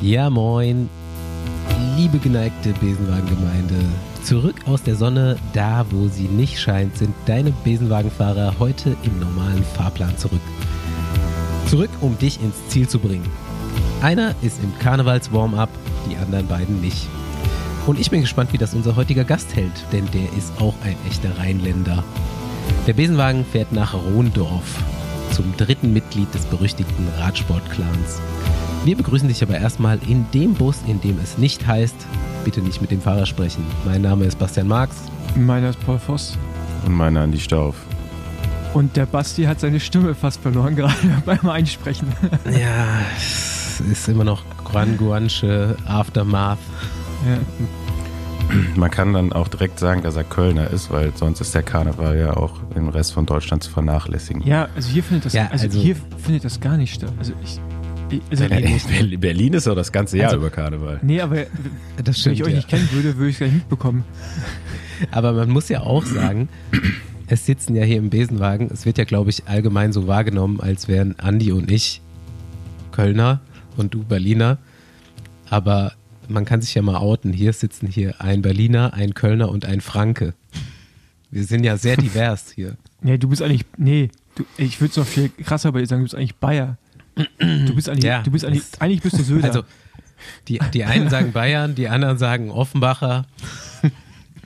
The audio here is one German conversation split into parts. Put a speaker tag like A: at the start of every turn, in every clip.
A: Ja, moin, liebe geneigte Besenwagengemeinde. Zurück aus der Sonne, da wo sie nicht scheint, sind deine Besenwagenfahrer heute im normalen Fahrplan zurück. Zurück, um dich ins Ziel zu bringen. Einer ist im Karnevals-Warm-up, die anderen beiden nicht. Und ich bin gespannt, wie das unser heutiger Gast hält, denn der ist auch ein echter Rheinländer. Der Besenwagen fährt nach Rohndorf, zum dritten Mitglied des berüchtigten Radsport-Clans. Wir begrüßen dich aber erstmal in dem Bus, in dem es nicht heißt, bitte nicht mit dem Fahrer sprechen. Mein Name ist Bastian Marx.
B: Meiner ist Paul Voss.
C: Und meiner Andi Stauf.
B: Und der Basti hat seine Stimme fast verloren, gerade beim Einsprechen.
A: Ja, es ist immer noch Guanguansche Aftermath.
B: Ja.
C: Man kann dann auch direkt sagen, dass er Kölner ist, weil sonst ist der Karneval ja auch im Rest von Deutschland zu vernachlässigen.
B: ja, also hier findet das,
A: Ja,
B: also,
A: also-
B: hier findet das gar nicht statt. Also ich, ich also,
C: Berlin, Berlin ist doch das ganze Jahr
B: Also-
C: über Karneval.
B: nee, aber
A: Das
B: wenn ich euch
A: ja.
B: nicht kennen würde, würde ich es gar nicht mitbekommen.
A: Aber man muss ja auch sagen, es sitzen ja hier im Besenwagen. Es wird ja, glaube ich, allgemein so wahrgenommen, als wären Andi und ich Kölner und du Berliner. Aber man kann sich ja mal outen. Hier sitzen hier ein Berliner, ein Kölner und ein Franke. Wir sind ja sehr divers hier.
B: Nee, du bist eigentlich, nee, du, ich würde es noch viel krasser bei dir sagen, du bist eigentlich Bayer. Du bist eigentlich,
A: Ja,
B: du bist eigentlich, eigentlich bist du Söder.
A: Also, die, die einen sagen Bayern, die anderen sagen Offenbacher.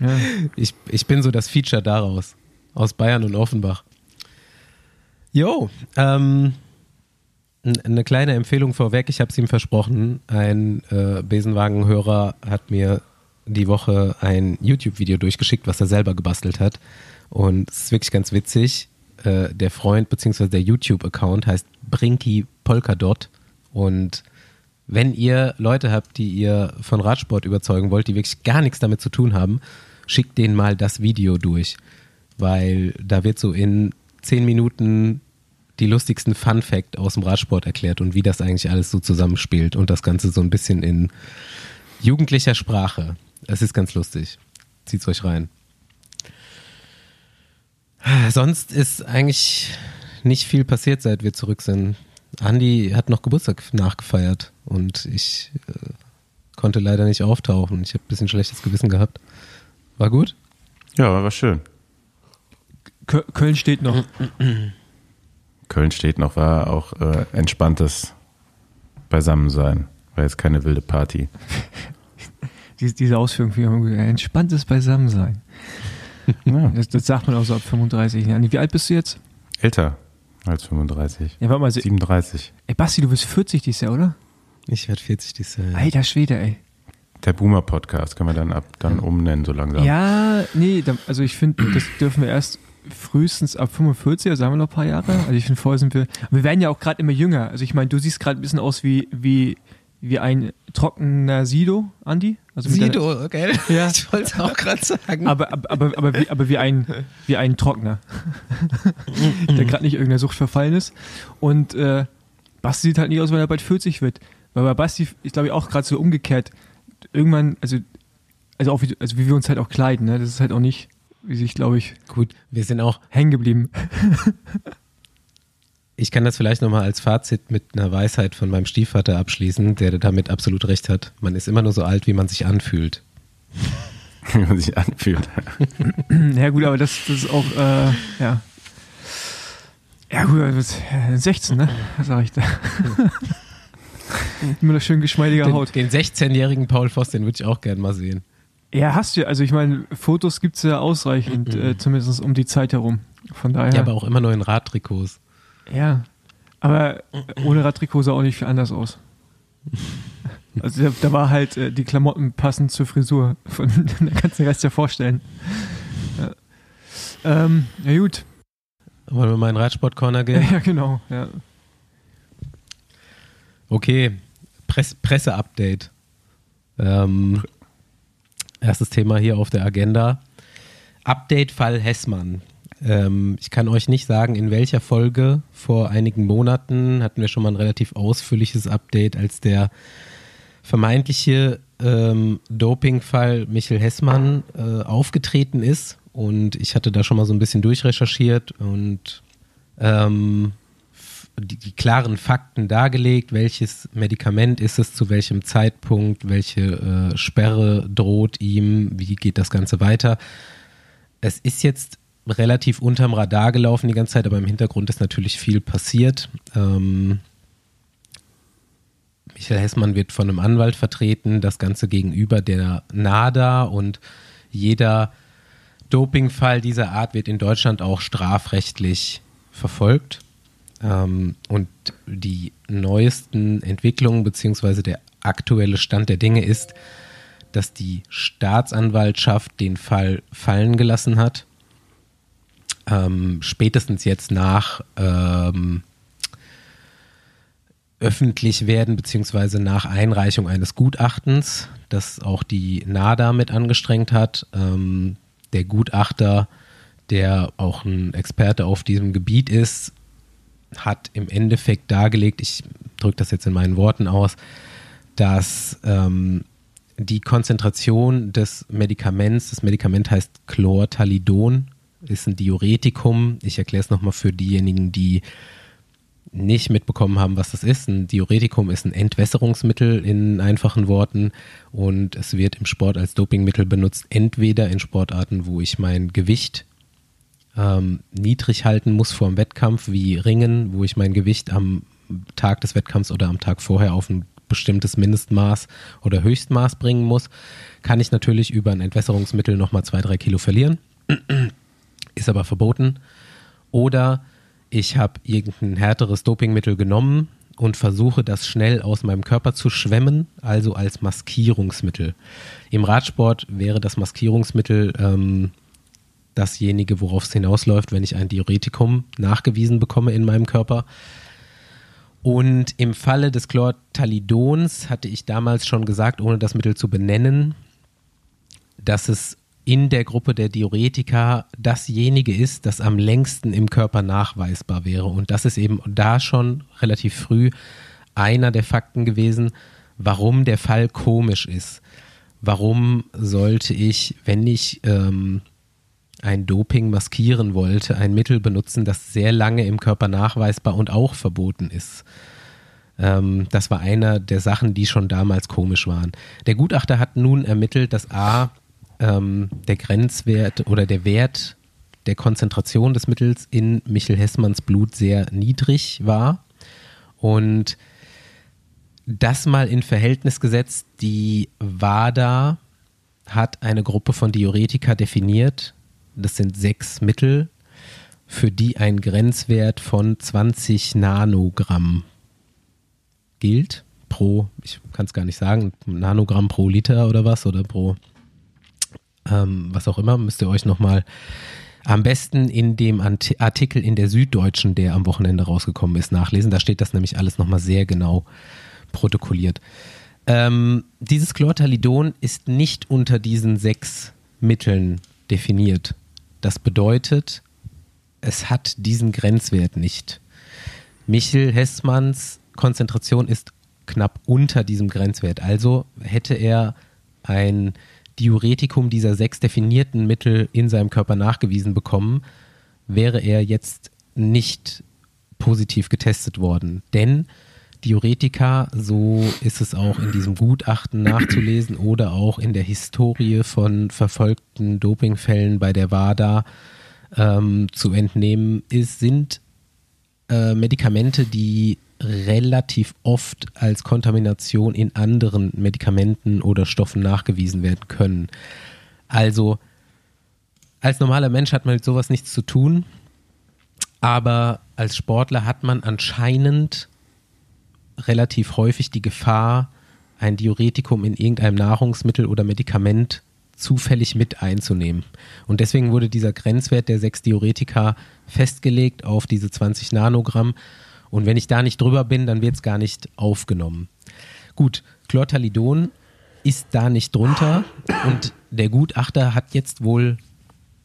B: ja.
A: Ich, ich bin so das Feature daraus. Aus Bayern und Offenbach. Jo, ähm, eine kleine Empfehlung vorweg. Ich habe es ihm versprochen. Ein äh, Besenwagenhörer hat mir die Woche ein YouTube-Video durchgeschickt, was er selber gebastelt hat. Und es ist wirklich ganz witzig. Äh, der Freund bzw. der YouTube-Account heißt Brinky Polkadot. Und wenn ihr Leute habt, die ihr von Radsport überzeugen wollt, die wirklich gar nichts damit zu tun haben, schickt denen mal das Video durch. Weil da wird so in zehn Minuten die lustigsten Fun Fact aus dem Radsport erklärt und wie das eigentlich alles so zusammenspielt und das Ganze so ein bisschen in jugendlicher Sprache. Es ist ganz lustig. Zieht's euch rein. Sonst ist eigentlich nicht viel passiert, seit wir zurück sind. Andi hat noch Geburtstag nachgefeiert und ich äh, konnte leider nicht auftauchen. Ich habe ein bisschen schlechtes Gewissen gehabt. War gut?
C: Ja, war schön.
B: Kö- Köln steht noch.
C: Köln steht noch, war auch äh, entspanntes Beisammensein. War jetzt keine wilde Party.
B: Diese, Ausführung, wie entspanntes Beisammensein.
C: Ja,
B: Das, das sagt man auch so ab 35 Jahren. Wie alt bist du jetzt?
C: älter als 35.
B: Ja, warte mal. se-
C: 37.
B: Ey, Basti, du bist 40 dieses Jahr, oder?
A: Ich werde 40 dieses Jahr.
B: Alter Schwede, ey.
C: Der Boomer-Podcast können wir dann ab dann umnennen, so langsam.
B: Ja, nee, also ich finde, das dürfen wir erst frühestens ab 45, also haben wir noch ein paar Jahre. Also ich finde, vorher sind wir, wir werden ja auch gerade immer jünger. Also ich meine, du siehst gerade ein bisschen aus wie, wie, wie ein trockener Sido, Andi. Also
A: Sido, okay?
B: Ja.
A: Ich wollte es auch gerade sagen.
B: Aber, aber, aber, aber, wie, aber wie ein, wie ein Trockner, der gerade nicht irgendeiner Sucht verfallen ist. Und äh, Basti sieht halt nicht aus, weil er bald 40 wird. Weil bei Basti, ich glaube auch gerade so umgekehrt, irgendwann, also, also auch wie, also wie wir uns halt auch kleiden, ne? Das ist halt auch nicht, wie sich, glaube ich,
A: Gut, wir sind auch,
B: hängen geblieben.
A: ich kann das vielleicht nochmal als Fazit mit einer Weisheit von meinem Stiefvater abschließen, der damit absolut recht hat. Man ist immer nur so alt, wie man sich anfühlt.
C: Wie man sich anfühlt.
B: ja gut, aber das, das ist auch, äh, ja. Ja gut, du bist äh, 16, ne? Was sag ich da? Immer noch schön geschmeidige
A: Den,
B: Haut.
A: den 16-jährigen Paul Voss, den würde ich auch gern mal sehen.
B: Ja, hast du. Also ich meine, Fotos gibt's ja ausreichend, äh, zumindest um die Zeit herum. Von daher.
A: Ja, aber auch immer nur in Radtrikots.
B: Ja. Aber ohne Radtrikot sah auch nicht viel anders aus. Also da, da war halt äh, die Klamotten passend zur Frisur. Von, da kannst du den Rest ja vorstellen. Ja, ähm, ja gut.
A: Wollen wir mal in den Radsport-Corner gehen?
B: Ja, genau. Ja.
A: Okay, Press Presse-Update. Ähm, erstes Thema hier auf der Agenda. Update-Fall Hessmann. Ähm, ich kann euch nicht sagen, in welcher Folge. Vor einigen Monaten hatten wir schon mal ein relativ ausführliches Update, als der vermeintliche ähm, Dopingfall Michel Hessmann äh, aufgetreten ist. Und ich hatte da schon mal so ein bisschen durchrecherchiert und ähm, die, die, klaren Fakten dargelegt, welches Medikament ist es, zu welchem Zeitpunkt, welche äh, Sperre droht ihm, wie geht das Ganze weiter. Es ist jetzt relativ unterm Radar gelaufen die ganze Zeit, aber im Hintergrund ist natürlich viel passiert. Ähm, Michael Hessmann wird von einem Anwalt vertreten, das Ganze gegenüber der NADA und jeder Dopingfall dieser Art wird in Deutschland auch strafrechtlich verfolgt. Ähm, und die neuesten Entwicklungen beziehungsweise der aktuelle Stand der Dinge ist, dass die Staatsanwaltschaft den Fall fallen gelassen hat. Ähm, spätestens jetzt nach ähm, öffentlich werden, beziehungsweise nach Einreichung eines Gutachtens, das auch die NADA mit angestrengt hat. Ähm, der Gutachter, der auch ein Experte auf diesem Gebiet ist, hat im Endeffekt dargelegt, ich drücke das jetzt in meinen Worten aus, dass ähm, die Konzentration des Medikaments, das Medikament heißt Chlortalidon, ist ein Diuretikum. Ich erkläre es nochmal für diejenigen, die nicht mitbekommen haben, was das ist. Ein Diuretikum ist ein Entwässerungsmittel in einfachen Worten und es wird im Sport als Dopingmittel benutzt, entweder in Sportarten, wo ich mein Gewicht ähm, niedrig halten muss vor dem Wettkampf, wie Ringen, wo ich mein Gewicht am Tag des Wettkampfs oder am Tag vorher auf ein bestimmtes Mindestmaß oder Höchstmaß bringen muss, kann ich natürlich über ein Entwässerungsmittel nochmal zwei, drei Kilo verlieren. Ist aber verboten. Oder ich habe irgendein härteres Dopingmittel genommen und versuche das schnell aus meinem Körper zu schwemmen, also als Maskierungsmittel. Im Radsport wäre das Maskierungsmittel ähm, dasjenige, worauf es hinausläuft, wenn ich ein Diuretikum nachgewiesen bekomme in meinem Körper. Und im Falle des Chlortalidons hatte ich damals schon gesagt, ohne das Mittel zu benennen, dass es in der Gruppe der Diuretika dasjenige ist, das am längsten im Körper nachweisbar wäre. Und das ist eben da schon relativ früh einer der Fakten gewesen, warum der Fall komisch ist. Warum sollte ich, wenn ich ähm, ein Doping maskieren wollte, ein Mittel benutzen, das sehr lange im Körper nachweisbar und auch verboten ist. Ähm, das war einer der Sachen, die schon damals komisch waren. Der Gutachter hat nun ermittelt, dass A, ähm, der Grenzwert oder der Wert der Konzentration des Mittels in Michel Hessmanns Blut sehr niedrig war und das mal in Verhältnis gesetzt, die WADA hat eine Gruppe von Diuretika definiert, das sind sechs Mittel, für die ein Grenzwert von 20 Nanogramm gilt. Pro, ich kann es gar nicht sagen, Nanogramm pro Liter oder was oder pro ähm, was auch immer, müsst ihr euch nochmal am besten in dem Artikel in der Süddeutschen, der am Wochenende rausgekommen ist, nachlesen. Da steht das nämlich alles nochmal sehr genau protokolliert. Ähm, dieses Chlortalidon ist nicht unter diesen sechs Mitteln definiert. Das bedeutet, es hat diesen Grenzwert nicht. Michel Hessmanns Konzentration ist knapp unter diesem Grenzwert. Also hätte er ein Diuretikum dieser sechs definierten Mittel in seinem Körper nachgewiesen bekommen, wäre er jetzt nicht positiv getestet worden. Denn Diuretika, so ist es auch in diesem Gutachten nachzulesen oder auch in der Historie von verfolgten Dopingfällen bei der WADA ähm, zu entnehmen, ist, sind äh, Medikamente, die relativ oft als Kontamination in anderen Medikamenten oder Stoffen nachgewiesen werden können. Also als normaler Mensch hat man mit sowas nichts zu tun, aber als Sportler hat man anscheinend relativ häufig die Gefahr, ein Diuretikum in irgendeinem Nahrungsmittel oder Medikament zufällig mit einzunehmen. Und deswegen wurde dieser Grenzwert der sechs Diuretika festgelegt auf diese 20 Nanogramm. Und wenn ich da nicht drüber bin, dann wird es gar nicht aufgenommen. Gut, Chlortalidon ist da nicht drunter und der Gutachter hat jetzt wohl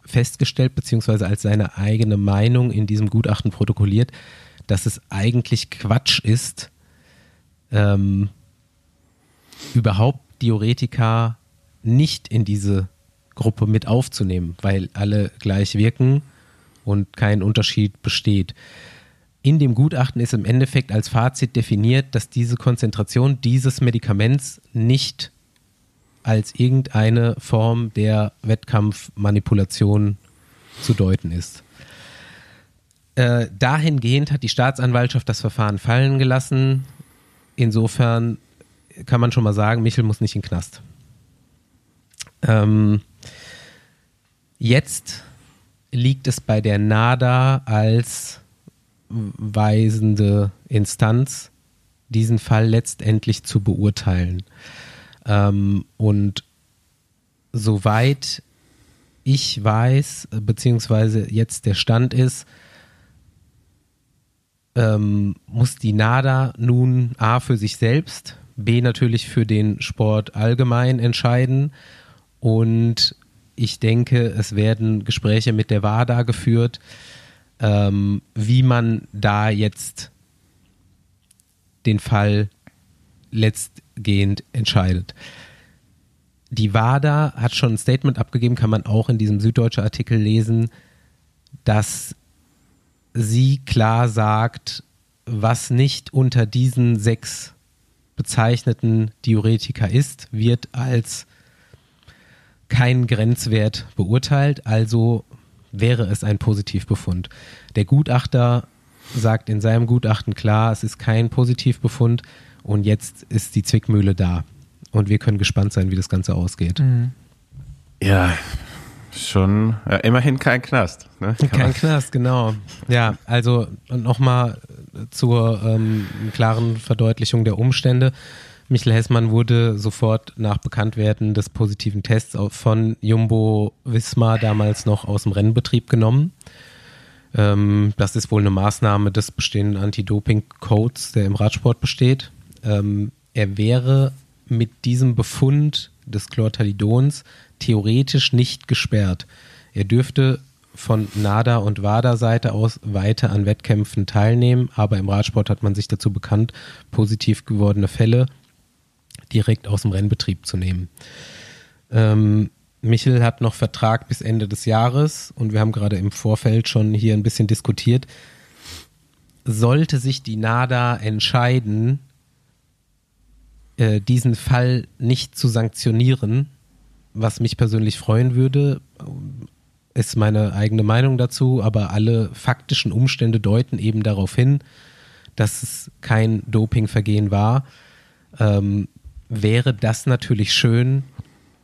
A: festgestellt, beziehungsweise als seine eigene Meinung in diesem Gutachten protokolliert, dass es eigentlich Quatsch ist, ähm, überhaupt Diuretika nicht in diese Gruppe mit aufzunehmen, weil alle gleich wirken und kein Unterschied besteht. In dem Gutachten ist im Endeffekt als Fazit definiert, dass diese Konzentration dieses Medikaments nicht als irgendeine Form der Wettkampfmanipulation zu deuten ist. Äh, dahingehend hat die Staatsanwaltschaft das Verfahren fallen gelassen. Insofern kann man schon mal sagen, Michel muss nicht in den Knast. Ähm, jetzt liegt es bei der NADA als weisende Instanz, diesen Fall letztendlich zu beurteilen. Ähm, und soweit ich weiß, beziehungsweise jetzt der Stand ist, ähm, muss die NADA nun A für sich selbst, B natürlich für den Sport allgemein entscheiden. Und ich denke, es werden Gespräche mit der WADA geführt, ähm, wie man da jetzt den Fall letztgehend entscheidet. Die WADA hat schon ein Statement abgegeben, kann man auch in diesem süddeutschen Artikel lesen, dass sie klar sagt, was nicht unter diesen sechs bezeichneten Diuretika ist, wird als kein Grenzwert beurteilt, also wäre es ein Positivbefund. Der Gutachter sagt in seinem Gutachten klar, es ist kein Positivbefund und jetzt ist die Zwickmühle da. Und wir können gespannt sein, wie das Ganze ausgeht. Mhm.
C: Ja, schon, ja, immerhin kein Knast.
A: Ne? Kein Knast, genau. Ja, also nochmal zur ähm, klaren Verdeutlichung der Umstände. Michael Hessmann wurde sofort nach Bekanntwerden des positiven Tests von Jumbo Wismar damals noch aus dem Rennbetrieb genommen. Ähm, das ist wohl eine Maßnahme des bestehenden Anti-Doping-Codes, der im Radsport besteht. Ähm, er wäre mit diesem Befund des Chlortalidons theoretisch nicht gesperrt. Er dürfte von NADA und WADA-Seite aus weiter an Wettkämpfen teilnehmen, aber im Radsport hat man sich dazu bekannt, positiv gewordene Fälle direkt aus dem Rennbetrieb zu nehmen. Ähm, Michel hat noch Vertrag bis Ende des Jahres und wir haben gerade im Vorfeld schon hier ein bisschen diskutiert. Sollte sich die NADA entscheiden, äh, diesen Fall nicht zu sanktionieren, was mich persönlich freuen würde, ist meine eigene Meinung dazu, aber alle faktischen Umstände deuten eben darauf hin, dass es kein Dopingvergehen war. Ähm, wäre das natürlich schön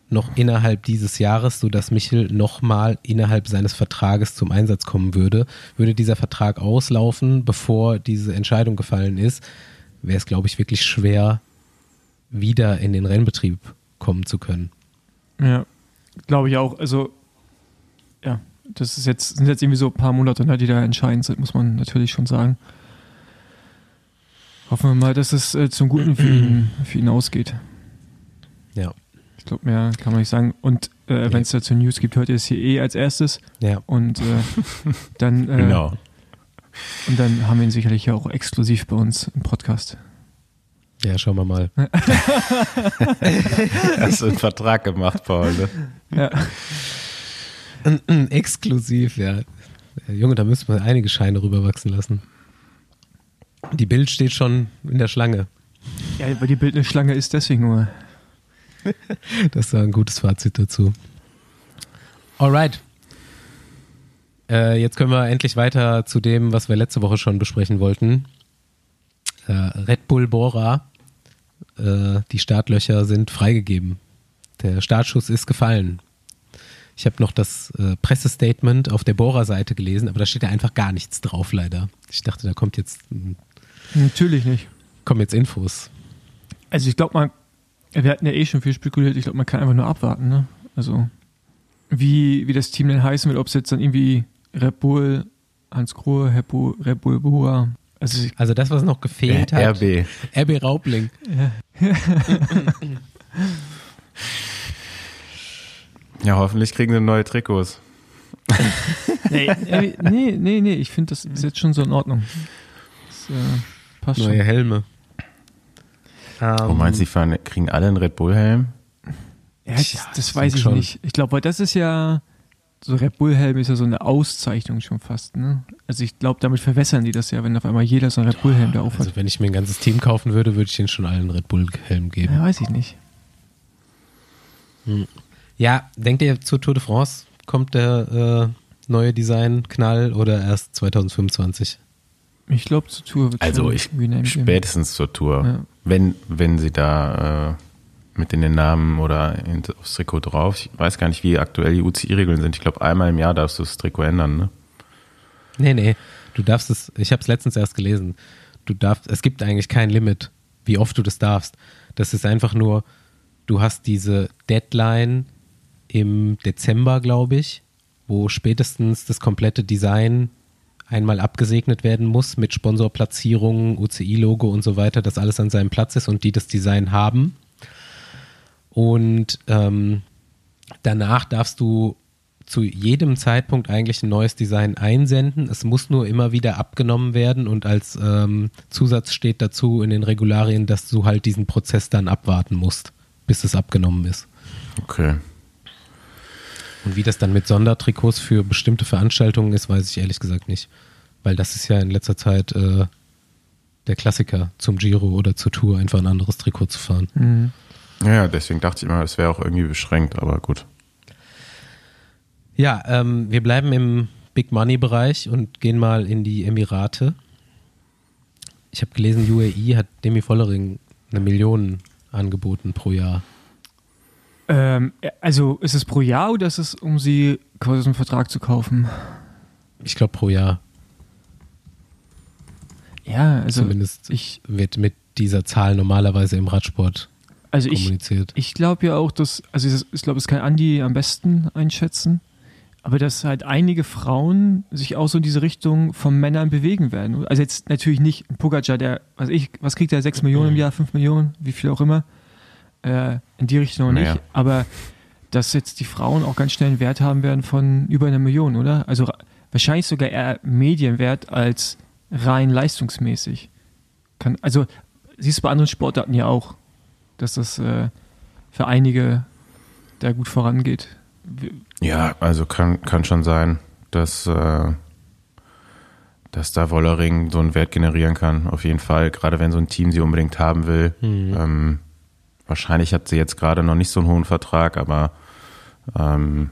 A: noch innerhalb dieses Jahres, sodass Michel nochmal innerhalb seines Vertrages zum Einsatz kommen würde. Würde dieser Vertrag auslaufen, bevor diese Entscheidung gefallen ist, wäre es, glaube ich, wirklich schwer, wieder in den Rennbetrieb kommen zu können.
B: Ja, glaube ich auch. Also, ja, das ist jetzt, sind jetzt irgendwie so ein paar Monate, ne, die da entscheidend sind, muss man natürlich schon sagen. Hoffen wir mal, dass es äh, zum Guten für ihn, für ihn ausgeht.
A: Ja.
B: Ich glaube, mehr kann man nicht sagen. Und äh, ja. wenn es dazu News gibt, hört ihr es hier eh als erstes.
A: Ja.
B: Und äh, dann. Äh,
C: genau.
B: Und dann haben wir ihn sicherlich auch exklusiv bei uns im Podcast.
A: Ja, schauen wir mal.
C: Hast du einen Vertrag gemacht, Paul? Ne?
A: Ja. Exklusiv, ja. Junge, da müssen wir einige Scheine rüberwachsen lassen. Die Bild steht schon in der Schlange.
B: Ja, weil die Bild eine Schlange ist, deswegen nur.
A: das war ein gutes Fazit dazu. Alright. Äh, jetzt können wir endlich weiter zu dem, was wir letzte Woche schon besprechen wollten. Äh, Red Bull Bora. Äh, die Startlöcher sind freigegeben. Der Startschuss ist gefallen. Ich habe noch das äh, Pressestatement auf der Bora-Seite gelesen, aber da steht ja einfach gar nichts drauf, leider. Ich dachte, da kommt jetzt ein
B: Natürlich nicht.
A: Kommen jetzt Infos.
B: Also ich glaube mal, wir hatten ja eh schon viel spekuliert, ich glaube, man kann einfach nur abwarten, ne? Also wie, wie das Team denn heißen will, ob es jetzt dann irgendwie Red Bull, Hans Grohe, Red Bull, Red Bull Bura.
A: Also, also das, was noch gefehlt hat.
C: RB.
A: RB Raubling. Ja.
C: ja, hoffentlich kriegen sie neue Trikots.
B: nee, nee, nee, nee, ich finde, das ist jetzt schon so in Ordnung. Das,
A: äh, passt Neue schon. Helme.
C: Um, meinst du, die fahren, kriegen alle einen Red Bull-Helm?
B: Ja, das, das weiß ich schon. nicht. Ich glaube, weil das ist ja, so Red Bull-Helm ist ja so eine Auszeichnung schon fast. Ne? Also ich glaube, damit verwässern die das ja, wenn auf einmal jeder so einen Red Bull-Helm da aufhat.
A: Also wenn ich mir ein ganzes Team kaufen würde, würde ich denen schon allen Red Bull-Helm geben.
B: Ja, weiß ich nicht.
A: Ja, denkt ihr, zur Tour de France kommt der äh, neue Design-Knall oder erst 2025?
B: Ich glaube, zur Tour wird
C: Also ich spätestens zur Tour.
B: Ja.
C: Wenn, wenn sie da äh, mit in den Namen oder in, aufs Trikot drauf. Ich weiß gar nicht, wie aktuell die UCI-Regeln sind. Ich glaube, einmal im Jahr darfst du das Trikot ändern, ne?
A: Nee, nee, du darfst es, ich habe es letztens erst gelesen, du darfst, es gibt eigentlich kein Limit, wie oft du das darfst. Das ist einfach nur, du hast diese Deadline im Dezember, glaube ich, wo spätestens das komplette Design einmal abgesegnet werden muss mit Sponsorplatzierungen, UCI-Logo und so weiter, dass alles an seinem Platz ist und die das Design haben. Und ähm, danach darfst du zu jedem Zeitpunkt eigentlich ein neues Design einsenden. Es muss nur immer wieder abgenommen werden und als ähm, Zusatz steht dazu in den Regularien, dass du halt diesen Prozess dann abwarten musst, bis es abgenommen ist.
C: Okay.
A: Und wie das dann mit Sondertrikots für bestimmte Veranstaltungen ist, weiß ich ehrlich gesagt nicht. Weil das ist ja in letzter Zeit äh, der Klassiker zum Giro oder zur Tour, einfach ein anderes Trikot zu fahren.
B: Mhm.
C: Ja, deswegen dachte ich immer, das wäre auch irgendwie beschränkt, aber gut.
A: Ja, ähm, wir bleiben im Big Money Bereich und gehen mal in die Emirate. Ich habe gelesen, UAE hat Demi Vollering eine Million angeboten pro Jahr.
B: Ähm, also ist es pro Jahr oder ist es, um sie quasi einen Vertrag zu kaufen?
A: Ich glaube pro Jahr.
B: Ja, also
A: Zumindest
B: ich,
A: wird mit dieser Zahl normalerweise im Radsport
B: also ich,
A: kommuniziert.
B: ich glaube ja auch, dass, also ich, ich glaube, das kann Andi am besten einschätzen, aber dass halt einige Frauen sich auch so in diese Richtung von Männern bewegen werden. Also jetzt natürlich nicht Pogacar, der, was ich, was kriegt der, 6 Millionen im Jahr, 5 Millionen, wie viel auch immer, äh, in die Richtung
C: Naja.
B: nicht, aber dass jetzt die Frauen auch ganz schnell einen Wert haben werden von über einer Million, oder? Also wahrscheinlich sogar eher Medienwert als rein leistungsmäßig. Kann, also siehst du bei anderen Sportarten ja auch, dass das äh, für einige da gut vorangeht.
C: Ja, also kann, kann schon sein, dass, äh, dass da Wollering so einen Wert generieren kann, auf jeden Fall. Gerade wenn so ein Team sie unbedingt haben will. Ähm, wahrscheinlich hat sie jetzt gerade noch nicht so einen hohen Vertrag, aber ähm,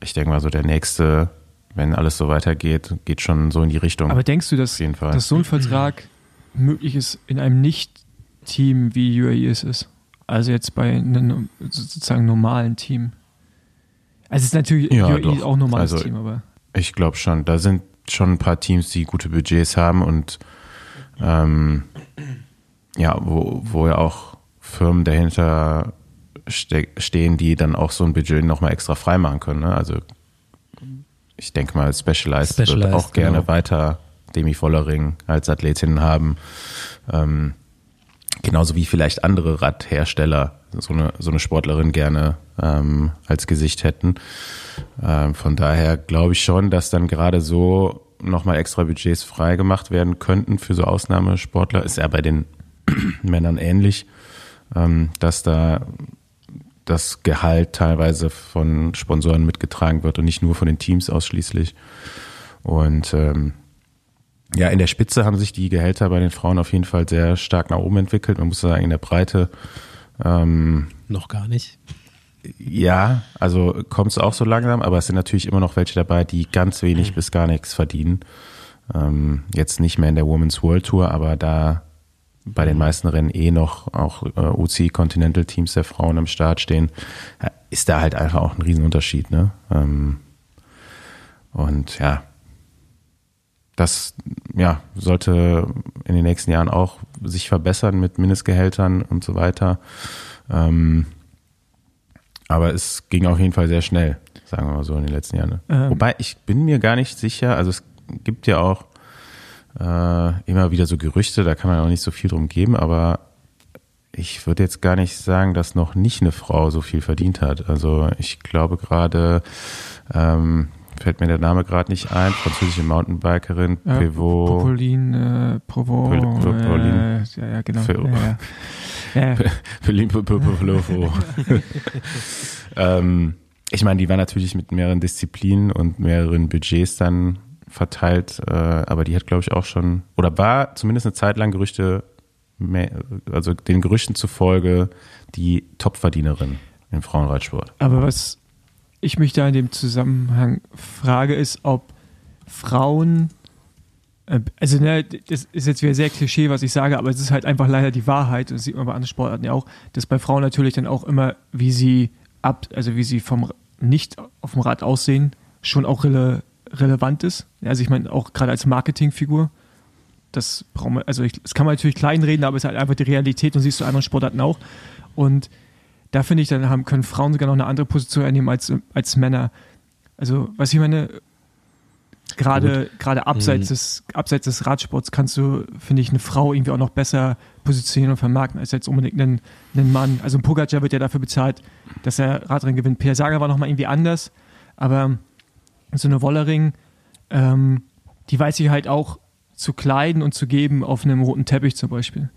C: ich denke mal so der nächste, wenn alles so weitergeht, geht schon so in die Richtung.
B: Aber denkst du, dass,
C: auf jeden Fall.
B: dass so ein Vertrag möglich ist in einem Nicht-Team wie UAE es ist? Also jetzt bei einem sozusagen normalen Team. Also es ist natürlich
C: Ja,
B: UAE
C: doch.
B: auch ein normales
C: Also-
B: Team, aber
C: Ich glaube schon. Da sind schon ein paar Teams, die gute Budgets haben und ähm, ja, wo, wo ja auch Firmen dahinter ste stehen, die dann auch so ein Budget nochmal extra frei machen können. Ne? Also ich denke mal, Specialized,
A: Specialized,
C: wird auch gerne
A: genau.
C: weiter Demi Vollering als Athletin haben. Ähm, genauso wie vielleicht andere Radhersteller so eine, so eine Sportlerin gerne ähm, als Gesicht hätten. Ähm, von daher glaube ich schon, dass dann gerade so nochmal extra Budgets frei gemacht werden könnten für so Ausnahmesportler. Ist ja bei den Männern ähnlich, dass da das Gehalt teilweise von Sponsoren mitgetragen wird und nicht nur von den Teams ausschließlich. Und ähm, ja, in der Spitze haben sich die Gehälter bei den Frauen auf jeden Fall sehr stark nach oben entwickelt. Man muss sagen, in der Breite ähm,
A: Noch gar nicht.
C: ja, also kommt es auch so langsam, aber es sind natürlich immer noch welche dabei, die ganz wenig bis gar nichts verdienen. Ähm, jetzt nicht mehr in der Women's World Tour, aber da bei den meisten Rennen eh noch auch äh, UCI Continental Teams der Frauen am Start stehen, ja, ist da halt einfach auch ein Riesenunterschied. Ne? Ähm, und ja, das ja, sollte in den nächsten Jahren auch sich verbessern mit Mindestgehältern und so weiter. Ähm, aber es ging auf jeden Fall sehr schnell, sagen wir mal so, in den letzten Jahren. ne?
B: Ähm.
C: Wobei ich bin mir gar nicht sicher, also es gibt ja auch äh, immer wieder so Gerüchte, da kann man auch nicht so viel drum geben, aber ich würde jetzt gar nicht sagen, dass noch nicht eine Frau so viel verdient hat. Also ich glaube gerade, ähm, fällt mir der Name gerade nicht ein, französische Mountainbikerin,
B: ja,
C: Pivot.
B: Popoline, äh, Provo,
C: Pol- Pol- Pauline.
B: äh, ja, ja, genau. Ja, ja.
C: Ähm, ich meine, die war natürlich mit mehreren Disziplinen und mehreren Budgets dann verteilt, äh, aber die hat, glaube ich, auch schon, oder war zumindest eine Zeit lang Gerüchte, also den Gerüchten zufolge, die Topverdienerin im Frauenreitsport.
B: Aber was ich mich da in dem Zusammenhang frage, ist, ob Frauen, äh, also ne, das ist jetzt wieder sehr Klischee, was ich sage, aber es ist halt einfach leider die Wahrheit, und das sieht man bei anderen Sportarten ja auch, dass bei Frauen natürlich dann auch immer, wie sie ab, also wie sie vom nicht auf dem Rad aussehen, schon auch rele relevant ist. Also ich meine, auch gerade als Marketingfigur, das braucht man, also ich, das kann man natürlich kleinreden, aber es ist halt einfach die Realität und siehst du anderen Sportarten auch. Und da finde ich, dann haben, können Frauen sogar noch eine andere Position einnehmen als, als Männer. Also, was ich meine, gerade, gerade abseits, mhm. des, abseits des Radsports kannst du, finde ich, eine Frau irgendwie auch noch besser positionieren und vermarkten als jetzt unbedingt einen, einen Mann. Also ein Pogacar wird ja dafür bezahlt, dass er Radrennen gewinnt. Peter Sager war nochmal irgendwie anders, aber so eine Wollering, ähm, die weiß ich halt auch zu kleiden und zu geben auf einem roten Teppich zum Beispiel.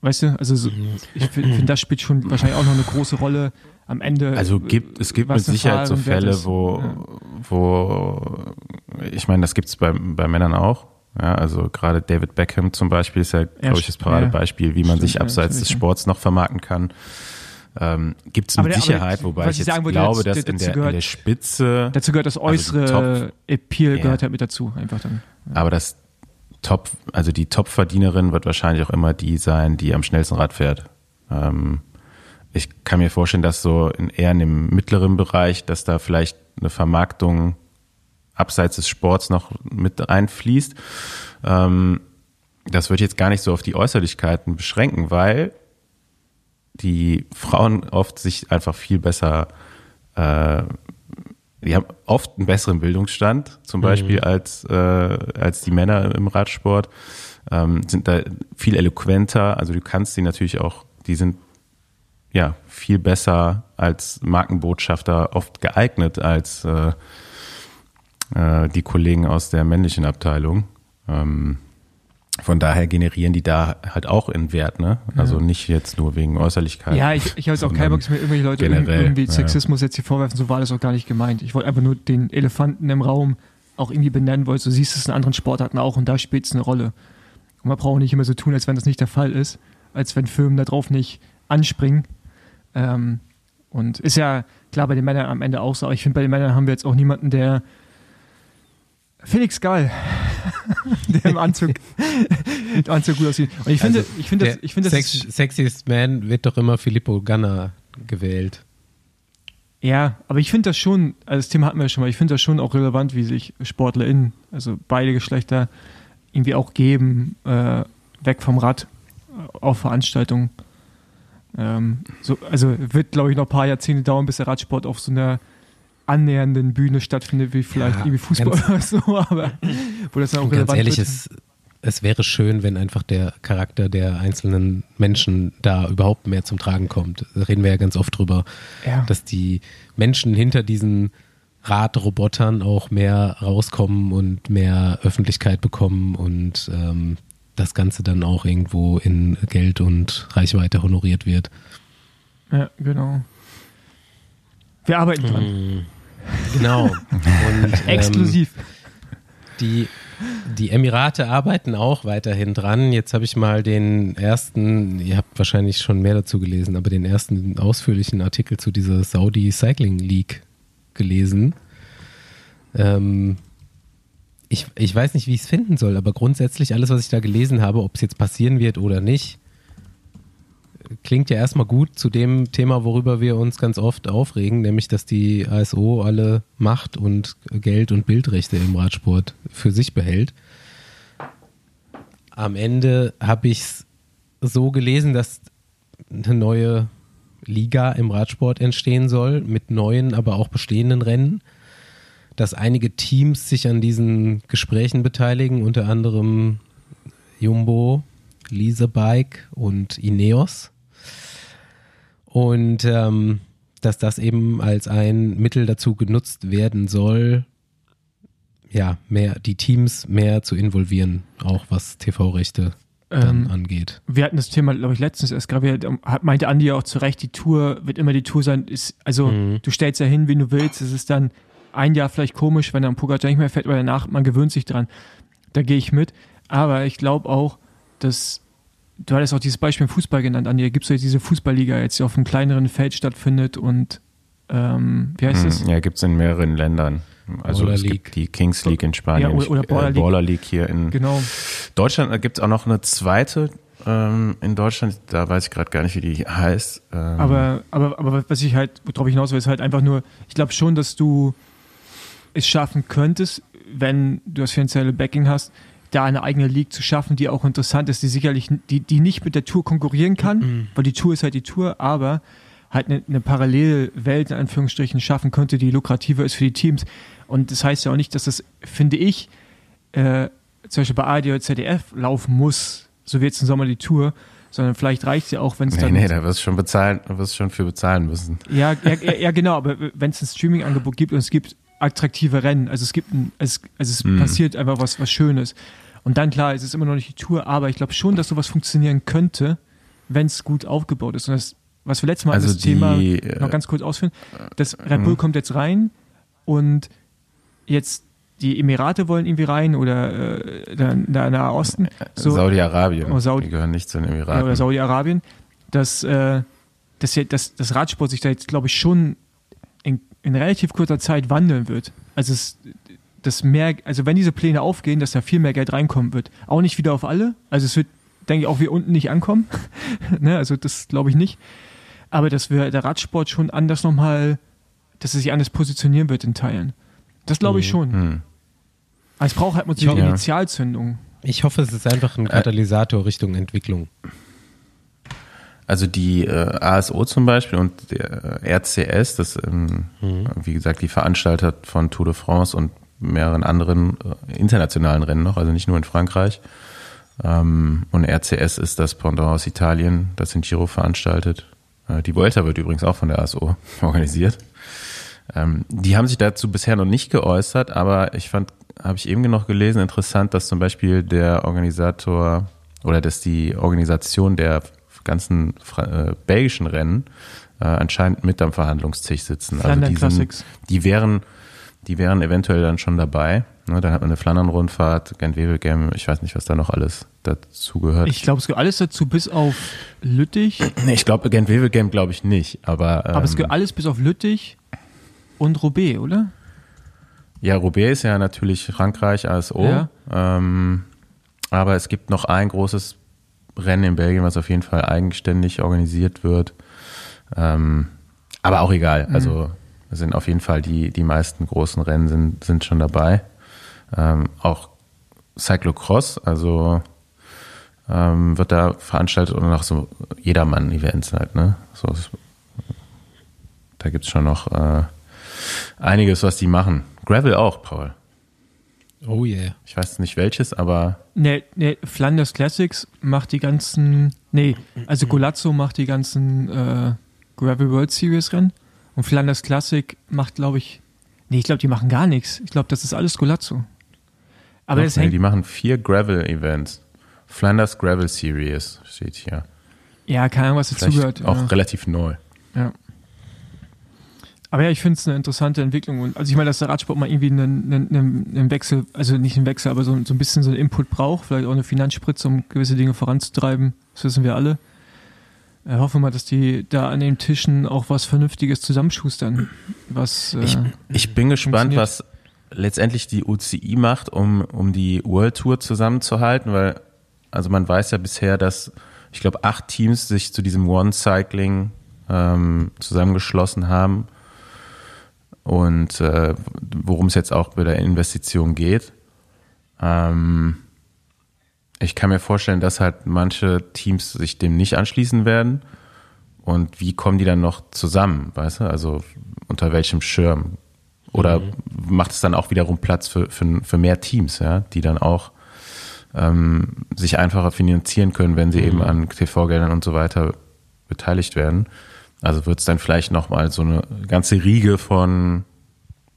B: Weißt du, also so, ich finde, find, das spielt schon wahrscheinlich auch noch eine große Rolle am Ende.
C: Also gibt, es gibt mit Sicherheit so Fälle, wo, ja. wo, ich meine, das gibt es bei, bei Männern auch. Ja, also gerade David Beckham zum Beispiel ist ja, glaube ich, das Paradebeispiel, wie man Stimmt, sich abseits ja, des Sports noch vermarkten kann. Ähm, Gibt es mit der, Sicherheit, aber, wobei ich, jetzt würde, glaube, dass in der, gehört, in der Spitze.
B: Dazu gehört das also äußere also Top, Appeal, ja. gehört halt mit dazu, einfach dann.
C: Ja. Aber das Top, also die Top-Verdienerin wird wahrscheinlich auch immer die sein, die am schnellsten Rad fährt. Ähm, ich kann mir vorstellen, dass so in, eher in dem mittleren Bereich, dass da vielleicht eine Vermarktung abseits des Sports noch mit einfließt. Ähm, das würde ich jetzt gar nicht so auf die Äußerlichkeiten beschränken, weil die Frauen oft sich einfach viel besser äh, die haben oft einen besseren Bildungsstand, zum Beispiel mhm. als, äh, als die Männer im Radsport, ähm, sind da viel eloquenter. Also du kannst sie natürlich auch, die sind ja viel besser als Markenbotschafter oft geeignet als äh, äh, die Kollegen aus der männlichen Abteilung. Ähm, von daher generieren die da halt auch in Wert, ne? Also ja. nicht jetzt nur wegen Äußerlichkeit.
B: Ja, ich, ich habe jetzt auch keinen Bock, mir irgendwelche Leute generell, irgendwie Sexismus ja. jetzt hier vorwerfen, so war das auch gar nicht gemeint. Ich wollte einfach nur den Elefanten im Raum auch irgendwie benennen, weil du siehst es in anderen Sportarten auch und da spielt es eine Rolle. Und man braucht nicht immer so tun, als wenn das nicht der Fall ist, als wenn Firmen da drauf nicht anspringen. Ähm, und ist ja klar bei den Männern am Ende auch so, aber ich finde, bei den Männern haben wir jetzt auch niemanden, der Felix Gall, der im Anzug, im Anzug gut aussieht. Und ich finde, also, ich finde, das, ich finde,
A: das Sex, Sexiest Man wird doch immer Filippo Ganna gewählt.
B: Ja, aber ich finde das schon, also das Thema hatten wir ja schon mal, ich finde das schon auch relevant, wie sich SportlerInnen, also beide Geschlechter, irgendwie auch geben, äh, weg vom Rad äh, auf Veranstaltungen. Ähm, so, also wird, glaube ich, noch ein paar Jahrzehnte dauern, bis der Radsport auf so einer annähernden Bühne stattfindet, wie vielleicht ja, irgendwie Fußball oder so, aber wo das dann auch
A: relevant ehrlich, wird. Es, es wäre schön, wenn einfach der Charakter der einzelnen Menschen da überhaupt mehr zum Tragen kommt. Da reden wir ja ganz oft drüber, ja. dass die Menschen hinter diesen Radrobotern auch mehr rauskommen und mehr Öffentlichkeit bekommen und ähm, das Ganze dann auch irgendwo in Geld und Reichweite honoriert wird.
B: Ja, genau. Wir arbeiten dran.
A: Genau. Und,
B: ähm, Exklusiv.
A: Die, die Emirate arbeiten auch weiterhin dran. Jetzt habe ich mal den ersten, ihr habt wahrscheinlich schon mehr dazu gelesen, aber den ersten ausführlichen Artikel zu dieser Saudi Cycling League gelesen. Ähm, ich, ich weiß nicht, wie ich es finden soll, aber grundsätzlich alles, was ich da gelesen habe, ob es jetzt passieren wird oder nicht, klingt ja erstmal gut zu dem Thema, worüber wir uns ganz oft aufregen, nämlich dass die ASO alle Macht und Geld und Bildrechte im Radsport für sich behält. Am Ende habe ich es so gelesen, dass eine neue Liga im Radsport entstehen soll, mit neuen, aber auch bestehenden Rennen, dass einige Teams sich an diesen Gesprächen beteiligen, unter anderem Jumbo, Leasebike und Ineos. Und ähm, dass das eben als ein Mittel dazu genutzt werden soll, ja, mehr die Teams mehr zu involvieren, auch was TV-Rechte dann
B: Ähm,
A: angeht.
B: wir hatten das Thema, glaube ich, letztens erst gerade, meinte Andi ja auch zu Recht, die Tour wird immer die Tour sein. Ist, also
A: Mhm.
B: du stellst ja hin, wen du willst. Es ist dann ein Jahr vielleicht komisch, wenn dann Pogacar nicht mehr fährt, aber danach, man gewöhnt sich dran. Da gehe ich mit. Aber ich glaube auch, dass, du hattest auch dieses Beispiel im Fußball genannt, Andi, da gibt es ja diese Fußballliga jetzt, die auf einem kleineren Feld stattfindet und ähm, wie heißt es?
C: Hm, Ja, gibt's in mehreren Ländern. Also
A: Baller
C: es
A: League.
C: gibt die Kings League in Spanien,
B: Ja, oder- oder
C: äh,
B: Baller League.
C: Baller League hier in
B: Genau.
C: Deutschland. Da gibt's auch noch eine zweite ähm, in Deutschland. Da weiß ich gerade gar nicht, wie die heißt. Ähm,
B: Aber, aber, aber was ich halt, worauf ich hinaus will, ist halt einfach nur, ich glaube schon, dass du es schaffen könntest, wenn du das finanzielle Backing hast, da eine eigene League zu schaffen, die auch interessant ist, die sicherlich, die, die nicht mit der Tour konkurrieren kann, weil die Tour ist halt die Tour, aber halt eine, eine Parallelwelt in Anführungsstrichen schaffen könnte, die lukrativer ist für die Teams. Und das heißt ja auch nicht, dass das, finde ich, äh, zum Beispiel bei ARD oder ZDF laufen muss, so wie jetzt im Sommer die Tour, sondern vielleicht reicht es ja auch, wenn es
C: nee,
B: dann
C: nee, da wirst du schon bezahlen, da wirst schon für bezahlen müssen.
B: ja, ja, ja genau, aber wenn es ein Streaming-Angebot gibt und es gibt attraktive Rennen, also es gibt ein, es, also es
C: Mhm.
B: passiert einfach was, was Schönes. Und dann, klar, es ist immer noch nicht die Tour, aber ich glaube schon, dass sowas funktionieren könnte, wenn es gut aufgebaut ist. Und das, was wir letztes Mal
C: Also
B: das Thema
C: die, äh,
B: noch ganz kurz ausführen, das Red Bull kommt jetzt rein und jetzt die Emirate wollen irgendwie rein oder äh, da Nahe Osten. So,
C: Saudi-Arabien.
B: Oh, Saudi-
C: die gehören nicht zu den
B: ja,
C: Emiraten.
B: oder Saudi-Arabien, dass, äh, dass, ja- dass das Radsport sich da jetzt, glaube ich, schon in, in relativ kurzer Zeit wandeln wird. Also es, das mehr, also wenn diese Pläne aufgehen, dass da viel mehr Geld reinkommen wird. Auch nicht wieder auf alle. Also es wird, denke ich, auch wie unten nicht ankommen. ne? Also das glaube ich nicht. Aber dass wir der Radsport schon anders nochmal, dass er sich anders positionieren wird in Teilen. Das glaube ich schon.
C: Hm.
B: Aber es braucht halt mal die Initialzündung.
A: Ich hoffe, es ist einfach
C: Äh,
A: ein Katalysator Richtung Entwicklung.
C: Also die äh, ASO zum Beispiel und der äh, RCS, das ähm, wie gesagt die Veranstalter von Tour de France und mehreren anderen äh, internationalen Rennen noch, also nicht nur in Frankreich. Ähm, und RCS ist das Pendant aus Italien, das in Giro veranstaltet. Äh, die Vuelta wird übrigens auch von der ASO organisiert. Ähm, die haben sich dazu bisher noch nicht geäußert, aber ich fand, habe ich eben noch gelesen, interessant, dass zum Beispiel der Organisator oder dass die Organisation der ganzen äh, belgischen Rennen äh, anscheinend mit am Verhandlungstisch sitzen.
B: Flandern
C: die, sind,
B: Classics.
C: die wären, die wären eventuell dann schon dabei. Ne, dann hat man eine Flandern-Rundfahrt, Gent-Wevelgem, ich weiß nicht, was da noch alles dazugehört.
B: Ich glaube, es gehört alles dazu, bis auf Lüttich.
C: Nee, ich glaube, Gent-Wevelgem glaube ich nicht, aber, ähm,
B: Aber es gehört alles bis auf Lüttich und Roubaix, oder?
C: Ja, Roubaix ist ja natürlich Frankreich, ASO.
B: Ja.
C: Ähm, aber es gibt noch ein großes Rennen in Belgien, was auf jeden Fall eigenständig organisiert wird. Ähm, aber auch egal. Also es sind auf jeden Fall die, die meisten großen Rennen sind, sind schon dabei. Ähm, auch Cyclocross, also ähm, wird da veranstaltet und auch so Jedermann-Events halt, ne? So, es- da gibt's schon noch äh, einiges, was die machen. Gravel auch, Paul.
A: Oh yeah.
C: Ich weiß nicht welches, aber
B: Nee, nee, Flanders Classics macht die ganzen, nee, also Golazzo macht die ganzen äh, Gravel World Series Rennen und Flanders Classic macht, glaube ich, nee, ich glaube, die machen gar nichts. Ich glaube, das ist alles Golazzo. Aber
C: Doch,
B: das
C: nee,
B: hängt,
C: die machen vier Gravel-Events. Flanders Gravel Series steht hier.
B: ja, keine Ahnung, was dazugehört.
C: auch
B: ja.
C: relativ neu.
B: Ja. Aber ja, ich finde es eine interessante Entwicklung. Und also ich meine, dass der Radsport mal irgendwie einen, einen, einen Wechsel, also nicht einen Wechsel, aber so, so ein bisschen so einen Input braucht, vielleicht auch eine Finanzspritze, um gewisse Dinge voranzutreiben. Das wissen wir alle. Äh, hoffen wir mal, dass die da an den Tischen auch was Vernünftiges zusammenschustern. Was, äh,
C: Ich, ich bin gespannt, was letztendlich die UCI macht, um, um die World Tour zusammenzuhalten, weil, also man weiß ja bisher, dass, ich glaube, acht Teams sich zu diesem One Cycling ähm, zusammengeschlossen haben und äh, worum es jetzt auch bei der Investition geht. Ähm, ich kann mir vorstellen, dass halt manche Teams sich dem nicht anschließen werden. Und wie kommen die dann noch zusammen, weißt du? Also unter welchem Schirm? Oder macht es dann auch wiederum Platz für, für, für mehr Teams, ja, die dann auch ähm, sich einfacher finanzieren können, wenn sie eben an TV-Geldern und so weiter beteiligt werden. Also wird es dann vielleicht nochmal so eine ganze Riege von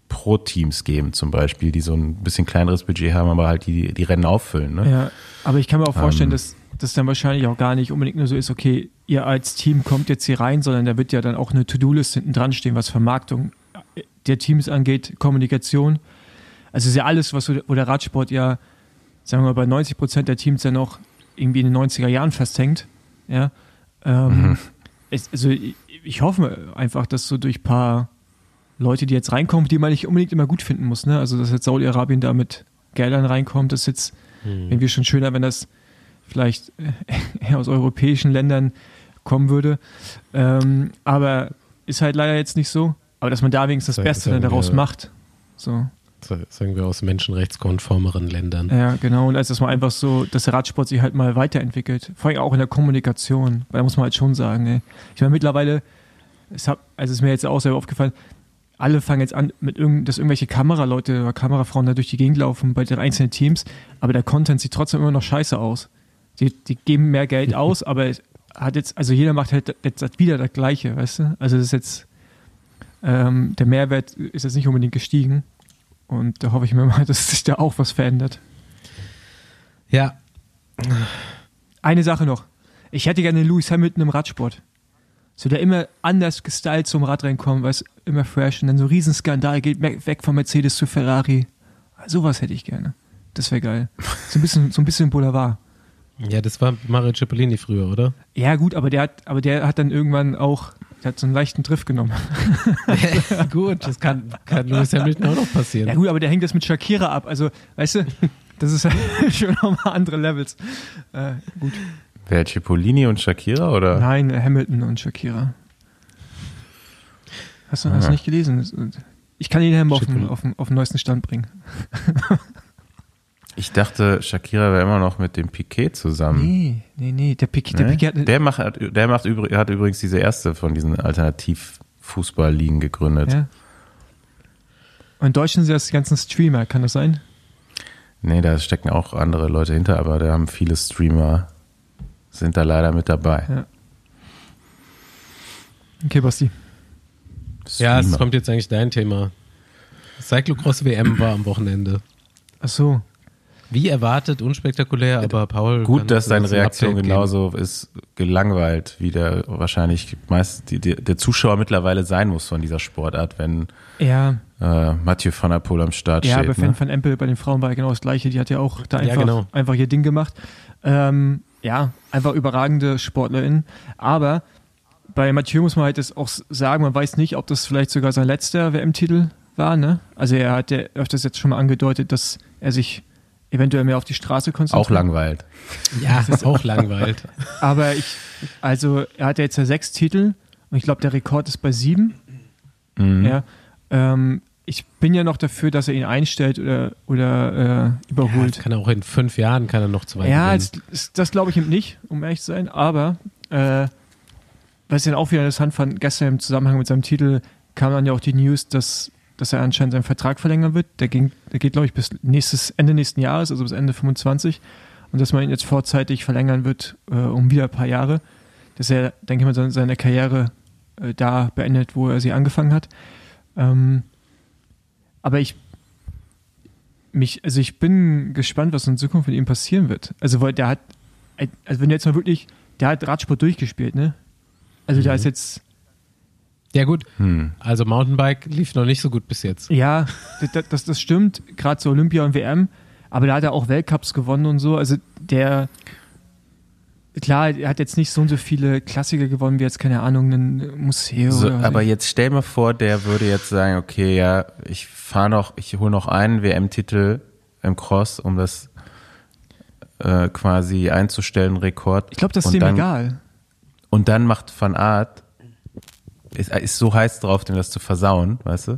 C: Pro-Teams geben, zum Beispiel, die so ein bisschen kleineres Budget haben, aber halt die, die Rennen auffüllen. Ne?
B: ja, aber ich kann mir auch vorstellen,
C: Ähm.
B: dass das dann wahrscheinlich auch gar nicht unbedingt nur so ist, okay, ihr als Team kommt jetzt hier rein, sondern da wird ja dann auch eine To-Do-List hinten dran stehen, was Vermarktung der Teams angeht, Kommunikation. Also ist ja alles, was so, wo der Radsport ja, sagen wir mal, bei 90 Prozent der Teams ja noch irgendwie in den 90er Jahren festhängt. Ja. Ähm, mhm. es, also ich, hoffe einfach, dass so durch ein paar Leute, die jetzt reinkommen, die man nicht unbedingt immer gut finden muss. Ne? Also, dass jetzt Saudi-Arabien da mit Geldern reinkommt, das ist jetzt hm. irgendwie schon schöner, wenn das vielleicht eher aus europäischen Ländern kommen würde. Ähm, aber ist halt leider jetzt nicht so. Aber dass man da wenigstens das Beste dann daraus macht. So.
A: Sagen wir aus menschenrechtskonformeren Ländern.
B: Ja, genau. Und als dass man einfach so, dass der Radsport sich halt mal weiterentwickelt. Vor allem auch in der Kommunikation. Weil da muss man halt schon sagen, ey. Ich meine, mittlerweile, es hat, also ist mir jetzt auch selber aufgefallen, alle fangen jetzt an, mit irgend, dass irgendwelche Kameraleute oder Kamerafrauen da durch die Gegend laufen bei den einzelnen Teams, aber der Content sieht trotzdem immer noch scheiße aus. Die, die geben mehr Geld aus, aber es hat jetzt, also jeder macht halt jetzt wieder das Gleiche, weißt du? Also das ist jetzt, ähm, der Mehrwert ist jetzt nicht unbedingt gestiegen und da hoffe ich mir mal, dass sich da auch was verändert.
A: Ja.
B: Eine Sache noch. Ich hätte gerne Lewis Hamilton im Radsport. So der immer anders gestylt zum Rad reinkommen, weil es immer fresh und dann so Riesenskandal geht weg von Mercedes zu Ferrari. Sowas hätte ich gerne. Das wäre geil. So ein bisschen, so ein bisschen Boulevard.
A: Ja, das war Mario Cipollini früher, oder?
B: Ja, gut, aber der hat, aber der hat dann irgendwann auch, der hat so einen leichten Drift genommen.
A: ja, gut, das kann, kann Lewis Hamilton auch noch passieren.
B: Ja, gut, aber der hängt das mit Shakira ab. Also, weißt du, das ist schon nochmal andere Levels. Äh, gut.
C: Wer, Cipollini und Shakira oder?
B: Nein, Hamilton und Shakira. Hast du das ah. nicht gelesen? Ich kann ihn Herrn auf, den, auf, auf den neuesten Stand bringen.
C: ich dachte, Shakira wäre immer noch mit dem Piquet zusammen.
B: Nee, nee, nee. Der Piquet, der, nee? Piquet
C: hat, der macht, der macht hat übrigens diese erste von diesen Alternativ-Fußball-Ligen gegründet. Ja.
B: Und in Deutschland sind das die ganzen Streamer, kann das sein?
C: Nee, da stecken auch andere Leute hinter, aber da haben viele Streamer sind da leider mit dabei.
B: Ja. Okay, Basti.
A: Ja, es kommt jetzt eigentlich dein Thema. Cyclocross WM war am Wochenende.
B: Ach so.
A: Wie erwartet, unspektakulär, aber Paul.
C: Gut, dass deine Reaktion genauso ist, gelangweilt, wie der wahrscheinlich meist die, die, der Zuschauer mittlerweile sein muss von dieser Sportart, wenn
B: ja.
C: äh, Mathieu van der Poel am Start
B: ja,
C: steht.
B: Ja, bei ne? Fan van Empel bei den Frauen war genau das Gleiche. Die hat ja auch da einfach, ja, genau. einfach ihr Ding gemacht. Ähm, ja, einfach überragende Sportlerin. Aber bei Mathieu muss man halt das auch sagen, man weiß nicht, ob das vielleicht sogar sein letzter WM-Titel war. Ne? Also er hat ja öfters jetzt schon mal angedeutet, dass er sich eventuell mehr auf die Straße konzentriert.
C: Auch langweilt.
A: Ja, das ist auch langweilt.
B: Aber ich, also er hat ja jetzt ja sechs Titel und ich glaube, der Rekord ist bei sieben. Mhm. Ja, ähm, ich bin ja noch dafür, dass er ihn einstellt oder, oder äh, überholt.
A: Ja, kann er auch in fünf Jahren kann er noch zwei.
B: Ja, das, das glaube ich ihm nicht, um ehrlich zu sein. Aber äh, was ich dann auch wieder interessant fand, gestern im Zusammenhang mit seinem Titel kam dann ja auch die News, dass, dass er anscheinend seinen Vertrag verlängern wird. Der, ging, der geht, glaube ich, bis nächstes, Ende nächsten Jahres, also bis Ende 25. Und dass man ihn jetzt vorzeitig verlängern wird äh, um wieder ein paar Jahre. Dass er, denke ich mal, seine Karriere äh, da beendet, wo er sie angefangen hat. Ähm, aber ich mich, also ich bin gespannt, was in Zukunft mit ihm passieren wird. Also, weil der hat, also wenn du jetzt mal wirklich, der hat Radsport durchgespielt, ne? Also, mhm. da ist jetzt.
A: Ja, gut. Hm. Also, Mountainbike lief noch nicht so gut bis jetzt.
B: Ja, das, das, das stimmt. Gerade so Olympia und WM. Aber da hat er auch Weltcups gewonnen und so. Also, der, klar, er hat jetzt nicht so und so viele Klassiker gewonnen wie jetzt, keine Ahnung, ein Museum. So,
C: aber jetzt stell mir vor, der würde jetzt sagen, okay, ja, ich fahre noch, ich hole noch einen WM-Titel im Cross, um das äh, quasi einzustellen, Rekord.
B: Ich glaube, das ist dem dann, egal.
C: Und dann macht Van Art ist, ist so heiß drauf, dem das zu versauen, weißt du?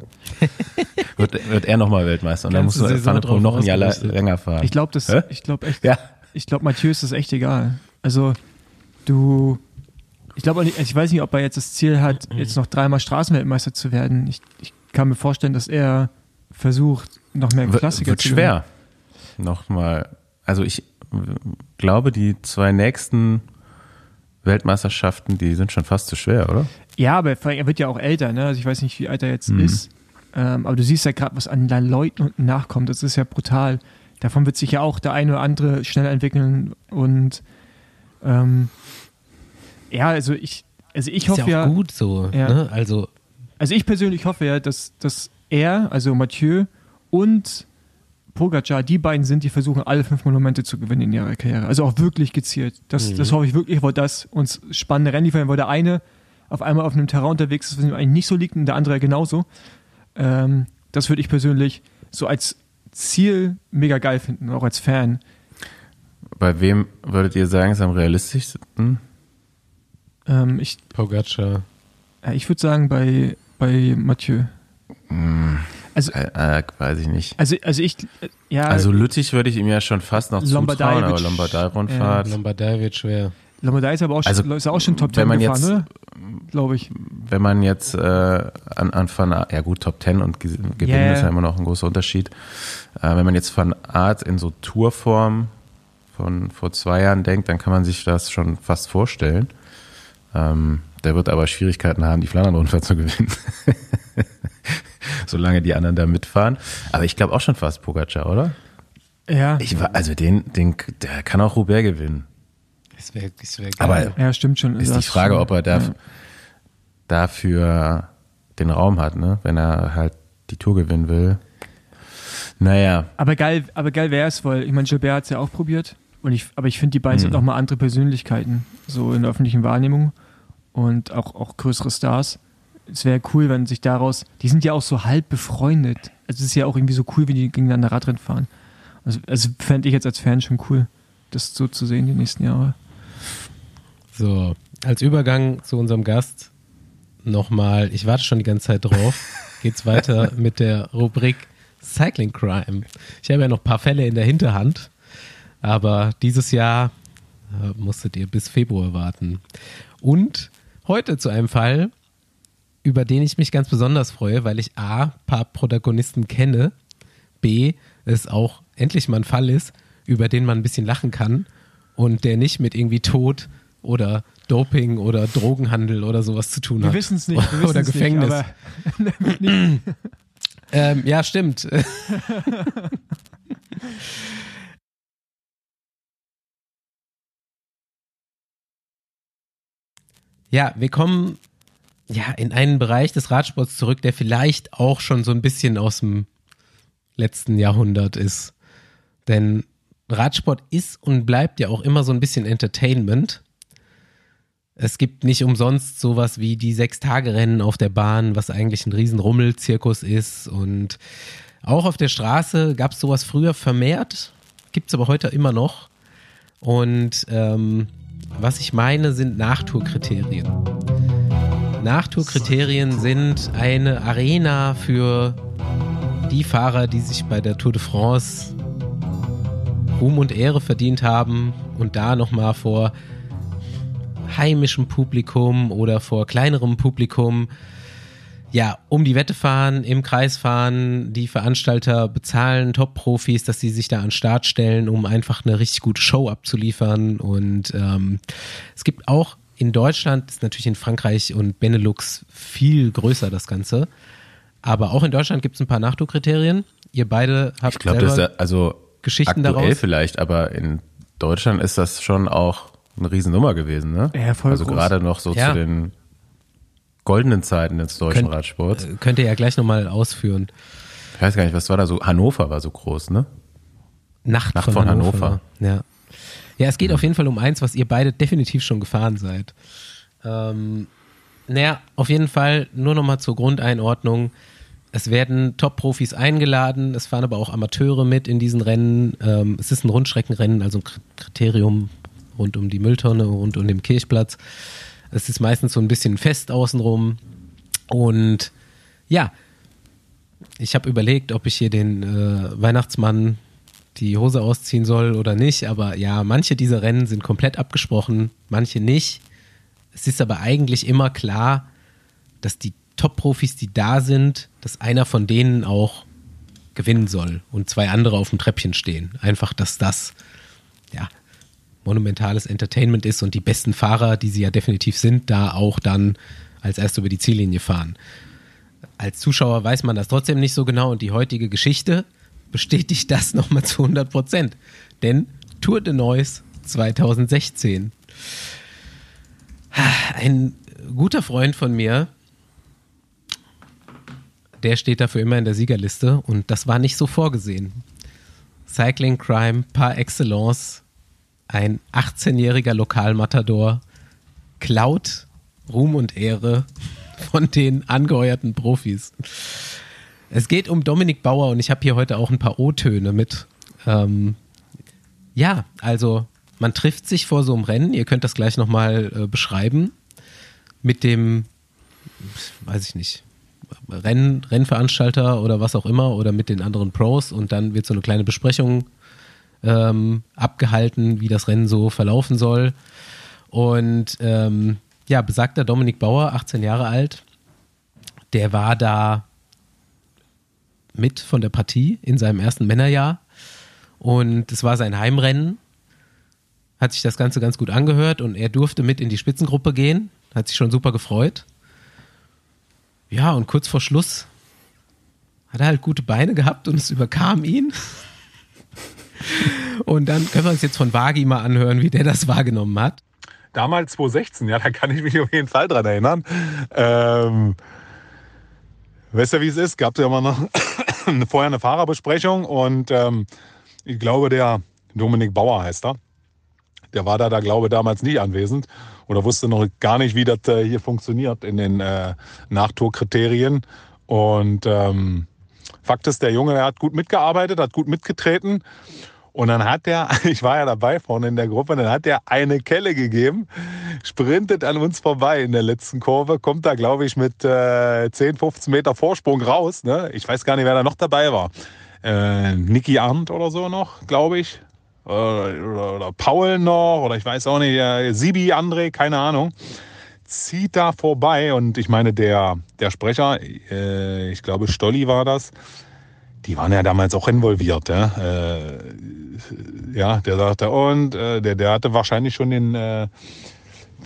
C: wird, wird er nochmal Weltmeister und dann muss Van der Poel noch ein Jahr länger fahren.
B: Ich glaube das, Hä? ich glaube echt, ja. ich glaube Mathieu ist das echt egal. Also du, ich glaube, ich weiß nicht, ob er jetzt das Ziel hat, jetzt noch dreimal Straßenweltmeister zu werden. Ich, ich kann mir vorstellen, dass er versucht, noch mehr Klassiker
C: wird
B: zu
C: schwer. Nochmal. Also ich glaube, die zwei nächsten Weltmeisterschaften, die sind schon fast zu schwer, oder?
B: Ja, aber er wird ja auch älter, ne? Also ich weiß nicht, wie alt er jetzt mhm. ist. Ähm, aber du siehst ja gerade, was an den Leuten unten nachkommt. Das ist ja brutal. Davon wird sich ja auch der eine oder andere schneller entwickeln und Ähm, ja, also ich, also ich
A: Ist
B: hoffe
A: ja
B: ja,
A: auch gut so.
B: Ja.
A: Ne? Also,
B: also ich persönlich hoffe ja, dass, dass er, also Mathieu und Pogacar, die beiden sind, die versuchen, alle fünf Monumente zu gewinnen in ihrer Karriere. Also auch wirklich gezielt. Das,
A: Mhm.
B: das hoffe ich wirklich, weil das uns spannende Rennen liefern, weil der eine auf einmal auf einem Terrain unterwegs ist, was ihm eigentlich nicht so liegt und der andere genauso. Ähm, das würde ich persönlich so als Ziel mega geil finden, auch als Fan.
C: Bei wem würdet ihr sagen, ist am realistischsten?
B: Ähm, ich
A: Pogacar.
B: äh, ich würde sagen bei, bei Mathieu. Also,
C: Äh, äh, weiß ich nicht.
B: also, also ich, äh, ja,
C: Also Lüttich würde ich ihm ja schon fast noch zutrauen,
B: Lombardei
C: aber
B: wird sch-
C: Lombardei-Rundfahrt.
A: Lombardei wird schwer.
B: Lombardei ist aber auch,
C: Also,
B: schon, ist auch schon Top
C: wenn
B: 10
C: man
B: gefahren,
C: jetzt-
B: oder? Glaube ich.
C: wenn man jetzt äh, an, an Van Aert, ja gut, Top 10 und Ge- Gewinnen
B: Yeah.
C: ist ja immer noch ein großer Unterschied. Äh, wenn man jetzt Van Art in so Tourform von vor zwei Jahren denkt, dann kann man sich das schon fast vorstellen. Ähm, der wird aber Schwierigkeiten haben, die Flandern-Rundfahrt zu gewinnen. Solange die anderen da mitfahren. Aber ich glaube auch schon fast Pogacar, oder?
B: Ja,
C: Ich war, also den, den, der kann auch Roubaix gewinnen.
A: Das wäre das wär geil.
C: Aber
B: ja, stimmt schon.
C: ist die Frage,
B: schon-
C: ob er da,
B: ja.
C: dafür den Raum hat, ne? Wenn er halt die Tour gewinnen will. Naja,
B: Aber geil, aber geil wäre es, weil ich meine, Gilbert hat es ja auch probiert. Und ich, aber ich finde, die beiden
C: Mhm.
B: sind auch mal andere Persönlichkeiten, so in der öffentlichen Wahrnehmung und auch, auch größere Stars. Es wäre cool, wenn sich daraus, die sind ja auch so halb befreundet. Also es ist ja auch irgendwie so cool, wenn die gegeneinander Radrennen fahren. Also, also fände ich jetzt als Fan schon cool, das so zu sehen die nächsten Jahre.
A: So, als Übergang zu unserem Gast nochmal, ich warte schon die ganze Zeit drauf, geht's weiter mit der Rubrik Cycling Crime. Ich habe ja noch ein paar Fälle in der Hinterhand, aber dieses Jahr äh, musstet ihr bis Februar warten. Und heute zu einem Fall, über den ich mich ganz besonders freue, weil ich A, paar Protagonisten kenne, B, es auch endlich mal ein Fall ist, über den man ein bisschen lachen kann und der nicht mit irgendwie Tod oder Doping oder Drogenhandel oder sowas zu tun
B: Wir
A: hat.
B: wissen es nicht. Wir
A: oder Gefängnis.
B: Nicht, aber
A: ähm, ja, stimmt. ja, wir kommen ja in einen Bereich des Radsports zurück, der vielleicht auch schon so ein bisschen aus dem letzten Jahrhundert ist. Denn Radsport ist und bleibt ja auch immer so ein bisschen Entertainment. Es gibt nicht umsonst sowas wie die Sechs-Tage-Rennen auf der Bahn, was eigentlich ein Riesenrummelzirkus ist. Und auch auf der Straße gab es sowas früher vermehrt, gibt es aber heute immer noch. Und ähm, was ich meine, sind Nachtourkriterien. Nachtourkriterien sind eine Arena für die Fahrer, die sich bei der Tour de France Ruhm und Ehre verdient haben und da nochmal vor heimischem Publikum oder vor kleinerem Publikum ja, um die Wette fahren, im Kreis fahren, die Veranstalter bezahlen Top-Profis, dass sie sich da an den Start stellen, um einfach eine richtig gute Show abzuliefern. Und ähm, es gibt auch in Deutschland, ist natürlich in Frankreich und Benelux viel größer das Ganze. Aber auch in Deutschland gibt es ein paar Nachdruckkriterien. Ihr beide habt
C: ich glaube, das
A: selber
C: ist also
A: Geschichten
C: aktuell
A: daraus.
C: vielleicht, aber in Deutschland ist das schon auch eine Riesennummer gewesen, ne?
B: Ja, voll
C: Also
B: groß.
C: gerade noch so
A: Ja.
C: zu den goldenen Zeiten des deutschen
A: Könnt-
C: Radsports.
A: äh, könnt ihr ja gleich nochmal ausführen.
C: Ich weiß gar nicht, was war da so? Hannover war so groß, ne?
A: Nacht,
C: Nacht
A: von,
C: von
A: Hannover.
C: Hannover.
A: Ja. Ja, es geht auf jeden Fall um eins, was ihr beide definitiv schon gefahren seid. Ähm, naja, auf jeden Fall nur nochmal zur Grundeinordnung. Es werden Top-Profis eingeladen, es fahren aber auch Amateure mit in diesen Rennen. Ähm, es ist ein Rundstreckenrennen, also ein Kr- Kriterium rund um die Mülltonne, rund um den Kirchplatz. Es ist meistens so ein bisschen fest außenrum. Und ja, ich habe überlegt, ob ich hier den äh, Weihnachtsmann die Hose ausziehen soll oder nicht. Aber ja, manche dieser Rennen sind komplett abgesprochen, manche nicht. Es ist aber eigentlich immer klar, dass die Top-Profis, die da sind, dass einer von denen auch gewinnen soll und zwei andere auf dem Treppchen stehen. Einfach, dass das ja monumentales Entertainment ist und die besten Fahrer, die sie ja definitiv sind, da auch dann als erst über die Ziellinie fahren. Als Zuschauer weiß man das trotzdem nicht so genau und die heutige Geschichte bestätigt das nochmal zu 100 Prozent. Denn Tour de Neuss 2016. Ein guter Freund von mir, der steht dafür immer in der Siegerliste und das war nicht so vorgesehen. Cycling Crime par excellence, ein 18-jähriger Lokalmatador, klaut Ruhm und Ehre von den angeheuerten Profis. Es geht um Dominik Bauer und ich habe hier heute auch ein paar O-Töne mit. Ähm, ja, also man trifft sich vor so einem Rennen, ihr könnt das gleich nochmal äh, beschreiben, mit dem, weiß ich nicht, Renn, Rennveranstalter oder was auch immer oder mit den anderen Pros und dann wird so eine kleine Besprechung ähm, abgehalten, wie das Rennen so verlaufen soll. Und ähm, ja, besagter Dominik Bauer, 18 Jahre alt, der war da mit von der Partie in seinem ersten Männerjahr und es war sein Heimrennen. Hat sich das Ganze ganz gut angehört und er durfte mit in die Spitzengruppe gehen. Hat sich schon super gefreut. Ja, und kurz vor Schluss hat er halt gute Beine gehabt und es überkam ihn. Und dann können wir uns jetzt von Wagi mal anhören, wie der das wahrgenommen hat.
D: Damals 2016, ja, da kann ich mich auf jeden Fall dran erinnern. Ähm, weißt du, wie es ist? Gab es ja immer noch vorher eine Fahrerbesprechung und ähm, ich glaube, der Dominik Bauer heißt er. Der war da, da glaube ich, damals nicht anwesend oder wusste noch gar nicht, wie das äh, hier funktioniert in den äh, Nachtourkriterien. Und ähm, Fakt ist, der Junge, der hat gut mitgearbeitet, hat gut mitgetreten. Und dann hat er, ich war ja dabei vorne in der Gruppe, dann hat er eine Kelle gegeben, sprintet an uns vorbei in der letzten Kurve, kommt da, glaube ich, mit äh, 10, 15 Meter Vorsprung raus. Ne? Ich weiß gar nicht, wer da noch dabei war äh, Niki Arndt oder so noch, glaube ich. Oder, oder, oder, Paul noch, oder ich weiß auch nicht, äh, Sibi, André, keine Ahnung. Zieht da vorbei und ich meine, der, der Sprecher, äh, ich glaube, Stolli war das, die waren ja damals auch involviert. Ja, äh, ja der sagte, und äh, der, der hatte wahrscheinlich schon den, äh,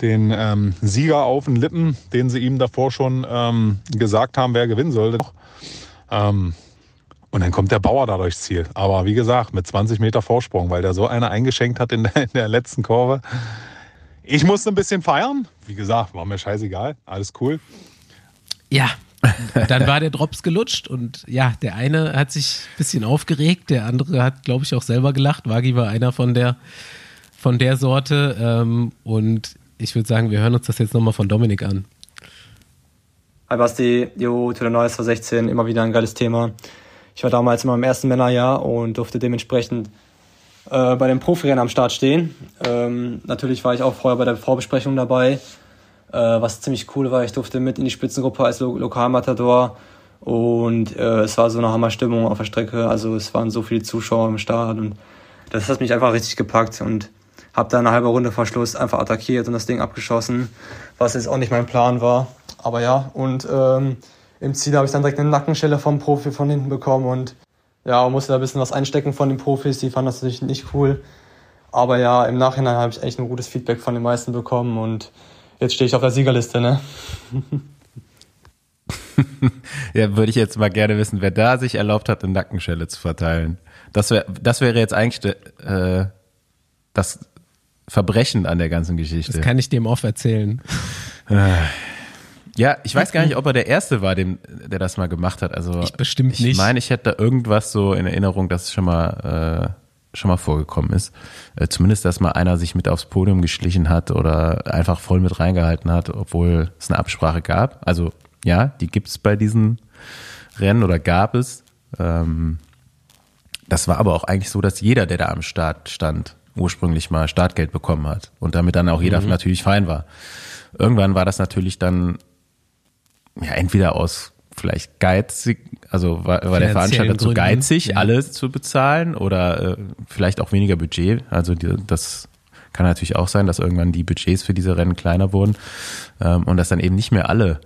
D: den ähm, Sieger auf den Lippen, den sie ihm davor schon ähm, gesagt haben, wer gewinnen sollte. Ähm, und dann kommt der Bauer da durchs Ziel. Aber wie gesagt, mit 20 Meter Vorsprung, weil der so eine eingeschenkt hat in der, in der letzten Kurve. Ich musste ein bisschen feiern. Wie gesagt, war mir scheißegal. Alles cool.
A: Ja, dann war der Drops gelutscht und ja, der eine hat sich ein bisschen aufgeregt, der andere hat, glaube ich, auch selber gelacht. Wagi war einer von der, von der Sorte. Ähm, und ich würde sagen, wir hören uns das jetzt nochmal von Dominik an.
E: Hi Basti, Jo, the Noise vor 16, immer wieder ein geiles Thema. Ich war damals in meinem ersten Männerjahr und durfte dementsprechend äh, bei dem Profirennen am Start stehen. Ähm, natürlich war ich auch vorher bei der Vorbesprechung dabei, äh, was ziemlich cool war. Ich durfte mit in die Spitzengruppe als Lo Lokalmatador und äh, es war so eine Hammerstimmung auf der Strecke. Also es waren so viele Zuschauer im Start und das hat mich einfach richtig gepackt und habe da eine halbe Runde vor Schluss einfach attackiert und das Ding abgeschossen, was jetzt auch nicht mein Plan war. Aber ja, und ähm, im Ziel habe ich dann direkt eine Nackenschelle vom Profi von hinten bekommen und ja, musste da ein bisschen was einstecken von den Profis. Die fanden das natürlich nicht cool. Aber ja, im Nachhinein habe ich echt ein gutes Feedback von den meisten bekommen und jetzt stehe ich auf der Siegerliste, ne?
C: ja, würde ich jetzt mal gerne wissen, wer da sich erlaubt hat, eine Nackenschelle zu verteilen. Das, wär, das wäre jetzt eigentlich äh, das Verbrechen an der ganzen Geschichte.
A: Das kann ich dem oft erzählen.
C: Äh, ja, ich weiß gar nicht, ob er der Erste war, dem, der das mal gemacht hat. Also
A: ich bestimmt
C: ich
A: nicht.
C: Ich meine, ich hätte da irgendwas so in Erinnerung, dass es schon mal äh, schon mal vorgekommen ist. Äh, zumindest, dass mal einer sich mit aufs Podium geschlichen hat oder einfach voll mit reingehalten hat, obwohl es eine Absprache gab. Also ja, die gibt es bei diesen Rennen oder gab es. Ähm, das war aber auch eigentlich so, dass jeder, der da am Start stand, ursprünglich mal Startgeld bekommen hat und damit dann auch jeder mhm. natürlich fein war. Irgendwann war das natürlich dann ja, entweder aus vielleicht geizig, also war, war der Veranstalter zu geizig, ja. alles zu bezahlen oder äh, vielleicht auch weniger Budget. Also die, das kann natürlich auch sein, dass irgendwann die Budgets für diese Rennen kleiner wurden ähm, und dass dann eben nicht mehr alle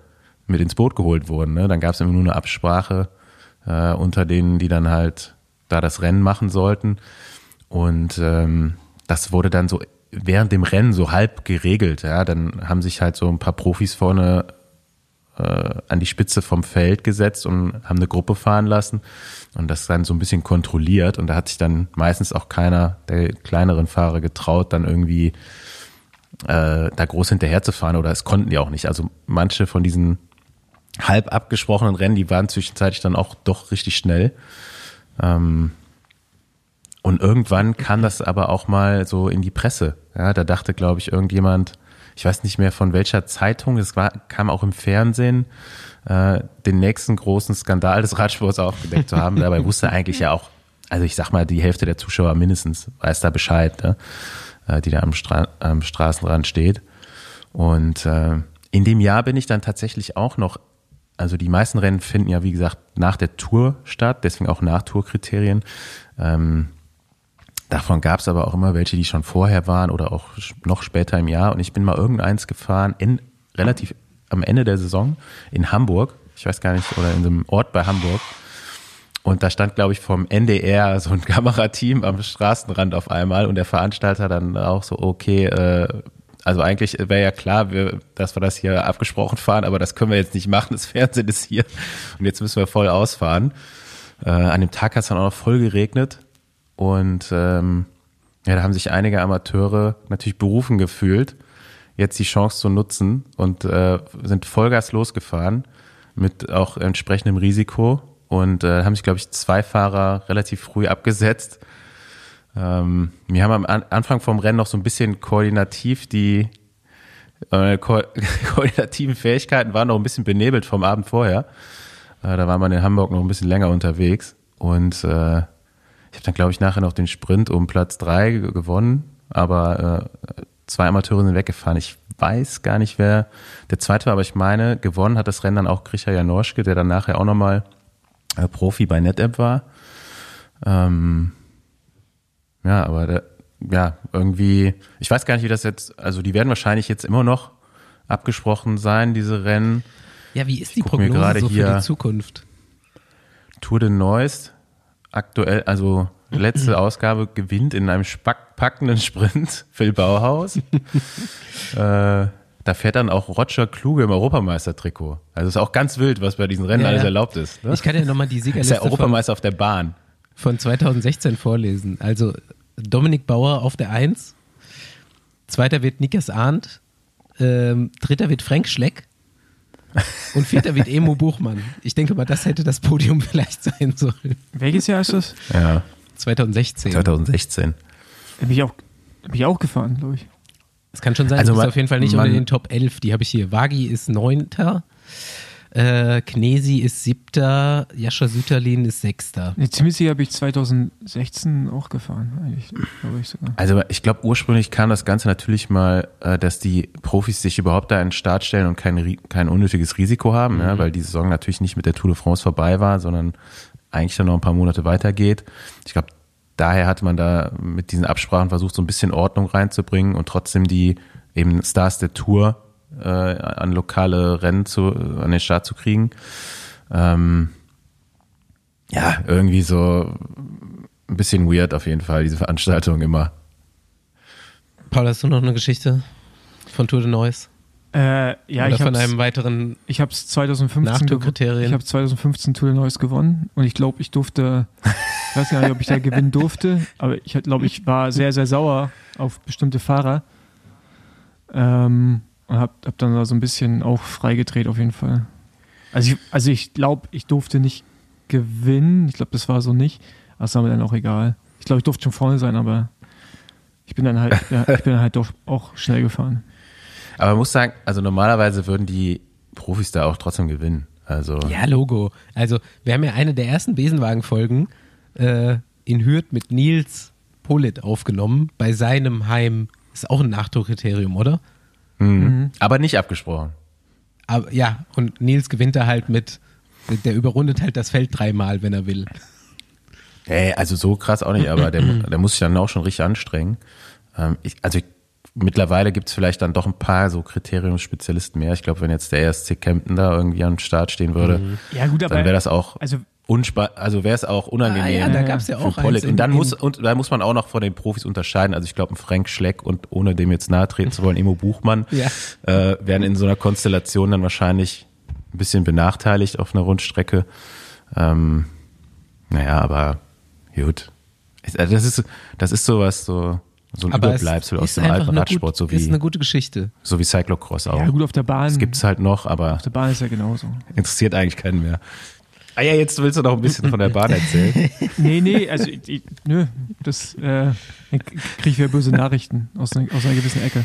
C: mit ins Boot geholt wurden. Ne? Dann gab es immer nur eine Absprache äh, unter denen, die dann halt da das Rennen machen sollten. Und ähm, das wurde dann so während dem Rennen so halb geregelt. Ja, dann haben sich halt so ein paar Profis vorne äh, an die Spitze vom Feld gesetzt und haben eine Gruppe fahren lassen und das dann so ein bisschen kontrolliert und da hat sich dann meistens auch keiner der kleineren Fahrer getraut, dann irgendwie äh, da groß hinterher zu fahren oder es konnten die auch nicht. Also manche von diesen halb abgesprochenen Rennen, die waren zwischenzeitlich dann auch doch richtig schnell. Ähm, und irgendwann kam das aber auch mal so in die Presse. Ja, da dachte, glaube ich, irgendjemand, ich weiß nicht mehr von welcher Zeitung, es war, kam auch im Fernsehen, äh, den nächsten großen Skandal des Radsports aufgedeckt zu haben. Dabei wusste eigentlich ja auch, also ich sag mal, die Hälfte der Zuschauer mindestens weiß da Bescheid, ne? äh, die da am, Stra am Straßenrand steht. Und äh, in dem Jahr bin ich dann tatsächlich auch noch, also die meisten Rennen finden ja, wie gesagt, nach der Tour statt, deswegen auch nach Tourkriterien. Ähm, Davon gab es aber auch immer welche, die schon vorher waren oder auch noch später im Jahr. Und ich bin mal irgendeins gefahren, in, relativ am Ende der Saison in Hamburg. Ich weiß gar nicht, oder in einem Ort bei Hamburg. Und da stand, glaube ich, vom NDR so ein Kamerateam am Straßenrand auf einmal und der Veranstalter dann auch so, okay, äh, also eigentlich wäre ja klar, wir, dass wir das hier abgesprochen fahren, aber das können wir jetzt nicht machen, das Fernsehen ist hier und jetzt müssen wir voll ausfahren. Äh, an dem Tag hat es dann auch noch voll geregnet und ähm, ja, da haben sich einige Amateure natürlich berufen gefühlt, jetzt die Chance zu nutzen und äh, sind Vollgas losgefahren mit auch entsprechendem Risiko und äh, haben sich, glaube ich, zwei Fahrer relativ früh abgesetzt. Ähm, wir haben am Anfang vom Rennen noch so ein bisschen koordinativ die äh, ko koordinativen Fähigkeiten waren noch ein bisschen benebelt vom Abend vorher. Äh, da war man in Hamburg noch ein bisschen länger unterwegs und äh, ich habe dann, glaube ich, nachher noch den Sprint um Platz drei gewonnen, aber äh, zwei Amateure sind weggefahren. Ich weiß gar nicht, wer der zweite war, aber ich meine, gewonnen hat das Rennen dann auch Grisha Janorschke, der dann nachher auch nochmal äh, Profi bei NetApp war. Ähm, ja, aber der, ja, irgendwie, ich weiß gar nicht, wie das jetzt, also die werden wahrscheinlich jetzt immer noch abgesprochen sein, diese Rennen.
A: Ja, wie ist die Prognose so für die Zukunft?
C: Tour de Neuss aktuell, also letzte Ausgabe gewinnt in einem packenden Sprint Phil Bauhaus. äh, da fährt dann auch Roger Kluge im Europameistertrikot. Also ist auch ganz wild, was bei diesen Rennen ja, alles erlaubt ist.
A: Ne? Ich kann ja nochmal die Siegerliste
C: ist der Europameister von, auf der Bahn.
A: Von 2016 vorlesen. Also Dominik Bauer auf der Eins, zweiter wird Nikas Arndt, ähm, dritter wird Frank Schleck, und vierter wird Emo Buchmann. Ich denke mal, das hätte das Podium vielleicht sein sollen.
B: Welches Jahr ist das?
C: Ja.
A: 2016.
C: 2016.
B: Bin ich auch, bin ich auch gefahren, glaube ich.
A: Es kann schon sein, also man, ist auf jeden Fall nicht unter den Top 11. Die habe ich hier. Wagi ist neunter. Äh, Knesi ist siebter, Jascha Süterlin ist sechster.
B: Nee, ziemlich sicher habe ich 2016 auch gefahren, eigentlich, glaube ich sogar.
C: Also ich glaube, ursprünglich kam das Ganze natürlich mal, äh, dass die Profis sich überhaupt da in den Start stellen und kein, kein unnötiges Risiko haben, mhm. ja, weil die Saison natürlich nicht mit der Tour de France vorbei war, sondern eigentlich dann noch ein paar Monate weitergeht. Ich glaube, daher hat man da mit diesen Absprachen versucht, so ein bisschen Ordnung reinzubringen und trotzdem die eben Stars der Tour äh, an lokale Rennen zu, an den Start zu kriegen. Ähm, ja, irgendwie so ein bisschen weird auf jeden Fall, diese Veranstaltung immer.
A: Paul, hast du noch eine Geschichte von Tour de Neuss?
B: Äh, ja,
A: Oder ich von einem weiteren
B: Ich habe es 2015 Ich habe 2015 Tour de Neuss gewonnen und ich glaube, ich durfte, ich weiß gar nicht, ob ich da gewinnen durfte, aber ich glaube, ich war sehr, sehr sauer auf bestimmte Fahrer. Ähm, und hab, hab dann da so ein bisschen auch freigedreht auf jeden Fall. Also ich, also ich glaube, ich durfte nicht gewinnen. Ich glaube, das war so nicht. Aber es war mir dann auch egal. Ich glaube, ich durfte schon vorne sein, aber ich bin dann halt, ja, ich bin dann halt doch auch schnell gefahren.
C: Aber man muss sagen, also normalerweise würden die Profis da auch trotzdem gewinnen. Also
A: ja, Logo. Also wir haben ja eine der ersten Besenwagen-Folgen äh, in Hürth mit Nils Polit aufgenommen. Bei seinem Heim ist auch ein Nachdruckkriterium, oder?
C: Mhm. Mhm. Aber nicht abgesprochen.
A: Aber, ja, und Nils gewinnt da halt mit, der überrundet halt das Feld dreimal, wenn er will.
C: Ey, also so krass auch nicht, aber der, der muss sich dann auch schon richtig anstrengen. Ähm, ich, also ich, mittlerweile gibt es vielleicht dann doch ein paar so Kriteriumsspezialisten mehr. Ich glaube, wenn jetzt der ESC Kempten da irgendwie am Start stehen würde, mhm. ja, gut, aber, dann wäre das auch.
B: Also
C: also wäre es auch unangenehm. Ah,
A: ja, da gab es ja auch
C: eins Und dann muss und da muss man auch noch von den Profis unterscheiden. Also ich glaube, ein Frank Schleck und ohne dem jetzt nahe treten zu wollen, Emo Buchmann ja. äh, werden in so einer Konstellation dann wahrscheinlich ein bisschen benachteiligt auf einer Rundstrecke. Ähm, naja, aber gut. Äh, das ist das ist sowas so so ein
A: Aber es
C: Überbleibsel aus
A: ist
C: dem alten
A: eine
C: Radsport,
A: gut,
C: so
A: ist
C: wie,
A: eine gute Geschichte.
C: so wie Cyclocross auch.
B: Ja, gut, auf der Bahn.
C: Das gibt's halt noch, aber
B: Auf der Bahn ist ja genauso.
C: interessiert eigentlich keinen mehr. Ah ja, jetzt willst du noch ein bisschen von der Bahn erzählen.
B: Nee, nee, also, ich, nö, das, äh, kriege ich wieder böse Nachrichten aus einer, aus einer gewissen Ecke.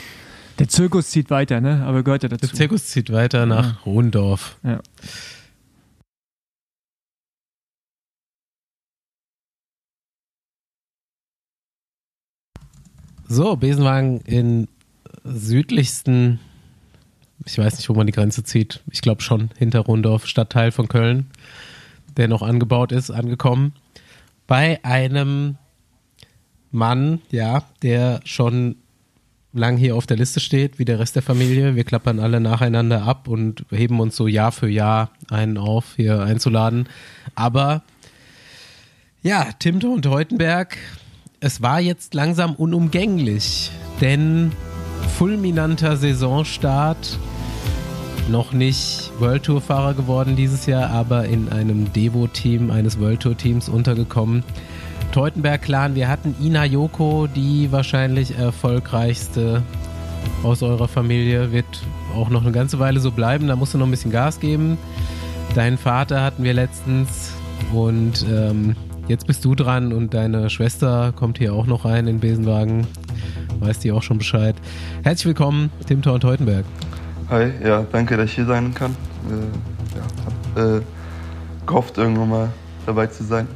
B: Der Zirkus zieht weiter, ne, aber gehört ja dazu.
A: Der Zirkus zieht weiter nach Rundorf.
B: Ja.
A: So, Besenwagen in südlichsten, ich weiß nicht, wo man die Grenze zieht. Ich glaube schon hinter Rundorf, Stadtteil von Köln, der noch angebaut ist, angekommen. Bei einem Mann, ja, der schon lang hier auf der Liste steht, wie der Rest der Familie. Wir klappern alle nacheinander ab und heben uns so Jahr für Jahr einen auf, hier einzuladen. Aber ja, Timto und Teutenberg, es war jetzt langsam unumgänglich, denn fulminanter Saisonstart, noch nicht World Tour Fahrer geworden dieses Jahr, aber in einem Devo-Team eines World Tour Teams untergekommen. Teutenberg Clan, wir hatten Ina Yoko, die wahrscheinlich erfolgreichste aus eurer Familie, wird auch noch eine ganze Weile so bleiben, da musst du noch ein bisschen Gas geben. Deinen Vater hatten wir letztens und ähm, jetzt bist du dran und deine Schwester kommt hier auch noch rein in den Besenwagen. Weiß die auch schon Bescheid. Herzlich willkommen, Tim Thor und Teutenberg.
F: Hi, ja, danke, dass ich hier sein kann. Äh, ja, hab äh, gehofft, irgendwann mal dabei zu sein.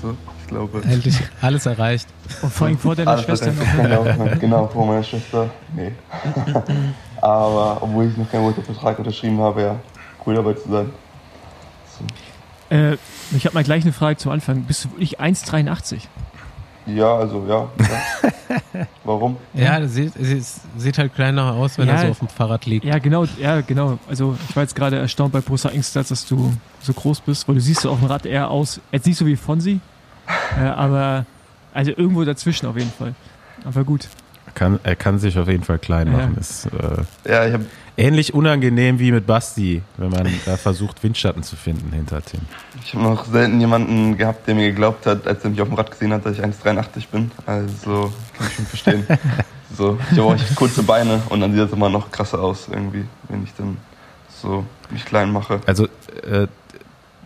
F: So, ich glaube.
A: Endlich alles erreicht.
B: Und vor allem vor deiner
F: Alles
B: Schwester noch.
F: genau, genau, vor meiner Schwester. Nee. Aber obwohl ich noch keinen Vertrag unterschrieben habe, ja, cool dabei zu sein.
B: Äh, ich habe mal gleich eine Frage zum Anfang. Bist du wirklich 1,83?
F: Ja, also ja. ja. Warum?
A: Ja, das sieht, es sieht halt kleiner aus, wenn
B: Ja.
A: er so auf dem Fahrrad liegt.
B: Ja, genau, ja, genau. Also ich war jetzt gerade erstaunt bei Borussia Ingstadt, dass du so groß bist, weil du siehst auf dem Rad eher aus, jetzt nicht so wie Fonsi, äh, aber also irgendwo dazwischen auf jeden Fall. Aber gut.
C: Kann, er kann sich auf jeden Fall klein
B: Ja.
C: machen. Ist äh,
F: Ja, ich habe
C: ähnlich unangenehm wie mit Basti, wenn man da versucht, Windschatten zu finden hinter Tim.
F: ich hab noch selten jemanden gehabt, der mir geglaubt hat, als er mich auf dem Rad gesehen hat, dass ich 1,83 bin. Also kann ich schon verstehen. so, ich habe auch kurze Beine und dann sieht das immer noch krasser aus irgendwie, wenn ich dann so mich klein mache.
C: Also, äh,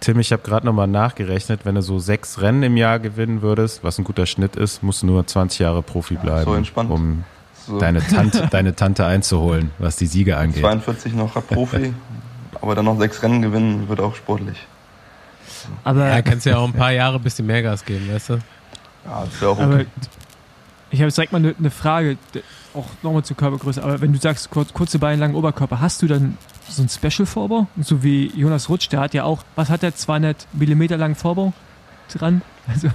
C: Tim, ich habe gerade nochmal nachgerechnet, wenn du so sechs Rennen im Jahr gewinnen würdest, was ein guter Schnitt ist, musst du nur 20 Jahre Profi bleiben,
F: so entspannt.
C: um
F: So.
C: deine Tante, deine Tante einzuholen, was die Siege angeht.
F: 42 noch Radprofi, aber dann noch sechs Rennen gewinnen, wird auch sportlich.
B: Aber,
A: Ja, kannst ja auch ein paar Jahre ein bisschen mehr Gas geben, weißt du?
F: Ja, das wäre auch
B: aber
F: okay.
B: Ich habe jetzt direkt mal eine eine Frage, auch nochmal zur Körpergröße. Aber wenn du sagst, kur kurze Beine, langen Oberkörper, hast du dann so einen Special-Vorbau? So wie Jonas Rutsch, der hat ja auch, was hat der, 200 Millimeter langen Vorbau dran? Also,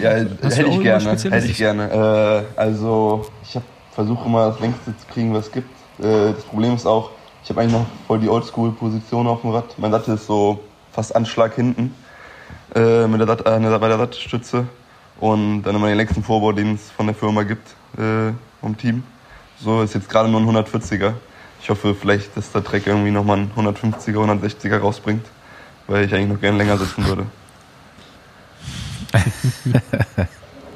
F: Ja, hätte ich gerne. Hätte ich gerne. Äh, also, ich versuche immer das längste zu kriegen, was es gibt. Äh, das Problem ist auch, ich habe eigentlich noch voll die Oldschool-Position auf dem Rad. Mein Sattel ist so fast Anschlag hinten äh, mit der, Sat äh, bei der Sattelstütze. Und dann immer den längsten Vorbau, den es von der Firma gibt, äh, vom Team. So ist jetzt gerade nur ein 140er. Ich hoffe vielleicht, dass der Track irgendwie nochmal einen 150er, 160er rausbringt, weil ich eigentlich noch gerne länger sitzen würde.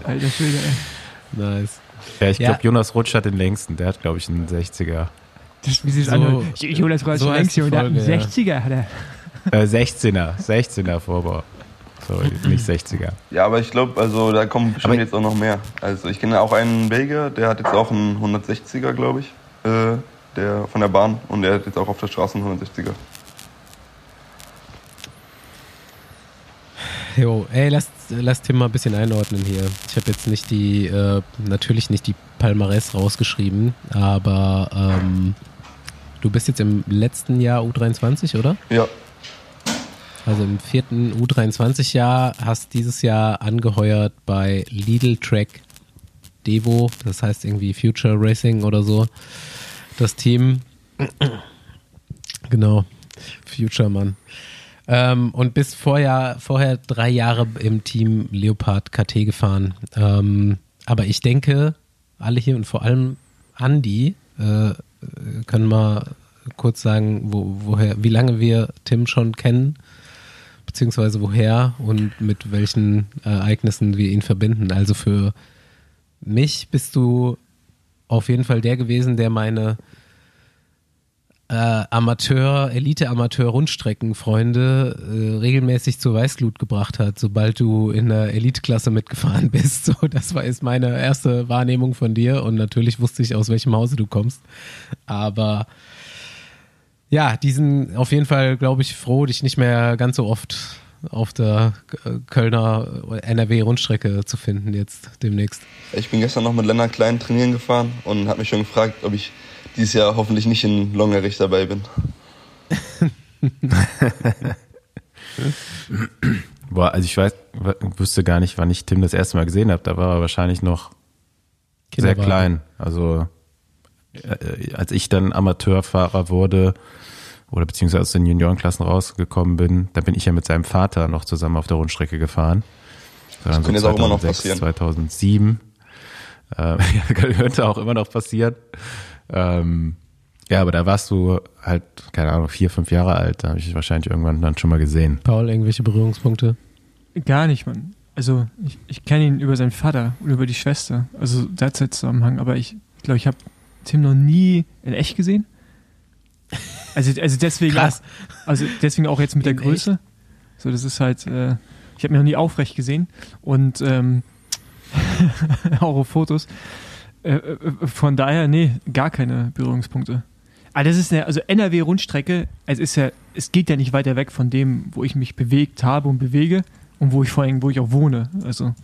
B: alter Schwede, ey.
A: Nice.
C: Ja, ich
A: Ja.
C: glaube, Jonas Rutsch hat den längsten. Der hat, glaube ich, einen 60er.
B: Das, wie sie es
A: So-
B: anhört. Jonas Rutsch,
A: so
B: längst hier und der hat einen
A: Folge, ja.
B: 60er, hat er.
C: Äh, 16er. 16er Vorbau. Sorry, nicht 60er.
F: Ja, aber ich glaube, also da kommen bestimmt
C: Aber-
F: jetzt auch noch mehr. Also ich kenne auch einen Belgier, der hat jetzt auch einen 160er, glaube ich, äh, der von der Bahn und der hat jetzt auch auf der Straße einen 160er.
A: Jo, ey, lass, lass Tim mal ein bisschen einordnen hier. Ich habe jetzt nicht die, äh, natürlich nicht die Palmares rausgeschrieben, aber ähm, du bist jetzt im letzten Jahr U23, oder?
F: Ja,
A: Also im vierten U23-Jahr, hast dieses Jahr angeheuert bei Lidl Track Devo, das heißt irgendwie Future Racing oder so, das Team. Genau, Future Mann. Ähm, und bist vorher, vorher drei Jahre im Team Leopard KT gefahren. Ähm, aber ich denke, alle hier und vor allem Andi äh, können mal kurz sagen, wo, woher, wie lange wir Tim schon kennen, beziehungsweise woher und mit welchen Ereignissen wir ihn verbinden. Also für mich bist du auf jeden Fall der gewesen, der meine äh, Amateur, Elite-Amateur-Rundstreckenfreunde äh, regelmäßig zur Weißglut gebracht hat, sobald du in der Elite-Klasse mitgefahren bist. So, das war ist meine erste Wahrnehmung von dir und natürlich wusste ich, aus welchem Hause du kommst. Aber ja, diesen auf jeden Fall, glaube ich, froh, dich nicht mehr ganz so oft auf der Kölner NRW-Rundstrecke zu finden jetzt demnächst.
F: Ich bin gestern noch mit Lennart Klein trainieren gefahren und habe mich schon gefragt, ob ich dieses Jahr hoffentlich nicht in Longerich dabei bin.
C: Boah, also ich weiß, wüsste gar nicht, wann ich Tim das erste Mal gesehen habe. Da war er wahrscheinlich noch sehr klein. Also äh, als ich dann Amateurfahrer wurde oder beziehungsweise aus den Juniorenklassen rausgekommen bin, da bin ich ja mit seinem Vater noch zusammen auf der Rundstrecke gefahren.
F: Das, das so 2006, auch immer noch passieren.
C: 2007. Äh, könnte auch immer noch passieren. Ähm, ja, aber da warst du halt, keine Ahnung, vier, fünf Jahre alt. Da habe ich wahrscheinlich irgendwann dann schon mal gesehen.
A: Paul, irgendwelche Berührungspunkte?
B: Gar nicht, Mann. Also ich, ich kenne ihn über seinen Vater und über die Schwester. Also Zusammenhang. Aber ich glaube, ich habe Tim noch nie in echt gesehen. Also, also deswegen. Auch, also deswegen auch jetzt mit in der Größe. Echt? So, das ist halt, äh, ich habe ihn noch nie aufrecht gesehen und ähm, auch auf Fotos. Äh, äh, von daher, nee, gar keine Berührungspunkte. Aber ah, das ist eine, also NRW-Rundstrecke, es ist ja, es geht ja nicht weiter weg von dem, wo ich mich bewegt habe und bewege und wo ich vor allem, wo ich auch wohne. Also,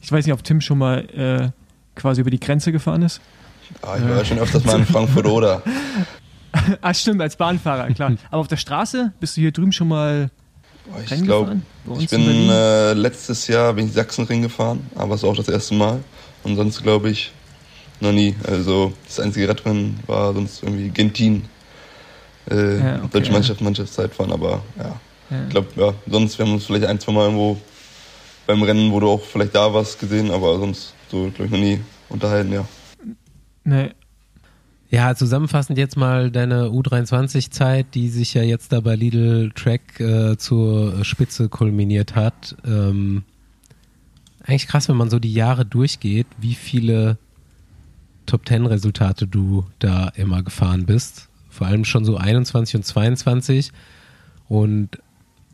B: ich weiß nicht, ob Tim schon mal äh, quasi über die Grenze gefahren ist.
F: Ah, ich war ja schon öfters mal in Frankfurt oder.
B: ah, stimmt, als Bahnfahrer, klar. Aber auf der Straße bist du hier drüben schon mal
F: ich glaube, ich bin äh, letztes Jahr bin ich Sachsenring gefahren, aber es war auch das erste Mal. Und sonst glaube ich noch nie. Also das einzige Radrennen war sonst irgendwie Gentin. Äh, ja, okay, deutsche Mannschaft, Mannschaftszeit fahren, aber ja. ja. Ich glaube, ja, sonst wir haben uns vielleicht ein, zwei Mal irgendwo beim Rennen, wo du auch vielleicht da warst, gesehen, aber sonst so, glaube ich, noch nie unterhalten, ja.
B: Nee.
A: Ja, zusammenfassend jetzt mal deine U23-Zeit, die sich ja jetzt da bei Lidl Track äh, zur Spitze kulminiert hat. Ähm, eigentlich krass, wenn man so die Jahre durchgeht, wie viele Top Ten Resultate du da immer gefahren bist. Vor allem schon so 21 und 22 und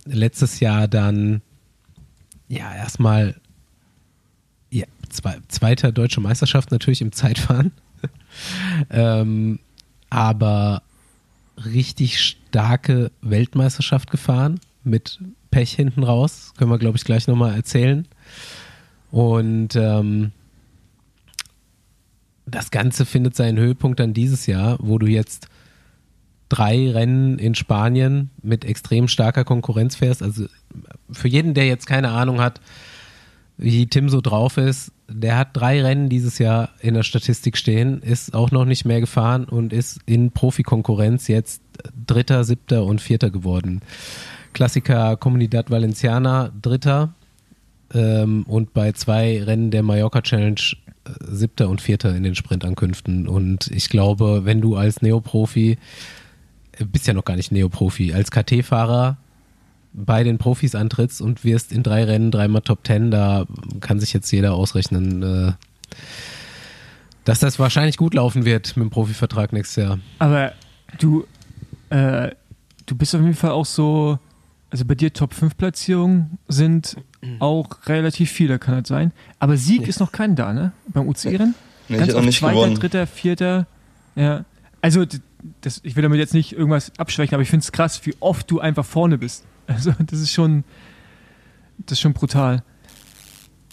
A: letztes Jahr dann ja erstmal ja, zwei, zweiter deutsche Meisterschaft natürlich im Zeitfahren. Ähm, aber richtig starke Weltmeisterschaft gefahren mit Pech hinten raus. Können wir, glaube ich, gleich nochmal erzählen. Und ähm, das Ganze findet seinen Höhepunkt dann dieses Jahr, wo du jetzt drei Rennen in Spanien mit extrem starker Konkurrenz fährst. Also für jeden, der jetzt keine Ahnung hat, wie Tim so drauf ist, der hat drei Rennen dieses Jahr in der Statistik stehen, ist auch noch nicht mehr gefahren und ist in Profikonkurrenz jetzt Dritter, Siebter und Vierter geworden. Klassiker Comunidad Valenciana Dritter, ähm, und bei zwei Rennen der Mallorca Challenge äh, siebter und vierter in den Sprintankünften. Und ich glaube, wenn du als Neoprofi, äh, bist ja noch gar nicht Neoprofi, als KT-Fahrer bei den Profis antrittst und wirst in drei Rennen dreimal Top Ten, da kann sich jetzt jeder ausrechnen, äh, dass das wahrscheinlich gut laufen wird mit dem Profivertrag nächstes Jahr.
B: Aber du, äh, du bist auf jeden Fall auch so, also bei dir Top 5 Platzierungen sind auch relativ viele, kann das sein. Aber Sieg nee. ist noch kein da, ne? Beim UCI-Rennen?
F: Nee, Ganz ich oft
B: nicht
F: Zweiter, gewonnen.
B: Dritter, Vierter. Ja. Also, das, ich will damit jetzt nicht irgendwas abschwächen, aber ich finde es krass, wie oft du einfach vorne bist. Also, das ist schon, das ist schon brutal.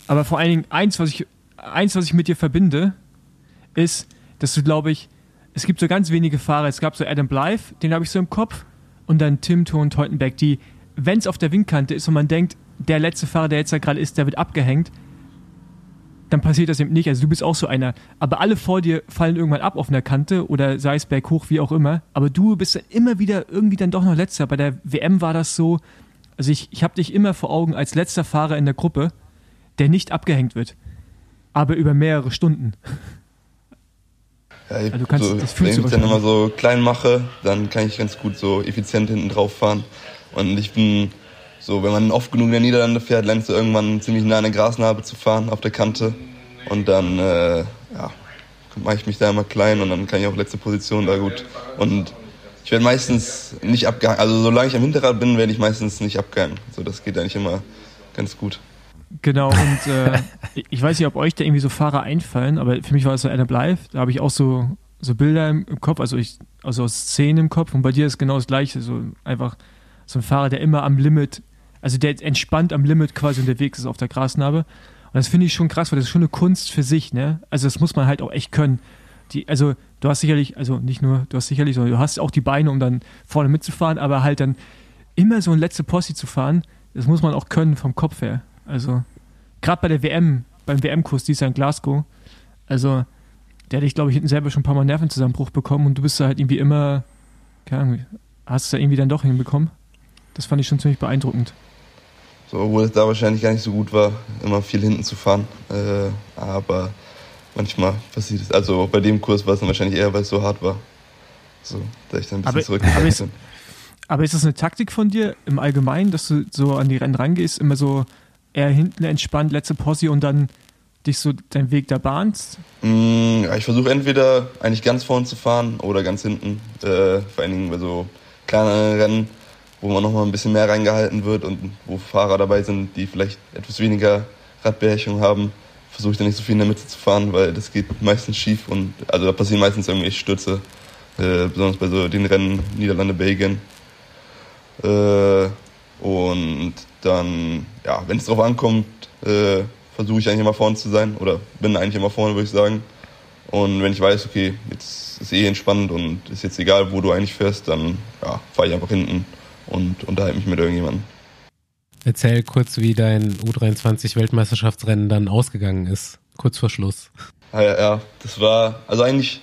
B: Aber vor allen Dingen, eins, was ich, eins, was ich mit dir verbinde, ist, dass du, glaube ich, es gibt so ganz wenige Fahrer. Es gab so Adam Blythe, den habe ich so im Kopf, und dann Tim Thun Teutenberg, die, wenn es auf der Windkante ist und man denkt, der letzte Fahrer, der jetzt da gerade ist, der wird abgehängt, dann passiert das eben nicht. Also du bist auch so einer. Aber alle vor dir fallen irgendwann ab auf einer Kante oder sei es berghoch, wie auch immer. Aber du bist dann immer wieder irgendwie dann doch noch letzter. Bei der WM war das so. Also ich, ich habe dich immer vor Augen als letzter Fahrer in der Gruppe, der nicht abgehängt wird. Aber über mehrere Stunden.
F: Ja, also du kannst, so, das wenn ich mich dann immer so klein mache, dann kann ich ganz gut so effizient hinten drauf fahren. Und ich bin so, wenn man oft genug in der Niederlande fährt, lernst du irgendwann ziemlich nah an der Grasnarbe zu fahren, auf der Kante. Und dann, äh, ja, mache ich mich da immer klein und dann kann ich auch letzte Position da gut. Und ich werde meistens nicht abgehangen. Also solange ich am Hinterrad bin, werde ich meistens nicht abgehangen. So, das geht eigentlich immer ganz gut.
B: Genau, und äh, ich weiß nicht, ob euch da irgendwie so Fahrer einfallen, aber für mich war es so Adam Blythe, da habe ich auch so, so Bilder im, im Kopf, also ich, also Szenen im Kopf und bei dir ist genau das gleiche, so einfach so ein Fahrer, der immer am Limit, also der entspannt am Limit quasi unterwegs ist auf der Grasnarbe. Und das finde ich schon krass, weil das ist schon eine Kunst für sich, ne? Also das muss man halt auch echt können. Die, also du hast sicherlich, also nicht nur, du hast sicherlich, sondern du hast auch die Beine, um dann vorne mitzufahren, aber halt dann immer so ein letzte Posse zu fahren, das muss man auch können vom Kopf her. Also, gerade bei der WM, beim WM-Kurs, die ist ja in Glasgow, also, der hätte ich, glaube ich, hinten selber schon ein paar Mal Nervenzusammenbruch bekommen und du bist da halt irgendwie immer, keine Ahnung, hast es da irgendwie dann doch hinbekommen. Das fand ich schon ziemlich beeindruckend.
F: So, obwohl es da wahrscheinlich gar nicht so gut war, immer viel hinten zu fahren. Äh, aber manchmal passiert es. Also bei dem Kurs war es dann wahrscheinlich eher, weil es so hart war. So, da ich dann ein bisschen
B: aber,
F: zurückgegangen
B: aber bin. Aber ist das eine Taktik von dir im Allgemeinen, dass du so an die Rennen rangehst, immer so eher hinten entspannt, letzte Posse und dann dich so deinen Weg da bahnst?
F: Mm, ja, ich versuche entweder eigentlich ganz vorne zu fahren oder ganz hinten. Äh, vor allen Dingen bei so kleineren Rennen, wo man nochmal ein bisschen mehr reingehalten wird und wo Fahrer dabei sind, die vielleicht etwas weniger Radbeherrschung haben, versuche ich da nicht so viel in der Mitte zu fahren, weil das geht meistens schief und also da passieren meistens irgendwelche Stürze, äh, besonders bei so den Rennen Niederlande, Belgien. Äh, und dann, ja, wenn es drauf ankommt, äh, versuche ich eigentlich immer vorne zu sein oder bin eigentlich immer vorne, würde ich sagen. Und wenn ich weiß, okay, jetzt ist eh entspannt und ist jetzt egal, wo du eigentlich fährst, dann ja, fahre ich einfach hinten und unterhalte mich mit irgendjemandem.
A: Erzähl kurz, wie dein U23-Weltmeisterschaftsrennen dann ausgegangen ist, kurz vor Schluss.
F: Ja, ja, ja. das war, also eigentlich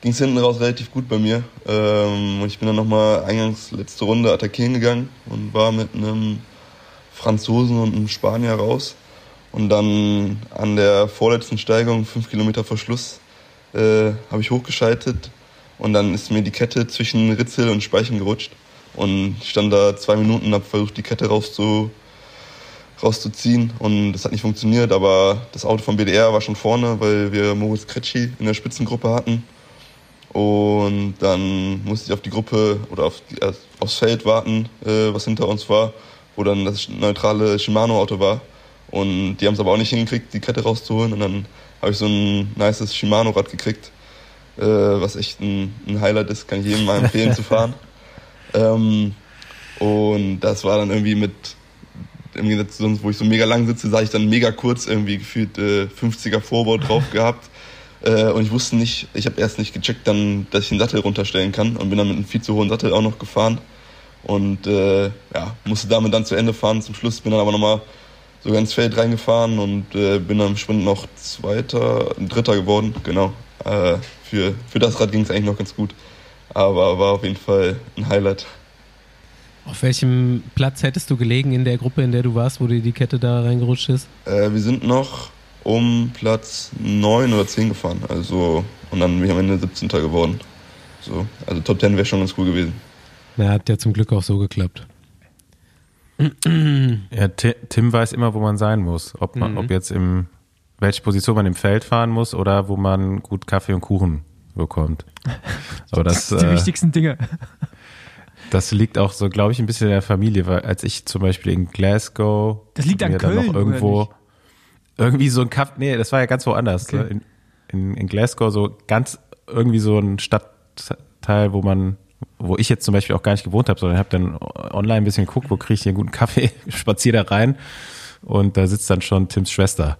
F: ging es hinten raus relativ gut bei mir. Ähm, und ich bin dann nochmal eingangs letzte Runde attackieren gegangen und war mit einem Franzosen und einem Spanier raus. Und dann an der vorletzten Steigung, fünf Kilometer vor Schluss, äh, habe ich hochgeschaltet und dann ist mir die Kette zwischen Ritzel und Speichen gerutscht. Und ich stand da zwei Minuten und habe versucht, die Kette rauszu, rauszuziehen. Und das hat nicht funktioniert, aber das Auto vom BDR war schon vorne, weil wir Moritz Kretschi in der Spitzengruppe hatten. Und dann musste ich auf die Gruppe oder auf die, äh, aufs Feld warten, äh, was hinter uns war, wo dann das neutrale Shimano-Auto war. Und die haben es aber auch nicht hingekriegt, die Kette rauszuholen. Und dann habe ich so ein nices Shimano-Rad gekriegt, äh, was echt ein, ein, Highlight ist, kann ich jedem mal empfehlen zu fahren. Ähm, und das war dann irgendwie mit, im Gegensatz zu sonst, wo ich so mega lang sitze, sah ich dann mega kurz irgendwie gefühlt äh, 50er Vorbau drauf gehabt. Äh, und ich wusste nicht, ich habe erst nicht gecheckt, dann, dass ich den Sattel runterstellen kann und bin dann mit einem viel zu hohen Sattel auch noch gefahren. Und äh, ja, musste damit dann zu Ende fahren. Zum Schluss bin dann aber nochmal so ganz Feld reingefahren und äh, bin dann im Sprint noch Zweiter, Dritter geworden. Genau. Äh, für, für das Rad ging es eigentlich noch ganz gut. Aber war auf jeden Fall ein Highlight.
A: Auf welchem Platz hättest du gelegen in der Gruppe, in der du warst, wo dir die Kette da reingerutscht ist?
F: Äh, wir sind noch um Platz 9 oder 10 gefahren. Also, und dann bin ich am Ende 17. geworden. So, also Top 10 wäre schon ganz cool gewesen.
A: Na, hat ja zum Glück auch so geklappt.
C: Ja, Tim weiß immer, wo man sein muss. Ob, man, mhm. ob jetzt im, welche Position man im Feld fahren muss oder wo man gut Kaffee und Kuchen bekommt.
B: Aber das, das die äh, wichtigsten Dinge.
C: Das liegt auch so, glaube ich, ein bisschen in der Familie, weil als ich zum Beispiel in Glasgow.
B: Das liegt an Köln.
C: Noch irgendwo, irgendwie so ein Kaffee, nee, das war ja ganz woanders. Okay. Ne? In, in, in Glasgow so ganz irgendwie so ein Stadtteil, wo man, wo ich jetzt zum Beispiel auch gar nicht gewohnt habe, sondern habe dann online ein bisschen geguckt, wo kriege ich hier einen guten Kaffee, spaziere da rein und da sitzt dann schon Tims Schwester.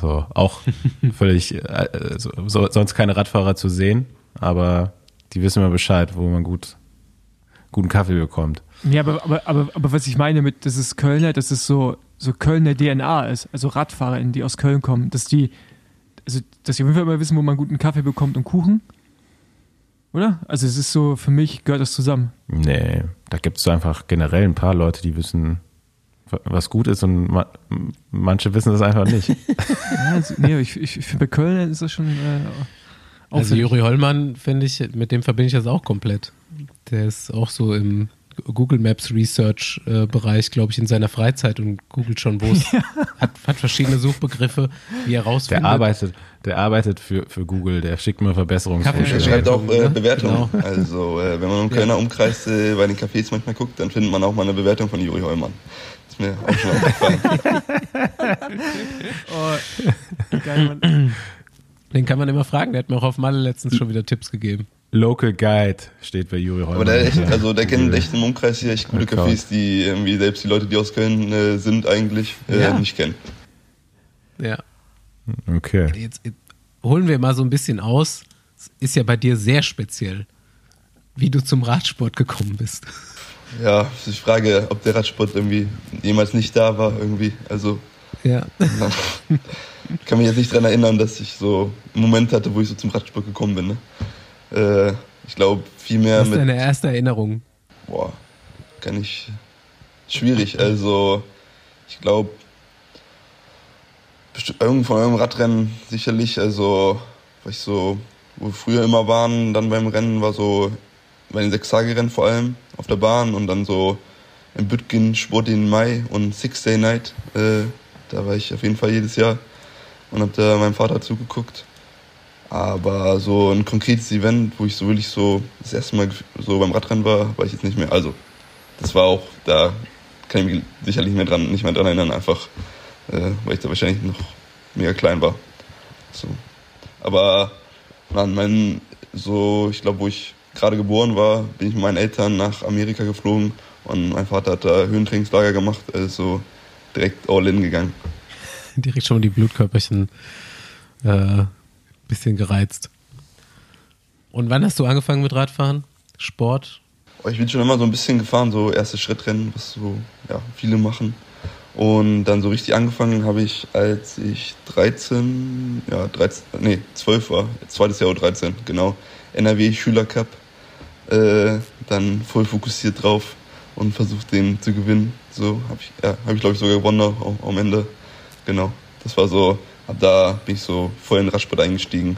C: So, auch völlig, äh, so, so, sonst keine Radfahrer zu sehen, aber die wissen immer Bescheid, wo man gut, guten Kaffee bekommt.
B: Ja, aber, aber, aber, aber was ich meine mit, das ist Kölner, das ist so, so Kölner DNA ist, also RadfahrerInnen, die aus Köln kommen, dass die, also, dass die auf jeden Fall immer wissen, wo man guten Kaffee bekommt und Kuchen. Oder? Also es ist so, für mich gehört das zusammen.
C: Nee, da gibt es so einfach generell ein paar Leute, die wissen, was gut ist und ma manche wissen das einfach nicht. ja,
B: also, nee, ich, ich, ich finde bei Köln ist das schon äh,
A: Also Juri Hollmann, finde ich, mit dem verbinde ich das auch komplett. Der ist auch so im Google Maps Research äh, Bereich, glaube ich, in seiner Freizeit und googelt schon, wo es hat, hat verschiedene Suchbegriffe, wie er rausfindet.
C: Der arbeitet, der arbeitet für, für Google, der schickt mal
F: Er
C: Verbesserungsvorschläge.
F: schreibt auch äh,
A: ne?
F: Bewertungen.
A: Genau.
F: Also, äh, wenn man im Kölner Umkreis äh, bei den Cafés manchmal guckt, dann findet man auch mal eine Bewertung von Juri Heumann. Ist mir auch schon aufgefallen.
B: Oh, geil, Mann.
A: Den kann man immer fragen, der hat mir auch auf Malle letztens schon wieder Tipps gegeben.
C: Local Guide steht bei Juri Heumann.
F: Aber der, echt, also der kennt echt im Umkreis hier echt gute
C: Account.
F: Cafés, die irgendwie selbst die Leute, die aus Köln äh, sind, eigentlich äh,
A: Ja.
F: nicht kennen.
A: Ja.
C: Okay.
A: Jetzt, jetzt holen wir mal so ein bisschen aus. Es ist ja bei dir sehr speziell, wie du zum Radsport gekommen bist.
F: Ja, die Frage, ob der Radsport irgendwie jemals nicht da war, irgendwie. Also,
A: Ja.
F: ich kann mich jetzt nicht dran erinnern, dass ich so einen Moment hatte, wo ich so zum Radsport gekommen bin. Ne? Äh, ich glaube, viel mehr
A: Was ist
F: mit.
A: deine erste Erinnerung?
F: Boah, kann ich. Schwierig. Also, ich glaube, irgend von irgendeinem Radrennen sicherlich. Also, weil ich so, wo wir früher immer waren, dann beim Rennen war so, bei den Sechs-Tage-Rennen vor allem, auf der Bahn und dann so im Bütgen Sport in Mai und Six Day Night. Äh, da war ich auf jeden Fall jedes Jahr und habe da meinem Vater zugeguckt. Aber so ein konkretes Event, wo ich so wirklich so das erste Mal so beim Radrennen war, war ich jetzt nicht mehr. Also, das war auch, da kann ich mich sicherlich mehr dran, nicht mehr dran erinnern, einfach äh, weil ich da wahrscheinlich noch mega klein war. So. Aber Mann, mein, so, ich glaube, wo ich gerade geboren war, bin ich mit meinen Eltern nach Amerika geflogen und mein Vater hat da Höhentrainingslager gemacht, also direkt all in gegangen.
A: Direkt schon die Blutkörperchen äh, bisschen gereizt. Und wann hast du angefangen mit Radfahren? Sport?
F: Aber Ich bin schon immer so ein bisschen gefahren, so erste Schrittrennen, was so ja, viele machen. Und dann so richtig angefangen habe ich, als ich 13, ja 13, nee 12 war, zweites Jahr 13, genau. NRW Schülercup. Äh, dann voll fokussiert drauf und versucht den zu gewinnen. So habe ich, ja, habe ich glaube ich sogar gewonnen auch, am Ende. Genau. Das war so, ab da bin ich so voll in den Radsport eingestiegen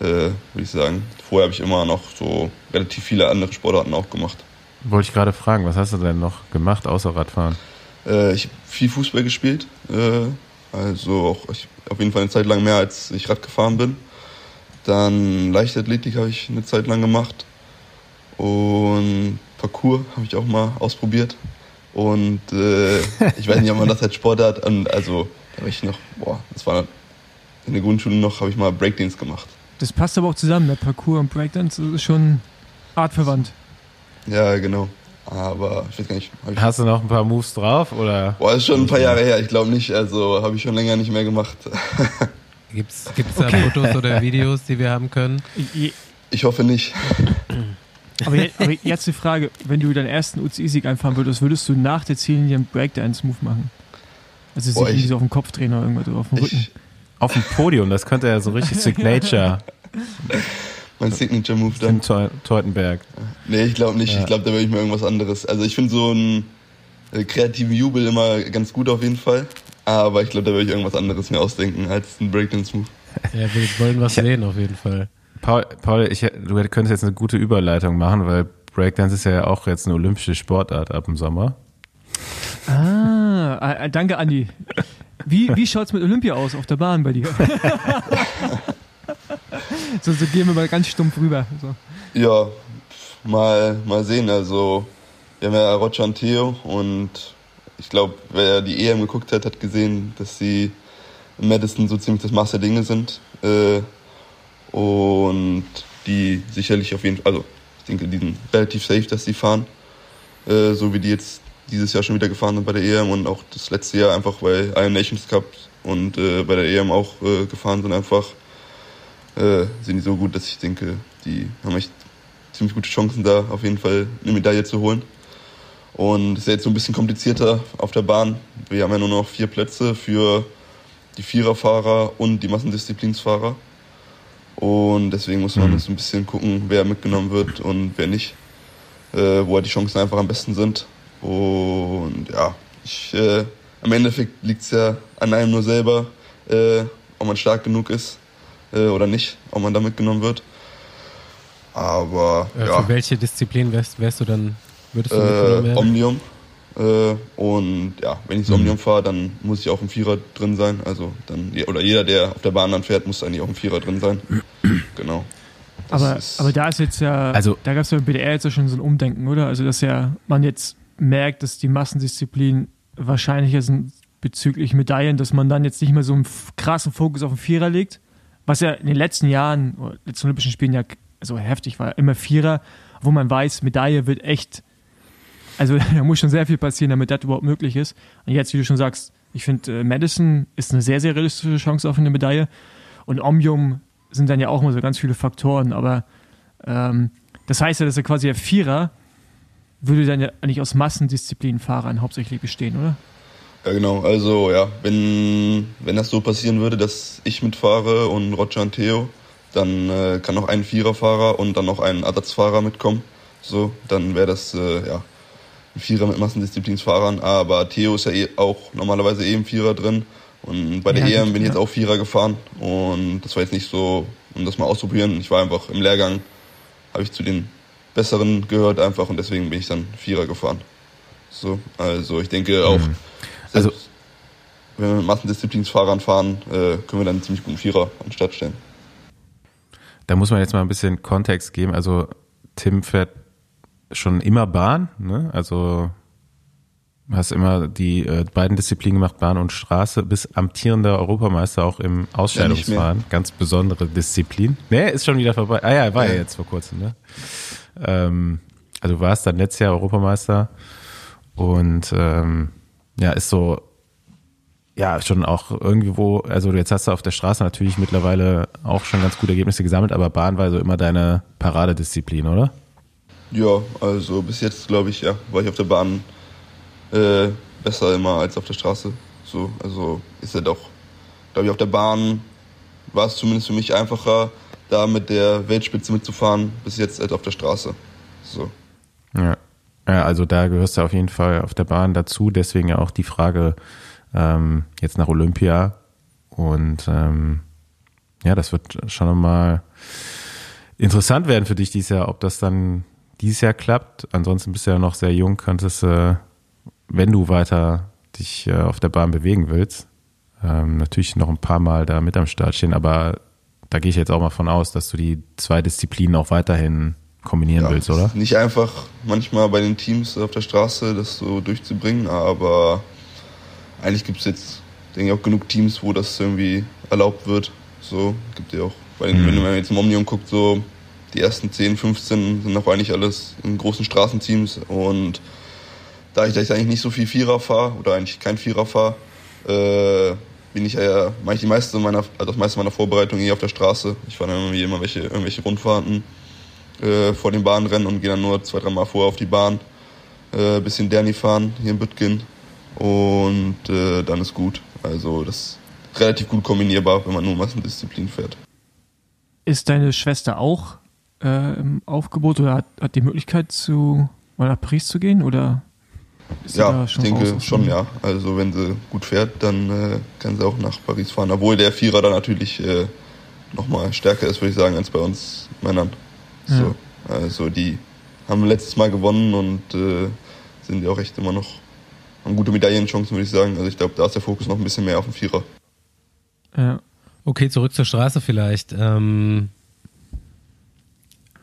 F: äh, würde ich sagen. Vorher habe ich immer noch so relativ viele andere Sportarten auch gemacht.
C: Wollte ich gerade fragen, was hast du denn noch gemacht außer Radfahren?
F: Äh, ich habe viel Fußball gespielt, äh, also auch ich, auf jeden Fall eine Zeit lang mehr, als ich Rad gefahren bin. Dann Leichtathletik habe ich eine Zeit lang gemacht und Parkour habe ich auch mal ausprobiert. Und äh, ich weiß nicht, ob man das als Sportart, und also da war ich noch, boah, das war in der Grundschule noch, habe ich mal Breakdance gemacht.
B: Das passt aber auch zusammen, der Parcours und Breakdance das ist schon artverwandt.
F: Ja, genau. Aber ich weiß gar nicht,
C: Hast du noch ein paar Moves drauf oder?
F: Boah, ist schon ein paar Jahre her, ich glaube nicht. Also habe ich schon länger nicht mehr gemacht.
A: Gibt es da Fotos oder Videos, die wir haben können?
F: Ich hoffe nicht.
B: Aber, je, aber jetzt die Frage, wenn du deinen ersten UCI-Sieg einfahren würdest, würdest du nach der Ziellinie einen Breakdance-Move machen? Also sich irgendwie so auf den Kopf drehen oder irgendwas oder auf den Rücken.
F: Ich,
C: Auf dem Podium, das könnte ja so richtig Signature.
F: mein Signature Move
C: Tim
F: dann.
C: Teu- Teutenberg.
F: Nee, ich glaube nicht.
C: Ja.
F: Ich glaube, da würde ich mir irgendwas anderes. Also ich finde so einen äh, kreativen Jubel immer ganz gut auf jeden Fall. Aber ich glaube, da würde ich irgendwas anderes mir ausdenken als ein Breakdance-Move.
A: Ja, wir wollen was sehen auf jeden Fall.
C: Paul, Paul ich, du könntest jetzt eine gute Überleitung machen, weil Breakdance ist ja auch jetzt eine olympische Sportart ab dem Sommer.
B: Ah, äh, danke, Andi. Wie, wie schaut es mit Olympia aus auf der Bahn bei dir? so, so gehen wir mal ganz stumpf rüber. So.
F: Ja, mal, mal sehen. Also, wir haben ja Roger und Theo und ich glaube, wer die EM geguckt hat, hat gesehen, dass sie im Madison so ziemlich das Maß der Dinge sind. Äh, und die sicherlich auf jeden Fall, also ich denke, die sind relativ safe, dass sie fahren. Äh, so wie die jetzt dieses Jahr schon wieder gefahren sind bei der EM und auch das letzte Jahr einfach bei Iron Nations Cup und äh, bei der EM auch äh, gefahren sind einfach äh, sind die so gut, dass ich denke, die haben echt ziemlich gute Chancen da auf jeden Fall eine Medaille zu holen. Und es ist ja jetzt so ein bisschen komplizierter auf der Bahn. Wir haben ja nur noch vier Plätze für die Viererfahrer und die Massendisziplinsfahrer. Und deswegen muss man
C: Mhm.
F: jetzt ein bisschen gucken, wer mitgenommen wird und wer nicht. Äh, wo halt die Chancen einfach am besten sind. Und ja, ich, äh, am Endeffekt liegt es ja an einem nur selber, äh, ob man stark genug ist äh, oder nicht, ob man da mitgenommen wird. Aber
A: Äh,
F: ja,
A: Für welche Disziplin wärst, wärst du dann Würdest du mitgenommen
F: Äh,
A: werden?
F: Omnium. Äh, und ja, wenn ich das Omnium fahre, dann muss ich auch im Vierer drin sein. Also dann, oder jeder, der auf der Bahn dann fährt, muss eigentlich auch im Vierer drin sein. Genau. Das
B: Aber, aber da ist jetzt ja,
C: Also-
B: da gab es ja bei BDR jetzt ja schon so ein Umdenken, oder? Also, dass ja man jetzt merkt, dass die Massendisziplin wahrscheinlicher sind bezüglich Medaillen, dass man dann jetzt nicht mehr so einen krassen Fokus auf den Vierer legt, was ja in den letzten Jahren, letzten Olympischen Spielen ja so heftig war, immer Vierer, wo man weiß, Medaille wird echt, also da muss schon sehr viel passieren, damit das überhaupt möglich ist. Und jetzt, wie du schon sagst, ich finde, äh, Madison ist eine sehr, sehr realistische Chance auf eine Medaille. Und Omnium sind dann ja auch mal so ganz viele Faktoren, aber ähm, das heißt ja, dass er quasi der Vierer würde dann ja eigentlich aus Massendisziplinenfahrern hauptsächlich bestehen, oder?
F: Ja, genau. Also, ja, wenn, wenn das so passieren würde, dass ich mitfahre und Roger und Theo, dann äh, kann noch ein Viererfahrer und dann noch ein Ersatzfahrer mitkommen. So, dann wäre das, äh, ja, Vierer mit Massendisziplinsfahrern. Aber Theo ist ja eh auch normalerweise eh im Vierer drin. Und bei der
B: Ja,
F: EM bin ich
B: ja.
F: jetzt auch Vierer gefahren. Und das war jetzt nicht so, um das mal auszuprobieren. Ich war einfach im Lehrgang, habe ich zu den Besseren gehört einfach und deswegen bin ich dann Vierer gefahren. So, also ich denke auch,
C: Also-
F: selbst wenn wir mit Massendisziplinsfahrern fahren, äh, können wir dann einen ziemlich guten Vierer an den Start stellen.
C: Da muss man jetzt mal ein bisschen Kontext geben. Also Tim fährt schon immer Bahn, ne? Also hast immer die äh, beiden Disziplinen gemacht, Bahn und Straße, bis amtierender Europameister auch im Ausstellungsfahren. Ganz besondere Disziplin. Nee, ist schon wieder vorbei. Ah ja, war ja,
F: Ja.
C: jetzt vor kurzem, ne? Ähm, also du warst dann letztes Jahr Europameister und ähm, ja, ist so ja, schon auch irgendwo, also jetzt hast du auf der Straße natürlich mittlerweile auch schon ganz gute Ergebnisse gesammelt, aber Bahn war so immer deine Paradedisziplin, oder?
F: Ja, also bis jetzt glaube ich, ja, war ich auf der Bahn äh, besser immer als auf der Straße. So, also ist ja doch, glaube ich, auf der Bahn war es zumindest für mich einfacher, da mit der Weltspitze mitzufahren, bis jetzt als auf der Straße. So.
C: Ja. Ja, also da gehörst du auf jeden Fall auf der Bahn dazu, deswegen ja auch die Frage ähm, jetzt nach Olympia und ähm, ja, das wird schon nochmal interessant werden für dich dieses Jahr, ob das dann dieses Jahr klappt. Ansonsten bist du ja noch sehr jung, könntest, äh, wenn du weiter dich äh, auf der Bahn bewegen willst, ähm, natürlich noch ein paar Mal da mit am Start stehen, aber da gehe ich jetzt auch mal von aus, dass du die zwei Disziplinen auch weiterhin kombinieren
F: Ja,
C: willst, oder?
F: Nicht einfach manchmal bei den Teams auf der Straße das so durchzubringen, aber eigentlich gibt es jetzt, denke ich, auch genug Teams, wo das irgendwie erlaubt wird. So, gibt ja auch, bei den,
C: Mhm.
F: wenn man jetzt im Omnium guckt, so die ersten 10, 15 sind auch eigentlich alles in großen Straßenteams und da ich, da ich eigentlich nicht so viel Vierer fahre oder eigentlich kein Vierer fahre, äh, bin ich ja, mache ich die meiste meiner, also das meiste meiner Vorbereitung eh auf der Straße. Ich fahre dann irgendwie immer welche, irgendwelche Rundfahrten äh, vor den Bahnrennen und gehe dann nur zwei, drei Mal vorher auf die Bahn, äh, bisschen Derny fahren hier in Büttgen und äh, dann ist gut. Also das ist relativ gut kombinierbar, wenn man nur Massendisziplin fährt.
B: Ist deine Schwester auch äh, im Aufgebot oder hat, hat die Möglichkeit, zu, mal nach Paris zu gehen? Oder
F: Ja, ich
B: schon
F: denke schon, ja. Also wenn sie gut fährt, dann äh, kann sie auch nach Paris fahren. Obwohl der Vierer da natürlich äh, nochmal stärker ist, würde ich sagen, als bei uns Männern. So, also die haben letztes Mal gewonnen und äh, sind ja auch echt immer noch, haben gute Medaillenchancen, würde ich sagen. Also ich glaube, da ist der Fokus noch ein bisschen mehr auf dem Vierer.
B: Ja.
A: Okay, zurück zur Straße vielleicht. Ähm,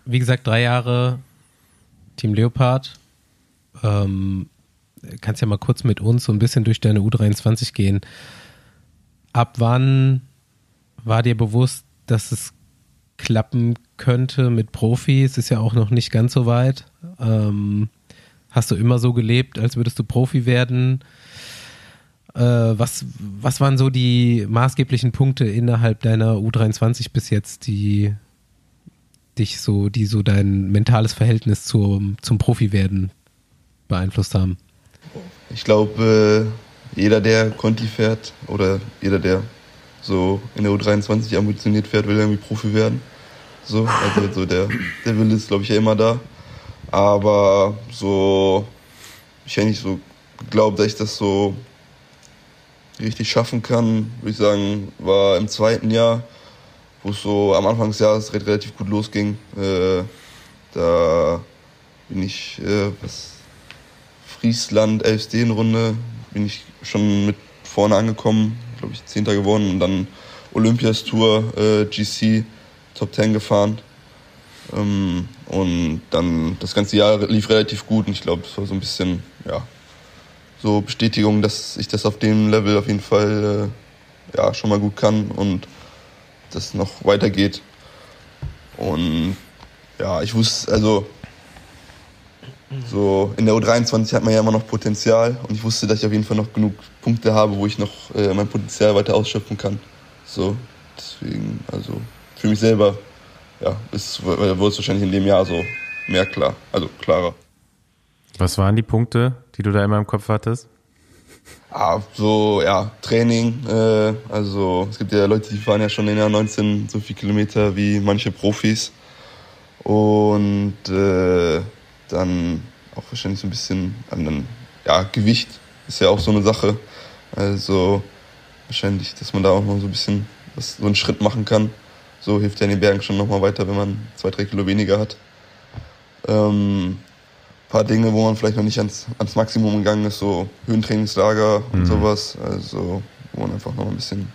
A: wie gesagt, drei Jahre Team Leopard. Ähm, kannst ja mal kurz mit uns so ein bisschen durch deine U23 gehen. Ab wann war dir bewusst, dass es klappen könnte mit Profi? Es ist ja auch noch nicht ganz so weit. Ähm, hast du immer so gelebt, als würdest du Profi werden? Äh, was, was waren so die maßgeblichen Punkte innerhalb deiner U23 bis jetzt, die dich so, die so dein mentales Verhältnis zum, zum Profi-Werden beeinflusst haben?
F: Ich glaube, äh, jeder, der Conti fährt oder jeder, der so in der U23 ambitioniert fährt, will irgendwie Profi werden. So, also so der, der Wille ist, glaube ich, ja immer da. Aber so, ich hätte nicht so geglaubt, dass ich das so richtig schaffen kann, würde ich sagen, war im zweiten Jahr, wo es so am Anfang des Jahres re- relativ gut losging. Äh, da bin ich, äh, was Friesland Elfstehenrunde bin ich schon mit vorne angekommen, glaube ich, Zehnter gewonnen und dann Olympias Tour äh, GC Top 10 gefahren. Ähm, und dann das ganze Jahr lief relativ gut und ich glaube, es war so ein bisschen, ja, so Bestätigung, dass ich das auf dem Level auf jeden Fall äh, ja, schon mal gut kann und das noch weitergeht. Und ja, ich wusste, also so in der U23 hat man ja immer noch Potenzial und ich wusste, dass ich auf jeden Fall noch genug Punkte habe, wo ich noch äh, mein Potenzial weiter ausschöpfen kann. So, deswegen, also für mich selber, ja, ist, wurde es wahrscheinlich in dem Jahr so mehr klar, also klarer.
C: Was waren die Punkte, die du da immer im Kopf hattest?
F: Ah, so, ja, Training. Äh, also es gibt ja Leute, die fahren ja schon in der 19 so viel Kilometer wie manche Profis. Und äh, dann auch wahrscheinlich so ein bisschen an den, ja, Gewicht ist ja auch so eine Sache. Also wahrscheinlich, dass man da auch noch so ein bisschen was, so einen Schritt machen kann. So hilft ja in den Bergen schon nochmal weiter, wenn man zwei, drei Kilo weniger hat. Ähm, paar Dinge, wo man vielleicht noch nicht ans, ans Maximum gegangen ist, so Höhentrainingslager und
C: Mhm.
F: sowas. Also wo man einfach noch ein bisschen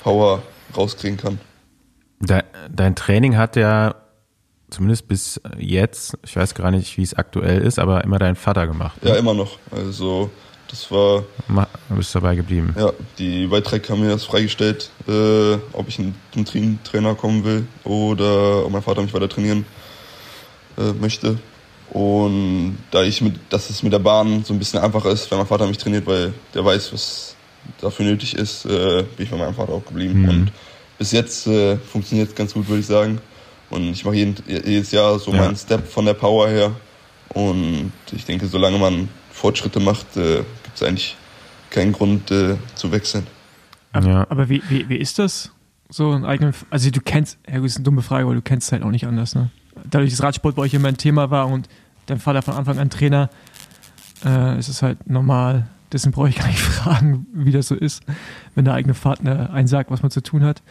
F: Power rauskriegen kann.
C: De, dein Training hat ja zumindest bis jetzt, ich weiß gar nicht, wie es aktuell ist, aber immer dein Vater gemacht.
F: Ja, immer noch. Also das war,
C: Ma- Du bist dabei geblieben.
F: ja, die Beitrag haben mir das freigestellt, äh, ob ich zum Tra- Trainer kommen will oder ob mein Vater mich weiter trainieren äh, möchte. Und da ich mit, dass es mit der Bahn so ein bisschen einfacher ist, wenn mein Vater mich trainiert, weil der weiß, was dafür nötig ist, äh, bin ich bei meinem Vater auch geblieben.
C: Mhm.
F: Und bis jetzt äh, funktioniert es ganz gut, würde ich sagen. Und ich mache jeden, jedes Jahr so
C: Ja.
F: meinen Step von der Power her. Und ich denke, solange man Fortschritte macht, äh, gibt es eigentlich keinen Grund äh, zu wechseln.
C: Ja.
B: Aber wie, wie, wie ist das? So einen eigenen, also du kennst, ja gut, ist eine dumme Frage, weil du kennst es halt auch nicht anders, ne? Dadurch, dass Radsport bei euch immer ein Thema war und dein Vater von Anfang an Trainer, äh, ist es halt normal. Dessen brauche ich gar nicht fragen, wie das so ist, wenn der eigene Vater einen sagt, was man zu tun hat.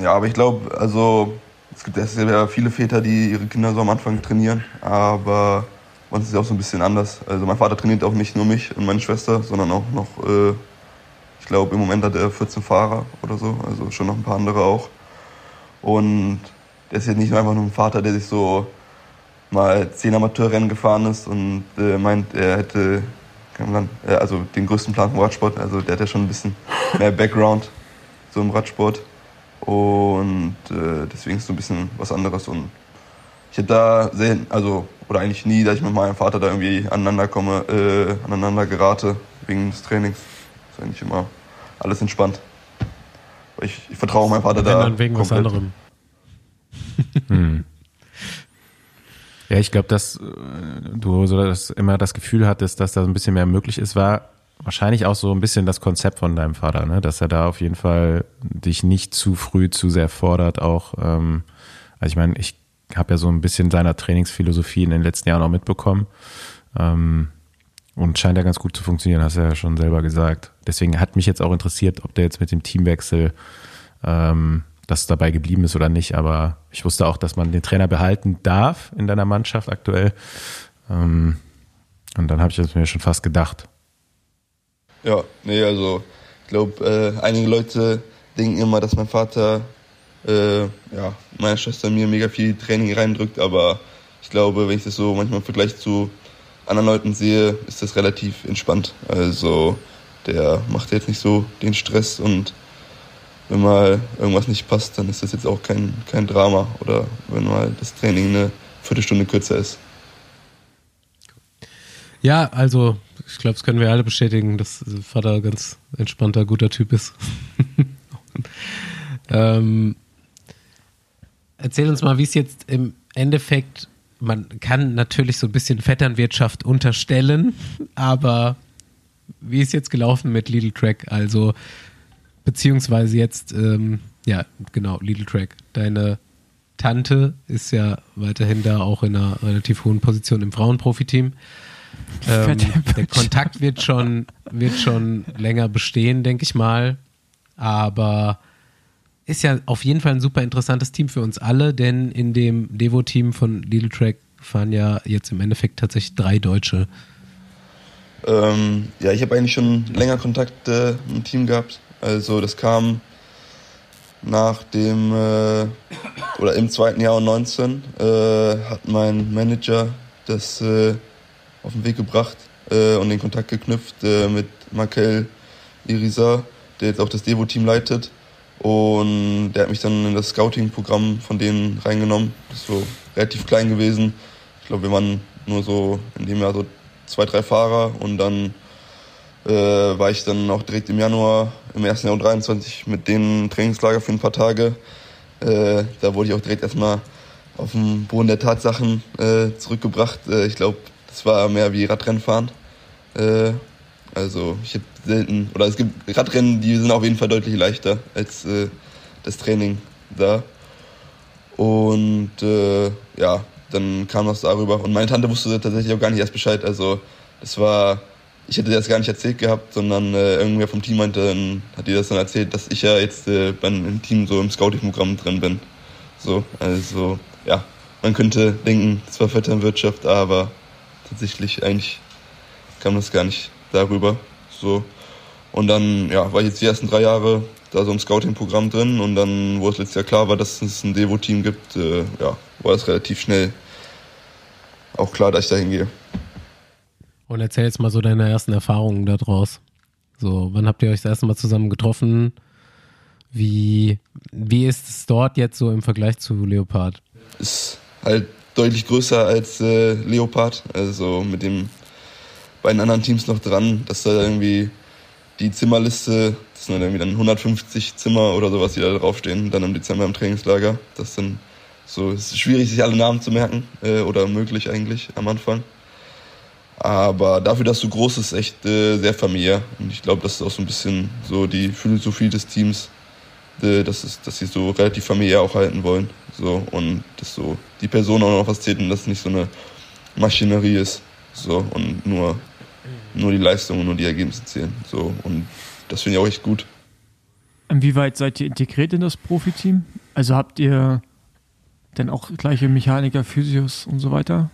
F: Ja, aber ich glaube, also es gibt es ja viele Väter, die ihre Kinder so am Anfang trainieren, aber uns ist ja auch so ein bisschen anders. Also mein Vater trainiert auch nicht nur mich und meine Schwester, sondern auch noch, äh, ich glaube im Moment hat er 14 Fahrer oder so, also schon noch ein paar andere auch. Und der ist jetzt nicht nur einfach nur ein Vater, der sich so mal zehn Amateurrennen gefahren ist und äh, meint, er hätte Land, äh, also den größten Plan vom Radsport. Also der hat ja schon ein bisschen mehr Background so im Radsport. Und äh, deswegen ist es so ein bisschen was anderes. Und ich hätte da selten, also, oder eigentlich nie, dass ich mit meinem Vater da irgendwie aneinander komme, äh, aneinander gerate wegen des Trainings. ist eigentlich immer alles entspannt. Weil Ich, ich vertraue meinem Vater
A: Wenn
F: da.
A: dann wegen was
F: komplett.
A: anderem.
C: Hm. Ja, ich glaube, dass äh, du so das immer das Gefühl hattest, dass da so ein bisschen mehr möglich ist, war wahrscheinlich auch so ein bisschen das Konzept von deinem Vater, ne? dass er da auf jeden Fall dich nicht zu früh zu sehr fordert. Auch, ähm, also ich meine, ich habe ja so ein bisschen seiner Trainingsphilosophie in den letzten Jahren auch mitbekommen ähm, und scheint ja ganz gut zu funktionieren, hast du ja schon selber gesagt. Deswegen hat mich jetzt auch interessiert, ob der jetzt mit dem Teamwechsel ähm, das dabei geblieben ist oder nicht. Aber ich wusste auch, dass man den Trainer behalten darf in deiner Mannschaft aktuell. Ähm, und dann habe ich das mir schon fast gedacht.
F: Ja, nee, also ich glaube, äh, einige Leute denken immer, dass mein Vater äh, ja, meiner Schwester mir mega viel Training reindrückt, aber ich glaube, wenn ich das so manchmal im Vergleich zu anderen Leuten sehe, ist das relativ entspannt. Also der macht jetzt nicht so den Stress und wenn mal irgendwas nicht passt, dann ist das jetzt auch kein, kein Drama oder wenn mal das Training eine Viertelstunde kürzer ist.
A: Ja, also ich glaube, das können wir alle bestätigen, dass Vater ganz entspannter, guter Typ ist. ähm, erzähl uns mal, wie es jetzt im Endeffekt, man kann natürlich so ein bisschen Vetternwirtschaft unterstellen, aber wie ist jetzt gelaufen mit Little Track? Also, beziehungsweise jetzt, ähm, ja, genau, Little Track. Deine Tante ist ja weiterhin da auch in einer relativ hohen Position im Frauenprofiteam. Ähm, der Kontakt wird schon, wird schon länger bestehen, denke ich mal. Aber ist ja auf jeden Fall ein super interessantes Team für uns alle, denn in dem Devo-Team von Little Track fahren ja jetzt im Endeffekt tatsächlich drei Deutsche.
F: Ähm, ja, ich habe eigentlich schon länger Kontakt äh, mit dem Team gehabt. Also das kam nach dem äh, oder im zweiten Jahr und 19 äh, hat mein Manager das äh, auf den Weg gebracht äh, und den Kontakt geknüpft äh, mit Markel Irisa, der jetzt auch das Devo-Team leitet. Und der hat mich dann in das Scouting-Programm von denen reingenommen. Das ist so relativ klein gewesen. Ich glaube, wir waren nur so in dem Jahr so zwei, drei Fahrer und dann äh, war ich dann auch direkt im Januar im ersten Jahr 23 mit denen Trainingslager für ein paar Tage. Äh, da wurde ich auch direkt erstmal auf den Boden der Tatsachen äh, zurückgebracht. Äh, ich glaube, das war mehr wie Radrennfahren. Äh, also ich habe selten, oder es gibt Radrennen, die sind auf jeden Fall deutlich leichter als äh, das Training da. Und ja, dann kam das darüber. Und meine Tante wusste tatsächlich auch gar nicht erst Bescheid. Also das war, ich hätte das gar nicht erzählt gehabt, sondern äh, irgendwer vom Team meinte, dann hat die das dann erzählt, dass ich ja jetzt äh, beim Team so im Scouting-Programm drin bin. So, also ja, man könnte denken, es war Vetternwirtschaft, aber tatsächlich eigentlich kam das gar nicht darüber. So. Und dann ja, war ich jetzt die ersten drei Jahre da so im Scouting-Programm drin und dann, wo es letztes Jahr klar war, dass es ein Devo-Team gibt, äh, ja, war es relativ schnell auch klar, dass ich da hingehe.
A: Und erzähl jetzt mal so deine ersten Erfahrungen da draus. So, wann habt ihr euch das erste Mal zusammen getroffen? Wie, wie ist es dort jetzt so im Vergleich zu Leopard?
F: Ist halt deutlich größer als äh, Leopard, also mit den beiden anderen Teams noch dran, dass da irgendwie die Zimmerliste, das sind dann irgendwie dann 150 Zimmer oder sowas, die da draufstehen, dann im Dezember im Trainingslager. Das sind so, es ist schwierig, sich alle Namen zu merken, äh, oder möglich eigentlich am Anfang. Aber dafür, dass so groß ist, echt äh, sehr familiär. Und ich glaube, das ist auch so ein bisschen so die Philosophie des Teams, äh, dass, es, dass sie so relativ familiär auch halten wollen. So, und dass so die Person auch noch was zählt und dass es nicht so eine Maschinerie ist. So, und nur, nur die Leistungen und nur die Ergebnisse zählen. So, und das finde ich auch echt gut.
B: Inwieweit seid ihr integriert in das Profiteam? Also habt ihr denn auch gleiche Mechaniker, Physios und so weiter?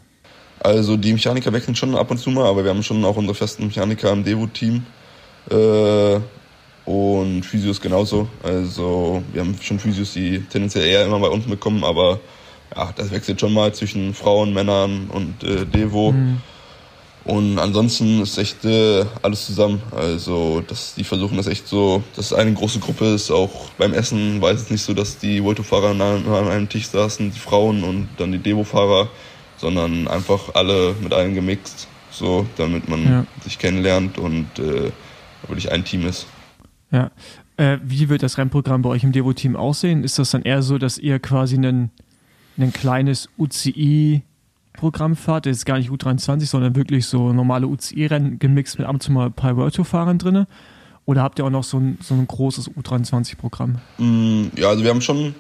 F: Also die Mechaniker wechseln schon ab und zu mal, aber wir haben schon auch unsere festen Mechaniker im Devo-Team. Äh, und Physios genauso. Also wir haben schon Physios, die tendenziell eher immer bei uns mitkommen, aber ja, das wechselt schon mal zwischen Frauen, Männern und äh, Devo. Mhm. Und ansonsten ist echt äh, alles zusammen. Also das, die versuchen das echt so, dass es eine große Gruppe ist. Auch beim Essen war es nicht so, dass die Volto-Fahrer an, an einem Tisch saßen, die Frauen und dann die Devo-Fahrer sondern einfach alle mit allen gemixt, so, damit man ja. sich kennenlernt und äh, wirklich ein Team ist.
B: Ja. Äh, wie wird das Rennprogramm bei euch im Devo-Team aussehen? Ist das dann eher so, dass ihr quasi ein, ein kleines UCI-Programm fahrt? Das ist gar nicht U23, sondern wirklich so normale UCI-Rennen gemixt mit ab und zu mal ein paar World-Fahrern drin? Oder habt ihr auch noch so ein, so ein großes U23-Programm?
F: Mm, ja, also wir haben schon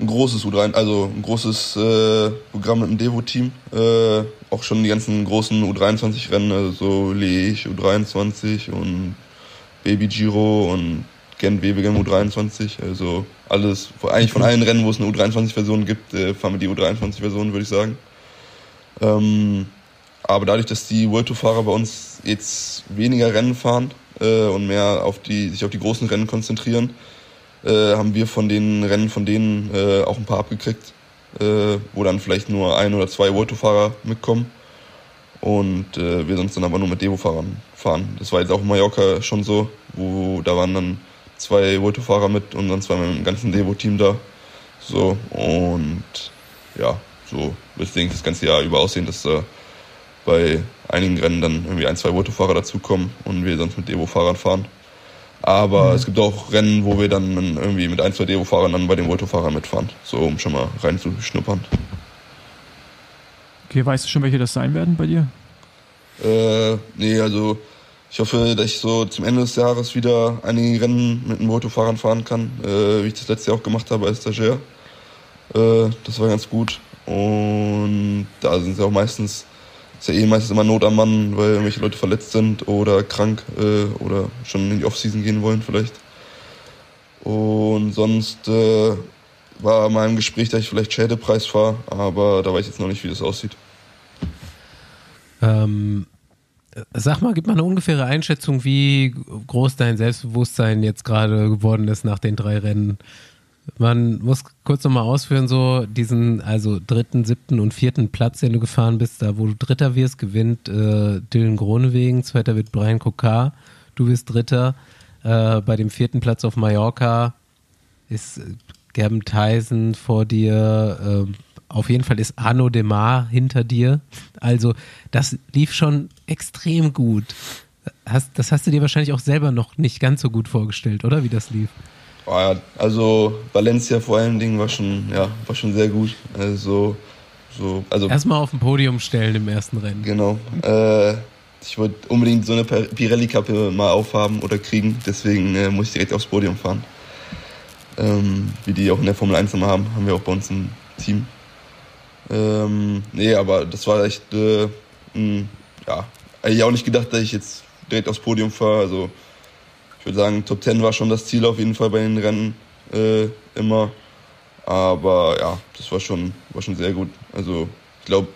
F: ein großes U3, also ein großes äh, Programm mit dem Devo-Team. Äh, auch schon die ganzen großen U23-Rennen, also so Leech U23 und Baby Giro und Gent Webegem U23. Also alles, eigentlich von allen Rennen, wo es eine U23-Version gibt, äh, fahren wir die U23-Version, würde ich sagen. Ähm, aber dadurch, dass die World Tour-Fahrer bei uns jetzt weniger Rennen fahren äh, und mehr auf die, sich auf die großen Rennen konzentrieren, äh, haben wir von den Rennen von denen äh, auch ein paar abgekriegt, äh, wo dann vielleicht nur ein oder zwei Volto-Fahrer mitkommen und äh, wir sonst dann aber nur mit Devo-Fahrern fahren. Das war jetzt auch in Mallorca schon so, wo da waren dann zwei Volto-Fahrer mit und dann zwei mit dem ganzen Devo-Team da. So und ja, so wird es das ganze Jahr über aussehen, dass da bei einigen Rennen dann irgendwie ein, zwei Volto-Fahrer dazukommen und wir sonst mit Devo-Fahrern fahren. Aber mhm. es gibt auch Rennen, wo wir dann irgendwie mit ein, zwei Devo-Fahrern dann bei den Volto-Fahrern mitfahren, so um schon mal reinzuschnuppern.
B: Okay, weißt du schon, welche das sein werden bei dir?
F: Äh, nee, also ich hoffe, dass ich so zum Ende des Jahres wieder einige Rennen mit den Volto-Fahrern fahren kann, äh, wie ich das letzte Jahr auch gemacht habe als Stagiaire. Äh, das war ganz gut. Und da sind sie auch meistens ist ja eh meistens immer Not am Mann, weil irgendwelche Leute verletzt sind oder krank äh, oder schon in die Offseason gehen wollen vielleicht. Und sonst äh, war mal im Gespräch, dass ich vielleicht Schädepreis fahre, aber da weiß ich jetzt noch nicht, wie das aussieht.
A: Ähm, Sag mal, gib mal eine ungefähre Einschätzung, wie groß dein Selbstbewusstsein jetzt gerade geworden ist nach den drei Rennen. Man muss kurz nochmal ausführen, so diesen, also dritten, siebten und vierten Platz, den du gefahren bist, da wo du Dritter wirst, gewinnt äh, Dylan Gronewegen, zweiter wird Brian Kokar, du wirst Dritter. Äh, bei dem vierten Platz auf Mallorca ist Gerben Tyson vor dir, äh, auf jeden Fall ist Arno Demar hinter dir. Also das lief schon extrem gut. Hast, das hast du dir wahrscheinlich auch selber noch nicht ganz so gut vorgestellt, oder wie das lief?
F: Oh also Valencia vor allen Dingen war schon, ja, war schon sehr gut. Also, so, also
A: Erstmal auf dem Podium stellen im ersten Rennen.
F: Genau. Äh, ich wollte unbedingt so eine Pirelli-Kappe mal aufhaben oder kriegen, deswegen äh, muss ich direkt aufs Podium fahren. Ähm, wie die auch in der Formel 1 immer haben, haben wir auch bei uns im Team. Ähm, nee, aber das war echt, äh, mh, ja, eigentlich auch nicht gedacht, dass ich jetzt direkt aufs Podium fahre. Also ich würde sagen, Top 10 war schon das Ziel auf jeden Fall bei den Rennen äh, immer. Aber ja, das war schon, war schon sehr gut. Also ich glaube,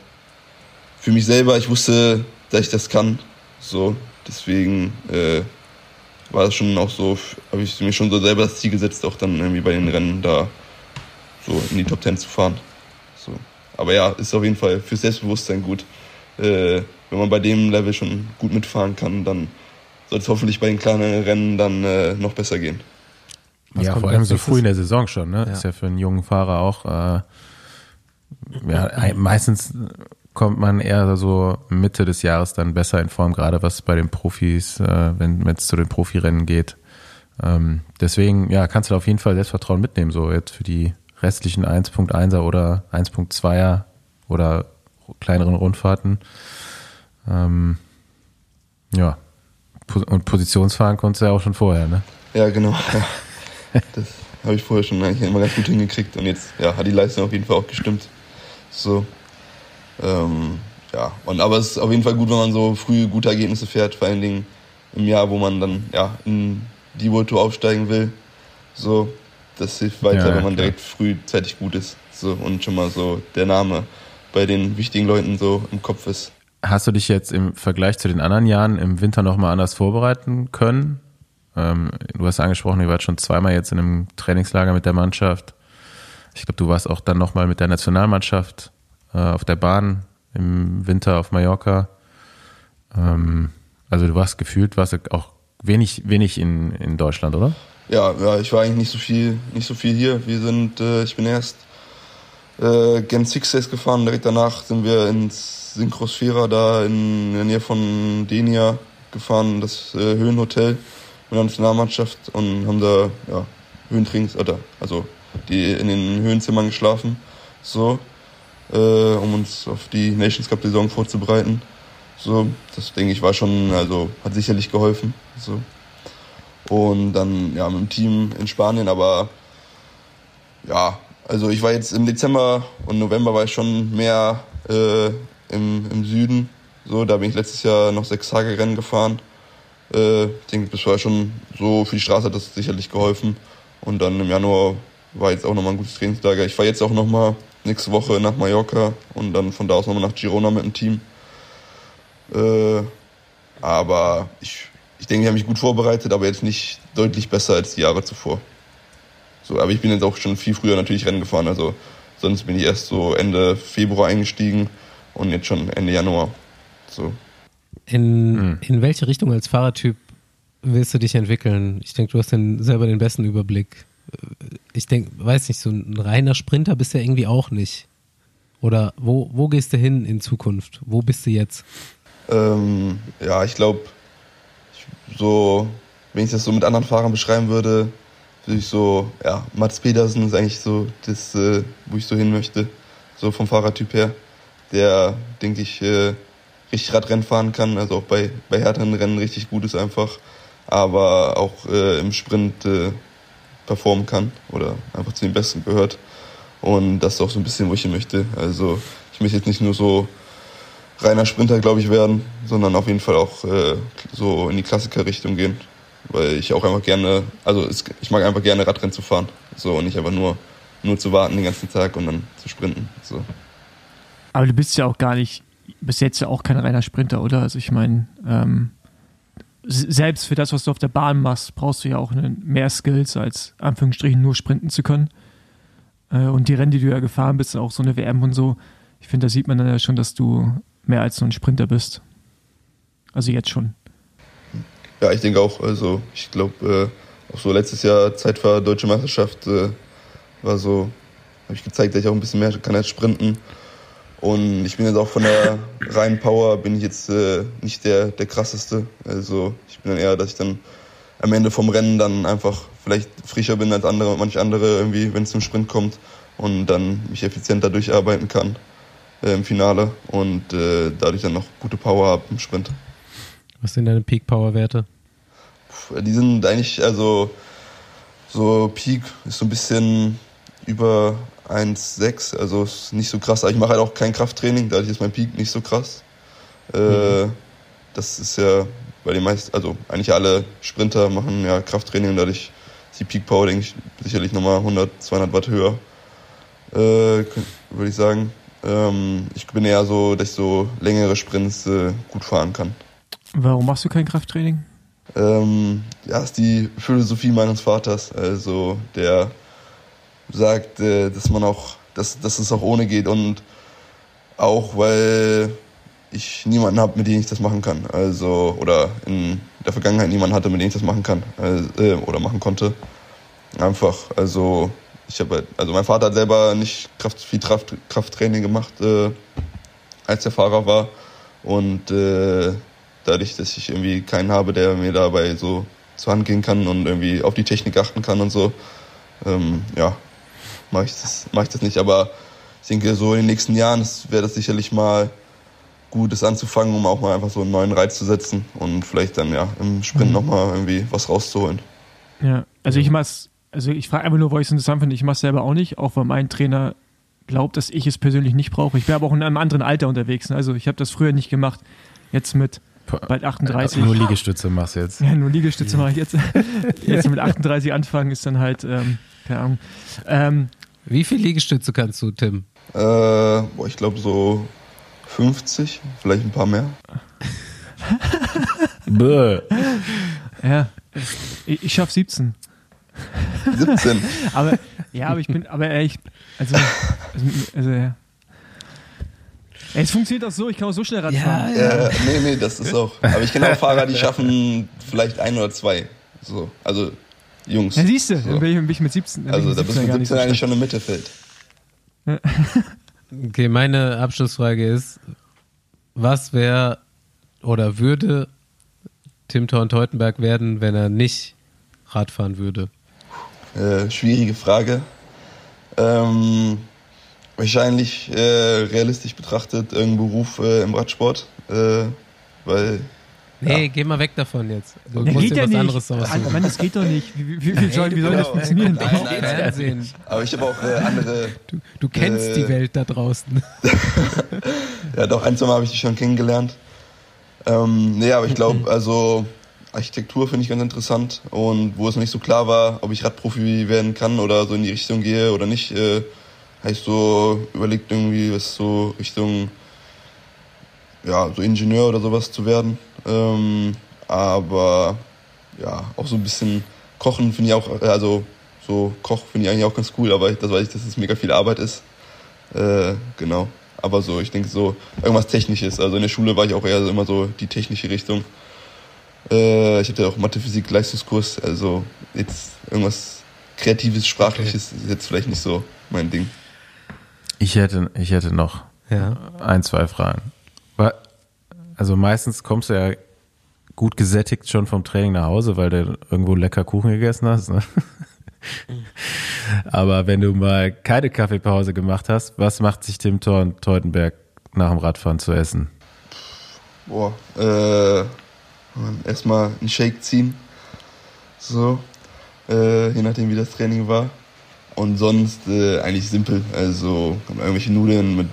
F: für mich selber, ich wusste, dass ich das kann. So, deswegen äh, war es schon auch so, habe ich mir schon so selber das Ziel gesetzt, auch dann irgendwie bei den Rennen da so in die Top 10 zu fahren. So. Aber ja, ist auf jeden Fall für Selbstbewusstsein gut. Äh, wenn man bei dem Level schon gut mitfahren kann, dann soll es hoffentlich bei den kleinen Rennen dann äh, noch besser gehen.
C: Was ja, vor allem so früh in der Saison schon, ne? Ja. Ist ja für einen jungen Fahrer auch äh, ja, meistens kommt man eher so Mitte des Jahres dann besser in Form, gerade was bei den Profis, äh, wenn es zu den Profirennen geht. Ähm, deswegen, ja, kannst du da auf jeden Fall Selbstvertrauen mitnehmen, so jetzt für die restlichen 1.1er oder 1.2er oder kleineren Rundfahrten. Ähm, ja, und Positionsfahren konntest du ja auch schon vorher, ne?
F: Ja, genau. Ja. Das habe ich vorher schon eigentlich immer ganz gut hingekriegt und jetzt ja, hat die Leistung auf jeden Fall auch gestimmt. So. Ähm, ja, und, aber es ist auf jeden Fall gut, wenn man so früh gute Ergebnisse fährt, vor allen Dingen im Jahr, wo man dann ja, in die World Tour aufsteigen will. So, das hilft weiter, ja, wenn man direkt frühzeitig gut ist so, und schon mal so der Name bei den wichtigen Leuten so im Kopf ist.
C: Hast du dich jetzt im Vergleich zu den anderen Jahren im Winter nochmal anders vorbereiten können? Ähm, du hast angesprochen, ihr wart schon zweimal jetzt in einem Trainingslager mit der Mannschaft. Ich glaube, du warst auch dann nochmal mit der Nationalmannschaft äh, auf der Bahn im Winter auf Mallorca. Ähm, also du warst gefühlt, warst auch wenig, wenig in, in Deutschland, oder?
F: Ja, ja, ich war eigentlich nicht so viel, nicht so viel hier. Wir sind, äh, ich bin erst äh, Gen 6 Days gefahren, direkt danach sind wir ins Synchrosphära da in der Nähe von Denia gefahren, das äh, Höhenhotel mit der Nationalmannschaft und haben da ja, Höhentrainings, oder also die in den Höhenzimmern geschlafen, so, äh, um uns auf die Nations Cup Saison vorzubereiten. So, das denke ich war schon, also hat sicherlich geholfen. So. Und dann ja mit dem Team in Spanien, aber ja, also ich war jetzt im Dezember und November war ich schon mehr äh, im, im Süden. So, da bin ich letztes Jahr noch sechs Tage Rennen gefahren. Äh, ich denke, das war schon so für die Straße hat das sicherlich geholfen. Und dann im Januar war jetzt auch nochmal ein gutes Trainingslager. Ich fahre jetzt auch nochmal nächste Woche nach Mallorca und dann von da aus nochmal nach Girona mit dem Team. Äh, aber ich, ich denke, ich habe mich gut vorbereitet, aber jetzt nicht deutlich besser als die Jahre zuvor. So, aber ich bin jetzt auch schon viel früher natürlich Rennen gefahren. Also sonst bin ich erst so Ende Februar eingestiegen und jetzt schon Ende Januar. So.
A: In, hm. in welche Richtung als Fahrertyp willst du dich entwickeln? Ich denke, du hast den, selber den besten Überblick. Ich denke, weiß nicht, so ein reiner Sprinter bist du ja irgendwie auch nicht. Oder wo, wo gehst du hin in Zukunft? Wo bist du jetzt?
F: Ähm, ja, ich glaube, so, wenn ich das so mit anderen Fahrern beschreiben würde, würde ich so, ja, Mats Pedersen ist eigentlich so das, äh, wo ich so hin möchte, so vom Fahrertyp her, der, denke ich, äh, richtig Radrennen fahren kann, also auch bei, bei härteren Rennen richtig gut ist einfach, aber auch äh, im Sprint äh, performen kann oder einfach zu den Besten gehört. Und das ist auch so ein bisschen, wo ich hin möchte. Also ich möchte jetzt nicht nur so reiner Sprinter, glaube ich, werden, sondern auf jeden Fall auch äh, so in die Klassiker-Richtung gehen weil ich auch einfach gerne, also ich mag einfach gerne Radrennen zu fahren, so und nicht einfach nur nur zu warten den ganzen Tag und dann zu sprinten. So.
B: Aber du bist ja auch gar nicht bis jetzt ja auch kein reiner Sprinter, oder? Also ich meine, ähm, selbst für das, was du auf der Bahn machst, brauchst du ja auch mehr Skills, als Anführungsstrichen nur sprinten zu können. Äh, und die Rennen, die du ja gefahren bist, auch so eine WM und so, ich finde, da sieht man dann ja schon, dass du mehr als so ein Sprinter bist. Also jetzt schon.
F: Ja, ich denke auch. Also ich glaube, äh, auch so letztes Jahr Zeitfahr Deutsche Meisterschaft äh, war so, habe ich gezeigt, dass ich auch ein bisschen mehr kann als sprinten. Und ich bin jetzt auch von der reinen Power bin ich jetzt äh, nicht der, der krasseste. Also ich bin dann eher, dass ich dann am Ende vom Rennen dann einfach vielleicht frischer bin als andere, manche andere irgendwie, wenn es zum Sprint kommt und dann mich effizienter durcharbeiten kann äh, im Finale und äh, dadurch dann noch gute Power habe im Sprint.
A: Was sind deine Peak Power Werte?
F: Die sind eigentlich also so Peak ist so ein bisschen über 1,6, also ist nicht so krass. Aber ich mache halt auch kein Krafttraining, dadurch ist mein Peak nicht so krass. Äh, mhm. Das ist ja bei den meisten, also eigentlich alle Sprinter machen ja Krafttraining und dadurch ist die Peak Power, denke ich, sicherlich nochmal 100, 200 Watt höher, äh, würde ich sagen. Ähm, ich bin eher so, dass ich so längere Sprints äh, gut fahren kann.
B: Warum machst du kein Krafttraining?
F: Ähm, ja, ist die Philosophie meines Vaters. Also der sagt, äh, dass man auch, dass, dass es auch ohne geht und auch weil ich niemanden habe, mit dem ich das machen kann. Also oder in der Vergangenheit niemanden hatte, mit dem ich das machen kann äh, oder machen konnte. Einfach, also ich habe, also mein Vater hat selber nicht Kraft, viel Kraft, Krafttraining gemacht, äh, als der Fahrer war und äh, dadurch, dass ich irgendwie keinen habe, der mir dabei so zur Hand gehen kann und irgendwie auf die Technik achten kann und so, ähm, ja, mache ich, das, mach ich das nicht. Aber ich denke, so in den nächsten Jahren wäre das sicherlich mal gut, das anzufangen, um auch mal einfach so einen neuen Reiz zu setzen und vielleicht dann ja im Sprint mhm. nochmal irgendwie was rauszuholen.
B: Ja, also ich mach's, also ich frage einfach nur, weil ich es interessant finde, ich mache es selber auch nicht, auch weil mein Trainer glaubt, dass ich es persönlich nicht brauche. Ich bin aber auch in einem anderen Alter unterwegs. Ne? Also ich habe das früher nicht gemacht. Jetzt mit bald 38.
C: Nur Liegestütze machst du jetzt.
B: Ja, nur Liegestütze mache ich jetzt. jetzt mit 38 anfangen ist dann halt, ähm, keine Ahnung. Ähm,
A: wie viel Liegestütze kannst du, Tim?
F: Äh, boah, ich glaube so 50, vielleicht ein paar mehr.
C: Bäh.
B: Ja, ich, ich schaff 17.
F: 17.
B: aber ja, aber ich bin, aber ehrlich, also, also, also ja. Es funktioniert auch so, ich kann auch so schnell Rad fahren.
F: Ja, ja. nee, nee, das ist auch. Aber ich kenne auch Fahrer, die schaffen vielleicht ein oder zwei. So, also Jungs.
B: Ja, siehst du, so. dann bin ich mit 17.
F: Also da bist du mit 17 eigentlich schon im Mittelfeld.
A: okay, meine Abschlussfrage ist, was wäre oder würde Tim Thorn-Teutenberg werden, wenn er nicht Radfahren würde?
F: Äh, schwierige Frage. Ähm, wahrscheinlich äh, realistisch betrachtet irgendein Beruf äh, im Radsport, äh, weil
A: Nee, ja. geh mal weg davon jetzt.
B: Du ja, musst dir ja was nicht. anderes aussuchen. Mann, das geht doch nicht. Wie, wie, wie, soll, wie soll das funktionieren? Nein,
F: nein, Fernsehen. Aber ich habe auch äh, andere.
A: Du, du kennst äh, die Welt da draußen.
F: ja, doch, ein, zwei Mal habe ich die schon kennengelernt. Ähm, nee, aber ich glaube, also Architektur finde ich ganz interessant. Und wo es noch nicht so klar war, ob ich Radprofi werden kann oder so in die Richtung gehe oder nicht, äh, habe ich so überlegt, irgendwie was so Richtung ja, so Ingenieur oder sowas zu werden. Ähm, aber ja, auch so ein bisschen Kochen finde ich auch, also so Koch finde ich eigentlich auch ganz cool, aber das weiß ich, dass es mega viel Arbeit ist. Äh, genau. Aber so, ich denke so, irgendwas Technisches. Also in der Schule war ich auch eher immer so die technische Richtung. Äh, ich hatte auch Mathe, Physik, Leistungskurs. Also jetzt irgendwas Kreatives, Sprachliches okay. ist jetzt vielleicht nicht so mein Ding.
C: Ich hätte, ich hätte noch ja. ein, zwei Fragen. Also meistens kommst du ja gut gesättigt schon vom Training nach Hause, weil du irgendwo lecker Kuchen gegessen hast. Ne? Aber wenn du mal keine Kaffeepause gemacht hast, was macht sich Tim Teutenberg nach dem Radfahren zu essen?
F: Boah, äh, erstmal einen Shake ziehen. So, äh, je nachdem wie das Training war. Und sonst äh, eigentlich simpel. Also irgendwelche Nudeln mit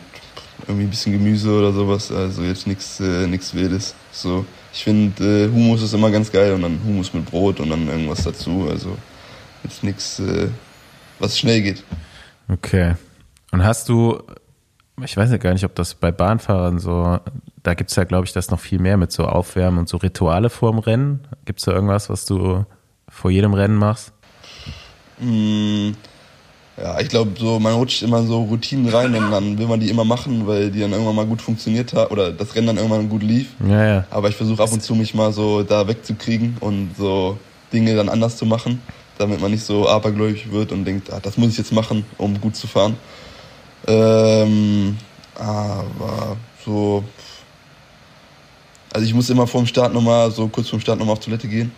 F: irgendwie ein bisschen Gemüse oder sowas. Also jetzt nichts äh, nix Wildes. So, ich finde äh, Hummus ist immer ganz geil und dann Hummus mit Brot und dann irgendwas dazu. Also jetzt nichts, äh, was schnell geht.
C: Okay. Und hast du ich weiß ja gar nicht, ob das bei Bahnfahrern so, da gibt es ja, glaube ich, das noch viel mehr mit so Aufwärmen und so Rituale vorm Rennen. Gibt es da irgendwas, was du vor jedem Rennen machst?
F: Mm, ja, ich glaube, so, man rutscht immer so Routinen rein und dann will man die immer machen, weil die dann irgendwann mal gut funktioniert hat oder das Rennen dann irgendwann gut lief.
C: Ja, ja.
F: Aber ich versuche ab und zu mich mal so da wegzukriegen und so Dinge dann anders zu machen, damit man nicht so abergläubig wird und denkt, ah, das muss ich jetzt machen, um gut zu fahren. Ähm, aber so. Also ich muss immer vorm Start nochmal, so kurz vorm Start nochmal auf Toilette gehen.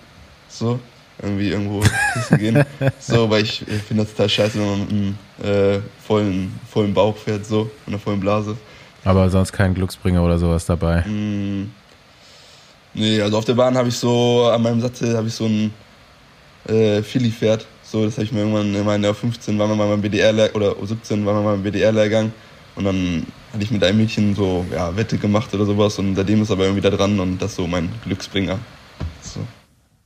F: So. Irgendwie irgendwo pissen gehen. So, weil ich, ich finde das total scheiße, wenn man mit einem äh, vollen, vollen Bauch fährt, so, mit einer vollen Blase.
C: Aber sonst kein Glücksbringer oder sowas dabei.
F: Mm, nee, also auf der Bahn habe ich so, an meinem Sattel habe ich so ein äh, Philly-Pferd. So, das habe ich mir irgendwann, in der 15 waren wir mal beim BDR oder 17 waren wir mal beim BDR-Lehrgang und dann hatte ich mit einem Mädchen so, ja, Wette gemacht oder sowas und seitdem ist aber irgendwie da dran und das ist so mein Glücksbringer.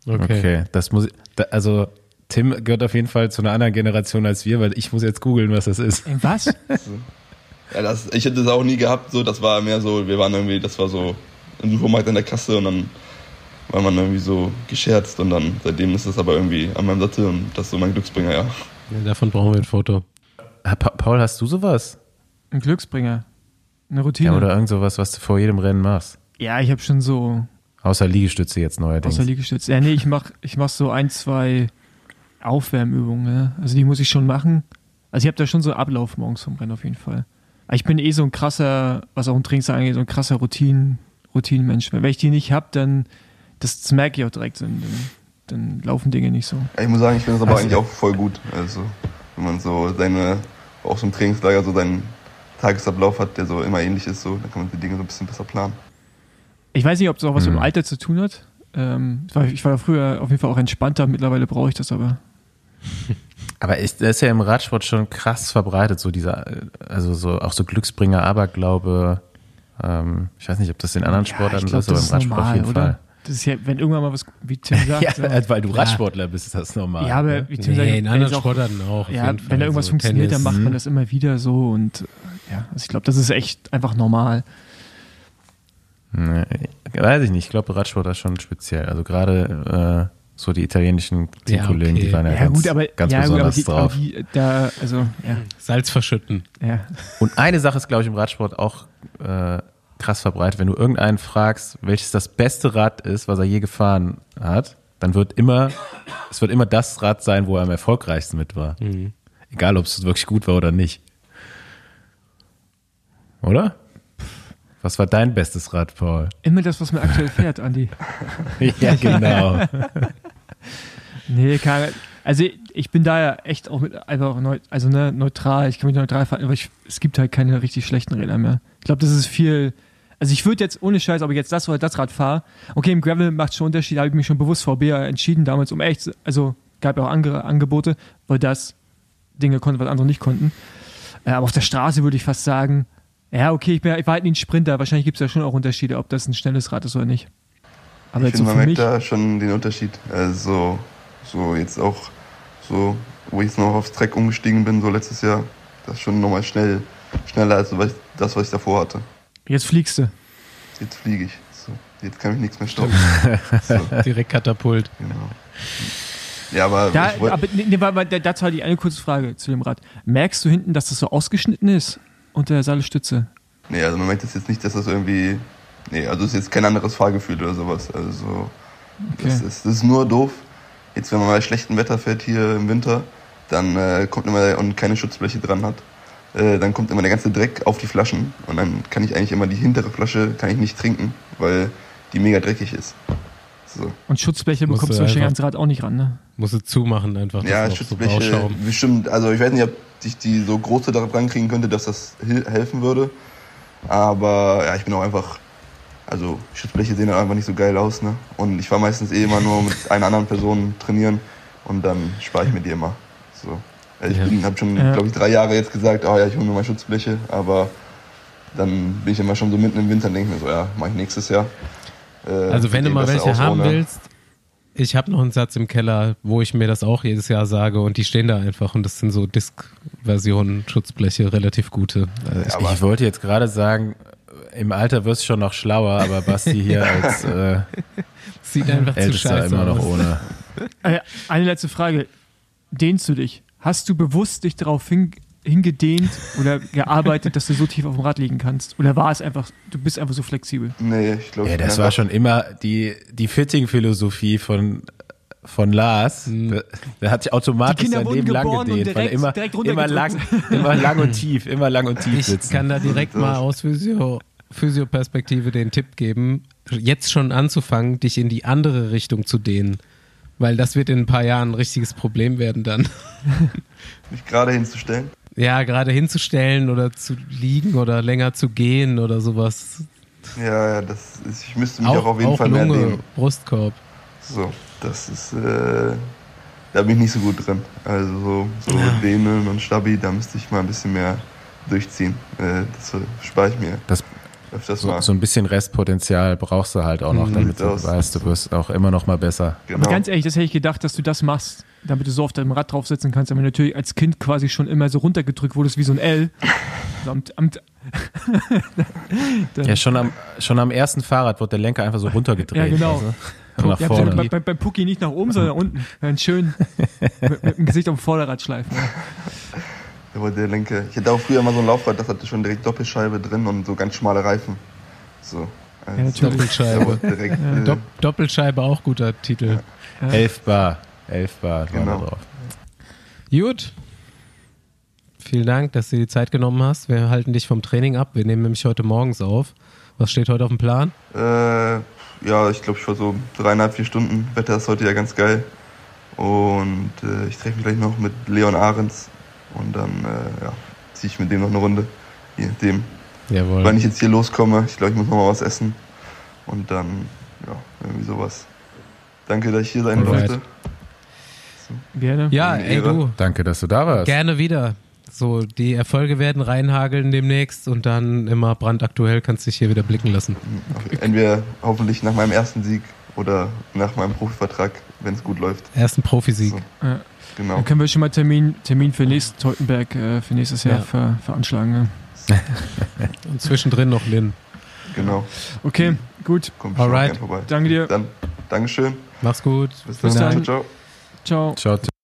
C: Okay.
A: Okay.
C: das muss, da, also Tim gehört auf jeden Fall zu einer anderen Generation als wir, weil ich muss jetzt googeln, was das ist.
B: Ey, Was?
F: Ja, das, ich hätte das auch nie gehabt, so, das war mehr so, wir waren irgendwie, das war so im Supermarkt in der Kasse und dann war man irgendwie so gescherzt und dann seitdem ist das aber irgendwie an meinem Sattel und das ist so mein Glücksbringer, ja.
A: Ja, davon brauchen wir ein Foto.
C: Ah, Pa- Paul, hast du sowas?
B: Ein Glücksbringer. Eine Routine.
C: Ja, oder irgend sowas, was du vor jedem Rennen machst?
B: Ja, ich habe schon so
C: Außer Liegestütze jetzt neuerdings.
B: außer Liegestütz. Ja, nee, ich mach, ich mach so ein, zwei Aufwärmübungen. Ja. Also die muss ich schon machen. Also ich habe da schon so Ablauf morgens vom Rennen auf jeden Fall. Aber ich bin eh so ein krasser, was auch ein Trainingstag angeht, so ein krasser Routinen, Routinenmensch. Wenn ich die nicht habe, dann das, das merke ich auch direkt. Dann, dann, dann laufen Dinge nicht so.
F: Ich muss sagen, ich finde das aber
C: Also-
F: eigentlich auch voll gut. Also, wenn man so seine, auch so im Trainingslager so seinen Tagesablauf hat, der so immer ähnlich ist, so, dann kann man die Dinge so ein bisschen besser planen.
B: Ich weiß nicht, ob es auch was mit
C: Hm.
B: dem Alter zu tun hat. Ähm, ich, war, ich war früher auf jeden Fall auch entspannter. Mittlerweile brauche ich das aber.
C: Aber ich, das ist ja im Radsport schon krass verbreitet, so dieser, äh, also so auch so Glücksbringer, Aberglaube. Ähm, ich weiß nicht, ob das in anderen Sportarten
B: glaub,
C: so ist, aber im Radsport auf jeden Fall.
B: Das ist ja, wenn irgendwann mal was, wie Tim sagt,
C: Ja,
B: so,
C: weil du
A: Ja.
C: Radsportler bist, ist das normal.
B: ja, aber
C: ne?
B: wie Tim sagt,
A: Nee, in
B: wenn
A: anderen
B: auch-
A: Sportarten auch. auf
B: Ja, wenn
A: Fall.
B: da irgendwas
A: So
B: funktioniert, dann
A: Tennis.
B: macht man
C: Mhm.
B: das immer wieder so und äh, ja, also ich glaube, das ist echt einfach normal.
C: Nee, weiß ich nicht. Ich glaube, Radsport ist schon speziell. Also gerade äh, so die italienischen
A: Ja,
C: Teamkollegen,
A: okay.
C: die waren ja,
B: Ja,
C: ganz,
B: gut, aber,
C: ganz
B: ja, gut, aber,
C: besonders
B: die, aber
C: drauf.
B: die, da, also, ja,
A: Salz verschütten.
B: ja.
C: Und eine Sache ist, glaube ich, im Radsport auch äh, krass verbreitet. Wenn du irgendeinen fragst, welches das beste Rad ist, was er je gefahren hat, dann wird immer, es wird immer das Rad sein, wo er am erfolgreichsten mit war.
A: Mhm.
C: Egal, ob es wirklich gut war oder nicht. Oder? Was war dein bestes Rad, Paul?
B: Immer das, was man aktuell fährt, Andi.
C: ja, genau.
B: Nee, keine, also ich bin da ja echt auch mit einfach neu, also ne, neutral, ich kann mich neutral verhalten, aber ich, es gibt halt keine richtig schlechten Räder mehr. Ich glaube, das ist viel, also ich würde jetzt ohne Scheiß, ob ich jetzt das oder das Rad fahre, okay, im Gravel macht schon Unterschied, habe ich mich schon bewusst VB entschieden damals, um echt, also gab ja auch andere Angebote, weil das Dinge konnte, was andere nicht konnten. Äh, aber auf der Straße würde ich fast sagen, ja, okay, ich, bin, ich war halt nie ein Sprinter, wahrscheinlich gibt es ja schon auch Unterschiede, ob das ein schnelles Rad ist oder nicht. Aber
F: ich
B: jetzt so
F: finde,
B: für
F: man merkt da schon den Unterschied. Also, so jetzt auch, so, wo ich jetzt noch aufs Track umgestiegen bin, so letztes Jahr, das ist schon nochmal schnell, schneller als so das, was ich davor hatte.
B: jetzt fliegst du.
F: Jetzt fliege ich. So, jetzt kann mich nichts mehr stoppen. so,
A: Direkt Katapult.
F: genau. Ja, aber
B: Da, aber nee, dazu hatte ich eine kurze Frage zu dem Rad. Merkst du hinten, dass das so ausgeschnitten ist unter der Seilstütze?
F: Nee, also man merkt das jetzt nicht, dass das irgendwie. Nee, also es ist jetzt kein anderes Fahrgefühl oder sowas. Also das,
B: Okay.
F: ist, das ist nur doof. Jetzt, wenn man bei schlechtem Wetter fährt hier im Winter, dann äh, kommt immer und keine Schutzbleche dran hat, äh, dann kommt immer der ganze Dreck auf die Flaschen und dann kann ich eigentlich immer die hintere Flasche kann ich nicht trinken, weil die mega dreckig ist. So.
B: Und Schutzbleche bekommst
A: du
B: du wahrscheinlich
A: einfach-
B: ans Rad auch nicht ran, ne?
A: Musst du zumachen einfach. das
F: Ja,
A: so
F: Schutzbleche
A: Bauschaum.
F: bestimmt. Also ich weiß nicht, ob ich die so große darauf rankriegen könnte, dass das helfen würde. Aber ja, ich bin auch einfach. Also Schutzbleche sehen dann einfach nicht so geil aus, ne? Und ich fahre meistens eh immer nur mit einer anderen Person trainieren und dann spare ich mir die immer. So. Also ich
A: Ja.
F: habe schon,
B: Ja.
F: glaube ich, drei Jahre jetzt gesagt, oh ja, ich hole mir mal Schutzbleche, aber dann bin ich immer schon so mitten im Winter und denke mir so, ja, mache ich nächstes Jahr. Äh,
A: Also wenn du mal welche haben
F: ohne.
A: willst, ich habe noch einen Satz im Keller, wo ich mir das auch jedes Jahr sage und die stehen da einfach und das sind so Disk-Versionen, Schutzbleche, relativ gute. Äh,
C: ich, ich wollte jetzt gerade sagen, im Alter wirst du schon noch schlauer, aber Basti hier als äh,
A: Sieht einfach zu
C: Ältester
A: scheiße
C: immer noch
A: aus.
C: ohne.
B: Äh, Eine letzte Frage. Dehnst du dich? Hast du bewusst dich darauf hin, hingedehnt oder gearbeitet, dass du so tief auf dem Rad liegen kannst? Oder war es einfach, du bist einfach so flexibel?
F: Nee, ich glaube,
C: Ja, das war schon immer die, die Fitting-Philosophie von, von Lars. Der, der hat sich automatisch sein Leben lang gedehnt, weil er immer,
B: direkt
C: immer, lang, immer lang und tief, immer lang und tief
A: Ich
C: sitzen.
A: kann da direkt mal aus Physio, Physioperspektive den Tipp geben, jetzt schon anzufangen, dich in die andere Richtung zu dehnen. Weil das wird in ein paar Jahren ein richtiges Problem werden dann.
F: mich gerade hinzustellen.
A: Ja, gerade hinzustellen oder zu liegen oder länger zu gehen oder sowas.
F: Ja, ja, das ist, ich müsste mich auch, auf jeden Fall mehr
A: Lunge,
F: dehnen.
A: Brustkorb.
F: So, das ist, äh, da bin ich nicht so gut drin. Also so, so Dehnen und Stabi, da müsste ich mal ein bisschen mehr durchziehen. Äh, das spare ich mir
C: Das,
F: öfters
C: so,
F: mal.
C: so ein bisschen Restpotenzial brauchst du halt auch noch,
A: Mhm.
C: damit du weißt, du wirst auch immer noch mal besser.
F: genau.
B: Aber ganz ehrlich, das hätte ich gedacht, dass du das machst, damit du so auf deinem Rad draufsetzen kannst, aber natürlich als Kind quasi schon immer so runtergedrückt wurdest wie so ein L. So am, am,
C: ja, schon am, schon am ersten Fahrrad wurde der Lenker einfach so runtergedreht.
B: Ja, genau.
C: Also. Nach
B: ja,
C: vorne.
B: Bei, bei, Pucki nicht nach oben, sondern unten. Dann schön mit, mit, dem Gesicht auf dem Vorderrad schleifen. Ja.
F: aber der Lenker. Ich hatte auch früher mal so ein Laufrad, das hatte schon direkt Doppelscheibe drin und so ganz schmale Reifen. So.
B: Ja,
F: also
A: Doppelscheibe.
F: Direkt, ja.
A: äh, Doppelscheibe auch guter Titel.
C: Ja. Elfbar.
F: 11
C: war, genau. drauf.
A: Gut. Vielen Dank, dass du dir die Zeit genommen hast. Wir halten dich vom Training ab. Wir nehmen nämlich heute morgens auf. Was steht heute auf dem Plan?
F: Äh, ja, ich glaube, ich war so dreieinhalb, vier Stunden. Wetter ist heute ja ganz geil. Und äh, ich treffe mich gleich noch mit Leon Ahrens. Und dann äh, ja, ziehe ich mit dem noch eine Runde. Je nachdem,
A: Jawohl.
F: Wenn ich jetzt hier loskomme. Ich glaube, ich muss noch mal was essen. Und dann, ja, irgendwie sowas. Danke, dass ich hier sein
A: Alright.
F: durfte.
B: Gerne.
A: Ja, ey du,
C: Danke, dass du da warst.
A: gerne wieder. So, die Erfolge werden reinhageln demnächst und dann immer brandaktuell kannst du dich hier wieder blicken lassen.
F: Entweder hoffentlich nach meinem ersten Sieg oder nach meinem Profivertrag, wenn es gut läuft.
A: Ersten Profisieg.
F: So.
B: Ja.
F: Genau.
B: Dann können wir schon mal Termin, Termin für nächstes Teutenberg äh, für nächstes Jahr
A: Ja.
B: ver, veranschlagen. Ja.
A: Und zwischendrin noch Lin.
F: Genau.
B: Okay, gut.
F: Kommt schon
A: Alright.
F: vorbei.
B: Danke dir.
F: Dann, Dankeschön.
A: Mach's gut.
F: Bis
B: Bis
F: dann.
B: dann.
F: Ciao, ciao.
B: Ciao.
C: Ciao.